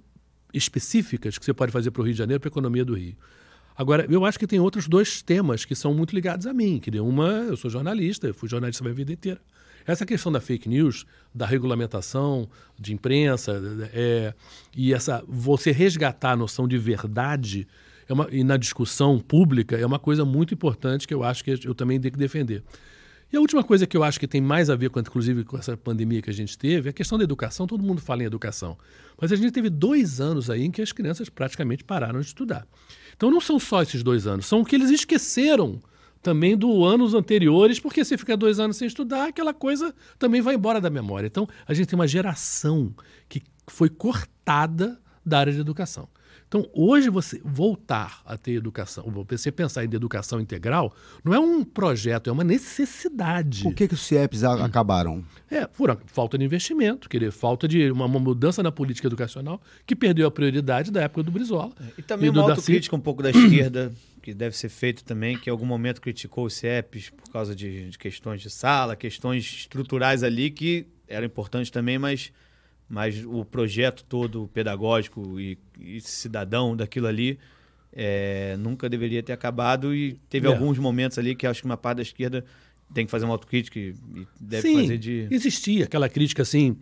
específicas que você pode fazer para o Rio de Janeiro, para a economia do Rio. Agora, eu acho que tem outros dois temas que são muito ligados a mim. Quer dizer, uma, eu sou jornalista, eu fui jornalista a minha vida inteira. Essa questão da fake news, da regulamentação de imprensa, é, e essa você resgatar a noção de verdade é uma, e na discussão pública é uma coisa muito importante que eu acho que eu também tenho que defender. E a última coisa que eu acho que tem mais a ver com, inclusive, com essa pandemia que a gente teve, é a questão da educação. Todo mundo fala em educação. Mas a gente teve dois anos aí em que as crianças praticamente pararam de estudar. Então não são só esses dois anos, são o que eles esqueceram também do anos anteriores, porque se ficar dois anos sem estudar, aquela coisa também vai embora da memória. Então a gente tem uma geração que foi cortada da área de educação. Então, hoje, você voltar a ter educação, você pensar em educação integral, não é um projeto, é uma necessidade. Por que, que os CIEPs a- acabaram? É, por falta de investimento, querer, falta de uma, uma mudança na política educacional que perdeu a prioridade da época do Brizola. E também do uma autocrítica um pouco da esquerda, que deve ser feito também, que em algum momento criticou os CIEPs por causa de, de questões de sala, questões estruturais ali que eram importantes também, mas, mas o projeto todo pedagógico e, e cidadão daquilo ali é, nunca deveria ter acabado e teve É. alguns momentos ali que acho que uma parte da esquerda tem que fazer uma autocrítica e, deve Sim, fazer de... existia aquela crítica assim,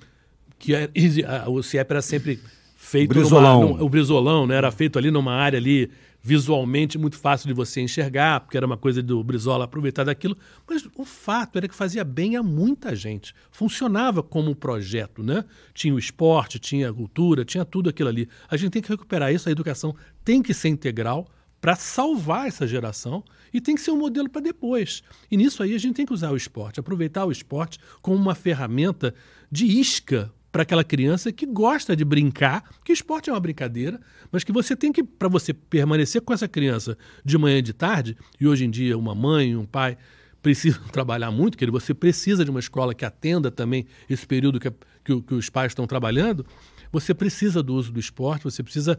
que era- exi- a- o CIEP era sempre feito Brizolão. numa, num- o brizolão, né? Era feito ali numa área ali visualmente muito fácil de você enxergar, porque era uma coisa do Brizola aproveitar daquilo, mas o fato era que fazia bem a muita gente. Funcionava como um projeto, né? Tinha o esporte, tinha a cultura, tinha tudo aquilo ali. A gente tem que recuperar isso, a educação tem que ser integral para salvar essa geração e tem que ser um modelo para depois. E nisso aí a gente tem que usar o esporte, aproveitar o esporte como uma ferramenta de isca para aquela criança que gosta de brincar, que esporte é uma brincadeira, mas que você tem que, para você permanecer com essa criança de manhã e de tarde, e hoje em dia uma mãe, um pai precisam trabalhar muito, que você precisa de uma escola que atenda também esse período que, que o- que os pais estão trabalhando, você precisa do uso do esporte, você precisa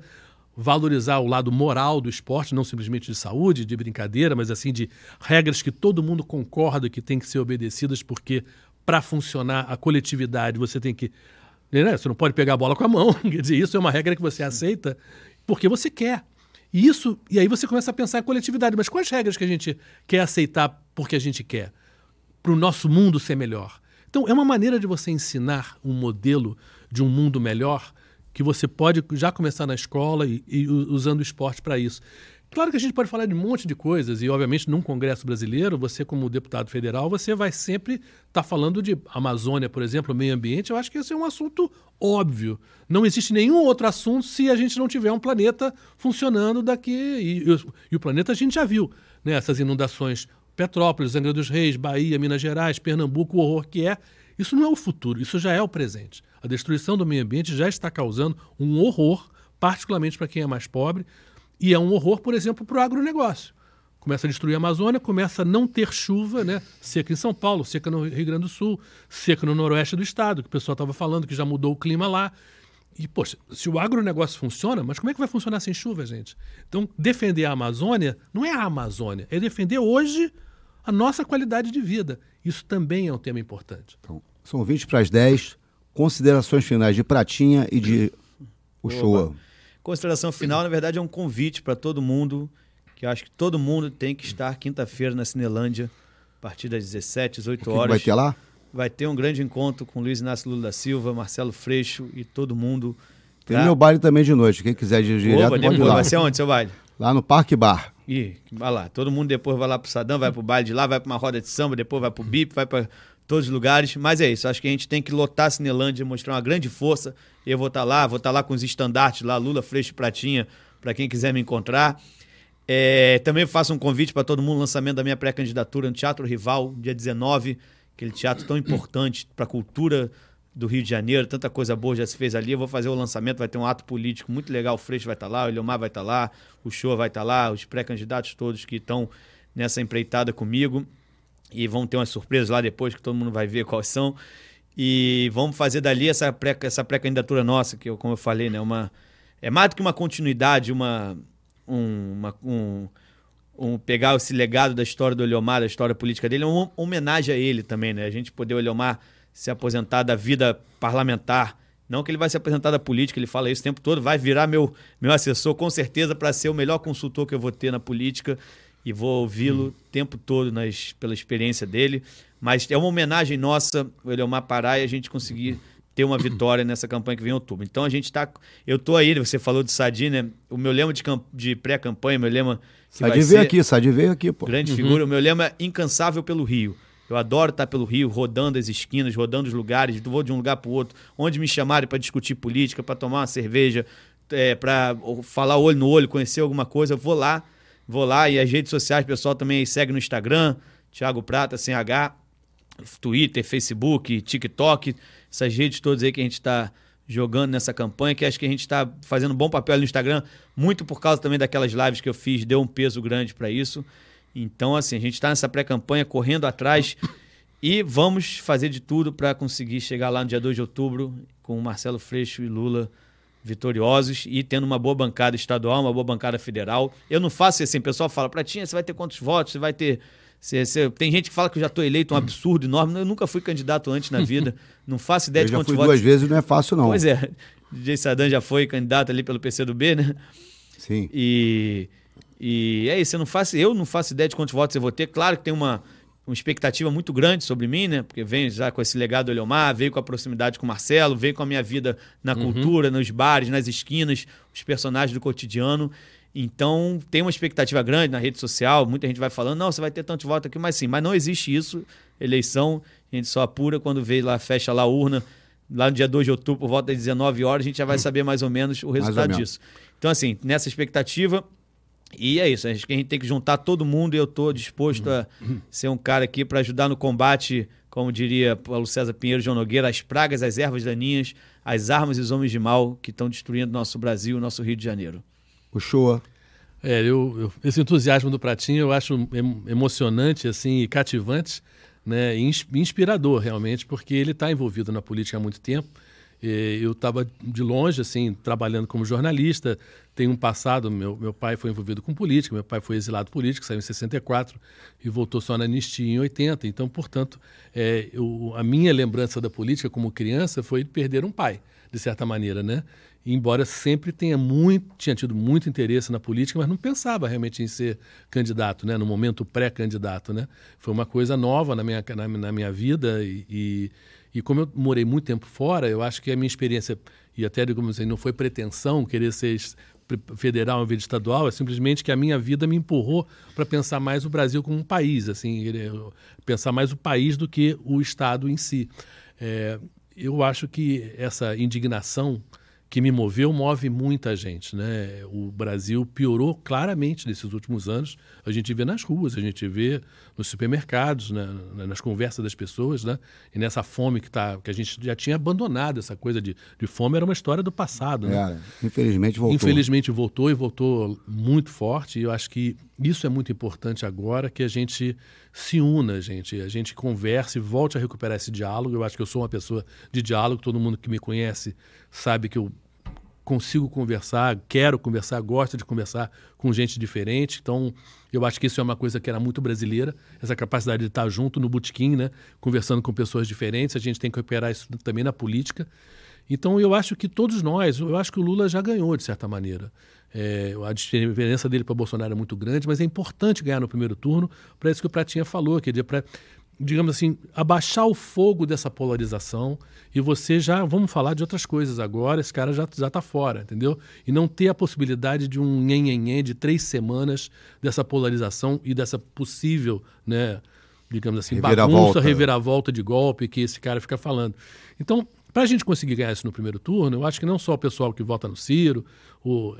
valorizar o lado moral do esporte, não simplesmente de saúde, de brincadeira, mas assim de regras que todo mundo concorda que tem que ser obedecidas, porque para funcionar a coletividade você tem que. Né, Você não pode pegar a bola com a mão. Quer dizer, isso é uma regra que você aceita porque você quer. E isso, e aí você começa a pensar em coletividade. Mas quais regras que a gente quer aceitar porque a gente quer? Para o nosso mundo ser melhor. Então, é uma maneira de você ensinar um modelo de um mundo melhor que você pode já começar na escola e, e usando o esporte para isso. Claro que a gente pode falar de um monte de coisas, e obviamente num Congresso brasileiro, você, como deputado federal, você vai sempre estar falando de Amazônia, por exemplo, meio ambiente. Eu acho que esse é um assunto óbvio. Não existe nenhum outro assunto se a gente não tiver um planeta funcionando daqui. E, e o- e o planeta a gente já viu, né? Essas inundações. Petrópolis, Angra dos Reis, Bahia, Minas Gerais, Pernambuco, o horror que é. Isso não é o futuro, isso já é o presente. A destruição do meio ambiente já está causando um horror, particularmente para quem é mais pobre, e é um horror, por exemplo, para o agronegócio. Começa a destruir a Amazônia, começa a não ter chuva, né? Seca em São Paulo, seca no Rio Grande do Sul, seca no noroeste do estado, que o pessoal estava falando que já mudou o clima lá. E, poxa, se o agronegócio funciona, mas como é que vai funcionar sem chuva, gente? Então, defender a Amazônia não é a Amazônia, é defender hoje a nossa qualidade de vida. Isso também é um tema importante. Então, são 20 para as 10. Considerações finais de Pratinha e de Uchoa. Consideração final, na verdade, é um convite para todo mundo, que eu acho que todo mundo tem que estar quinta-feira na Cinelândia, a partir das 17, 18 O que, que horas. vai ter lá? Vai ter um grande encontro com Luiz Inácio Lula da Silva, Marcelo Freixo e todo mundo. Tem pra- meu baile também de noite. Quem quiser ir direto, pode ir lá. vai ser onde, seu baile? Lá no Parque Bar. Ih, vai lá. Todo mundo depois vai lá pro Sadam, vai pro baile de lá, vai pra uma roda de samba, depois vai pro BIP, vai pra todos os lugares. Mas é isso, acho que a gente tem que lotar a Cinelândia, mostrar uma grande força. Eu vou estar lá, vou estar lá com os estandartes lá, Lula, Freixo e Pratinha, para quem quiser me encontrar. É, também faço um convite para todo mundo, lançamento da minha pré-candidatura no Teatro Rival, dia 19, aquele teatro tão importante para a cultura do Rio de Janeiro, tanta coisa boa já se fez ali. Eu vou fazer o lançamento, vai ter um ato político muito legal. O Freixo vai estar lá, o Eliomar vai estar lá, o Show vai estar lá, os pré-candidatos todos que estão nessa empreitada comigo. E vão ter umas surpresas lá depois que todo mundo vai ver quais são. E vamos fazer dali essa pré- essa pré-candidatura nossa, que eu, como eu falei, né, uma, é mais do que uma continuidade, uma, um, uma- um, um- pegar esse legado da história do Eliomar, da história política dele, é uma homenagem a ele também, né? A gente poder o Eliomar se aposentar da vida parlamentar. Não que ele vai se aposentar da política, ele fala isso o tempo todo, vai virar meu, meu assessor com certeza para ser o melhor consultor que eu vou ter na política e vou ouvi-lo o tempo todo nas, pela experiência dele. Mas é uma homenagem nossa, o Eliomar Pará, e a gente conseguir ter uma vitória nessa campanha que vem em outubro. Então a gente está. Eu tô aí, você falou de Sadi, né? O meu lema de, de pré-campanha, meu lema. Sadi ser- veio aqui, Sadi veio aqui, pô. Grande figura. O meu lema é incansável pelo Rio. Eu adoro estar pelo Rio, rodando as esquinas, rodando os lugares, vou de um lugar para o outro, onde me chamarem para discutir política, para tomar uma cerveja, é, para falar olho no olho, conhecer alguma coisa, eu vou lá, vou lá e as redes sociais, pessoal também segue no Instagram, Thiago Prata, sem H, Twitter, Facebook, TikTok, essas redes todas aí que a gente está jogando nessa campanha, que acho que a gente está fazendo um bom papel no Instagram, muito por causa também daquelas lives que eu fiz, deu um peso grande para isso. Então, assim, a gente está nessa pré-campanha, correndo atrás e vamos fazer de tudo para conseguir chegar lá no dia 2 de outubro com o Marcelo Freixo e Lula vitoriosos e tendo uma boa bancada estadual, uma boa bancada federal. Eu não faço assim, o pessoal fala, Pratinha, você vai ter quantos votos? Você vai ter. Você, você... Tem gente que fala que eu já estou eleito, um absurdo enorme. Eu nunca fui candidato antes na vida. Não faço ideia Eu de já quantos fui votos. duas vezes, não é fácil não. Pois é. DJ Sadan já foi candidato ali pelo PCdoB, né? Sim. E, e é isso, eu não faço, eu não faço ideia de quantos votos eu vou ter. Claro que tem uma, uma expectativa muito grande sobre mim, né? Porque venho já com esse legado do Eleomar, veio com a proximidade com o Marcelo, veio com a minha vida na cultura, nos bares, nas esquinas, os personagens do cotidiano. Então, tem uma expectativa grande na rede social, muita gente vai falando, não, você vai ter tantos votos aqui, mas sim, mas não existe isso. Eleição, a gente só apura quando vê lá, fecha lá a urna, lá no dia 2 de outubro, por volta das 19 horas, a gente já vai saber mais ou menos o resultado menos. disso. Então, assim, nessa expectativa, e é isso, acho que a gente tem que juntar todo mundo e eu estou disposto a ser um cara aqui para ajudar no combate, como diria Paulo César Pinheiro João Nogueira, as pragas, as ervas daninhas, as armas e os homens de mal que estão destruindo nosso Brasil, nosso Rio de Janeiro. O show. É, eu, eu- esse entusiasmo do Pratinho eu acho em- emocionante assim, e cativante né, e ins- inspirador realmente, porque ele está envolvido na política há muito tempo. Eu estava de longe, assim, trabalhando como jornalista. Tem um passado, meu, meu pai foi envolvido com política, meu pai foi exilado político, saiu em 64 e voltou só na anistia em 80. Então, portanto, é, eu- a minha lembrança da política como criança foi de perder um pai, de certa maneira, né? Embora sempre tenha muito, tinha tido muito interesse na política, mas não pensava realmente em ser candidato, né? No momento pré-candidato, né? Foi uma coisa nova na minha, na, na minha vida e, e, e como eu morei muito tempo fora, eu acho que a minha experiência, e até digamos assim, não foi pretensão querer ser federal em vez de estadual, é simplesmente que a minha vida me empurrou para pensar mais o Brasil como um país, assim, pensar mais o país do que o Estado em si. É, eu acho que essa indignação que me moveu move muita gente, né? O Brasil piorou claramente nesses últimos anos. A gente vê nas ruas, a gente vê nos supermercados, né? nas conversas das pessoas, né? E nessa fome que tá, que a gente já tinha abandonado essa coisa de, de fome era uma história do passado, né? É, infelizmente voltou. Infelizmente voltou e voltou muito forte. E eu acho que isso é muito importante agora que a gente se una, gente. A gente converse, volte a recuperar esse diálogo. Eu acho que eu sou uma pessoa de diálogo. Todo mundo que me conhece sabe que eu consigo conversar, quero conversar, gosto de conversar com gente diferente. Então, eu acho que isso é uma coisa que era muito brasileira, essa capacidade de estar junto no botequim, né, conversando com pessoas diferentes. A gente tem que recuperar isso também na política. Então, eu acho que todos nós, eu acho que o Lula já ganhou, de certa maneira. É, a diferença dele para Bolsonaro é muito grande, mas é importante ganhar no primeiro turno, para isso que o Pratinha falou, que para digamos assim, abaixar o fogo dessa polarização e você já, vamos falar de outras coisas agora, esse cara já está fora, entendeu? E não ter a possibilidade de um nhenhenhen de três semanas dessa polarização e dessa possível, né, digamos assim, Reviravolta. bagunça, reviravolta de golpe que esse cara fica falando. Então, para a gente conseguir ganhar isso no primeiro turno, eu acho que não só o pessoal que vota no Ciro,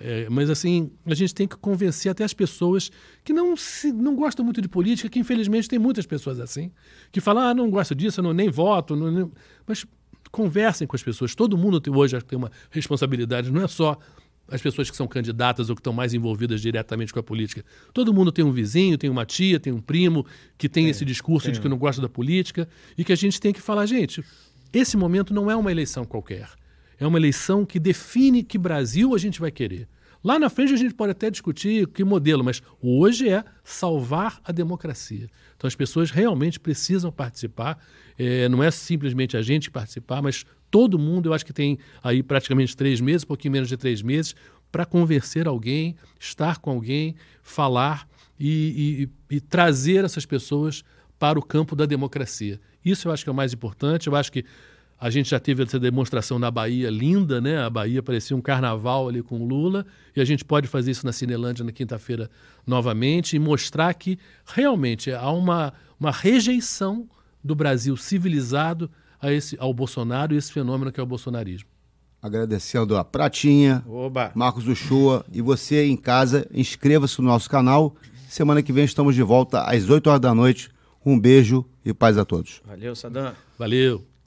é, mas assim, a gente tem que convencer até as pessoas que não, se, não gostam muito de política, que infelizmente tem muitas pessoas assim, que falam, ah, não gosto disso, eu não, nem voto, não, nem... mas conversem com as pessoas. Todo mundo tem, hoje tem uma responsabilidade, não é só as pessoas que são candidatas ou que estão mais envolvidas diretamente com a política. Todo mundo tem um vizinho, tem uma tia, tem um primo que tem, esse discurso de que não gosta da política e que a gente tem que falar, gente, esse momento não é uma eleição qualquer. É uma eleição que define que Brasil a gente vai querer. Lá na frente a gente pode até discutir que modelo, mas hoje é salvar a democracia. Então as pessoas realmente precisam participar. É, não é simplesmente a gente participar, mas todo mundo. Eu acho que tem aí praticamente três meses, um pouquinho menos de três meses, para convencer alguém, estar com alguém, falar e, e- e trazer essas pessoas para o campo da democracia. Isso eu acho que é o mais importante. Eu acho que a gente já teve essa demonstração na Bahia linda, né? A Bahia parecia um carnaval ali com o Lula, e a gente pode fazer isso na Cinelândia na quinta-feira novamente e mostrar que realmente há uma, uma rejeição do Brasil civilizado a esse, ao Bolsonaro e esse fenômeno que é o bolsonarismo. Agradecendo a Pratinha, Oba! Marcos Uchoa e você em casa, inscreva-se no nosso canal. Semana que vem estamos de volta às 8 horas da noite. Um beijo e paz a todos. Valeu, Sadam. Valeu!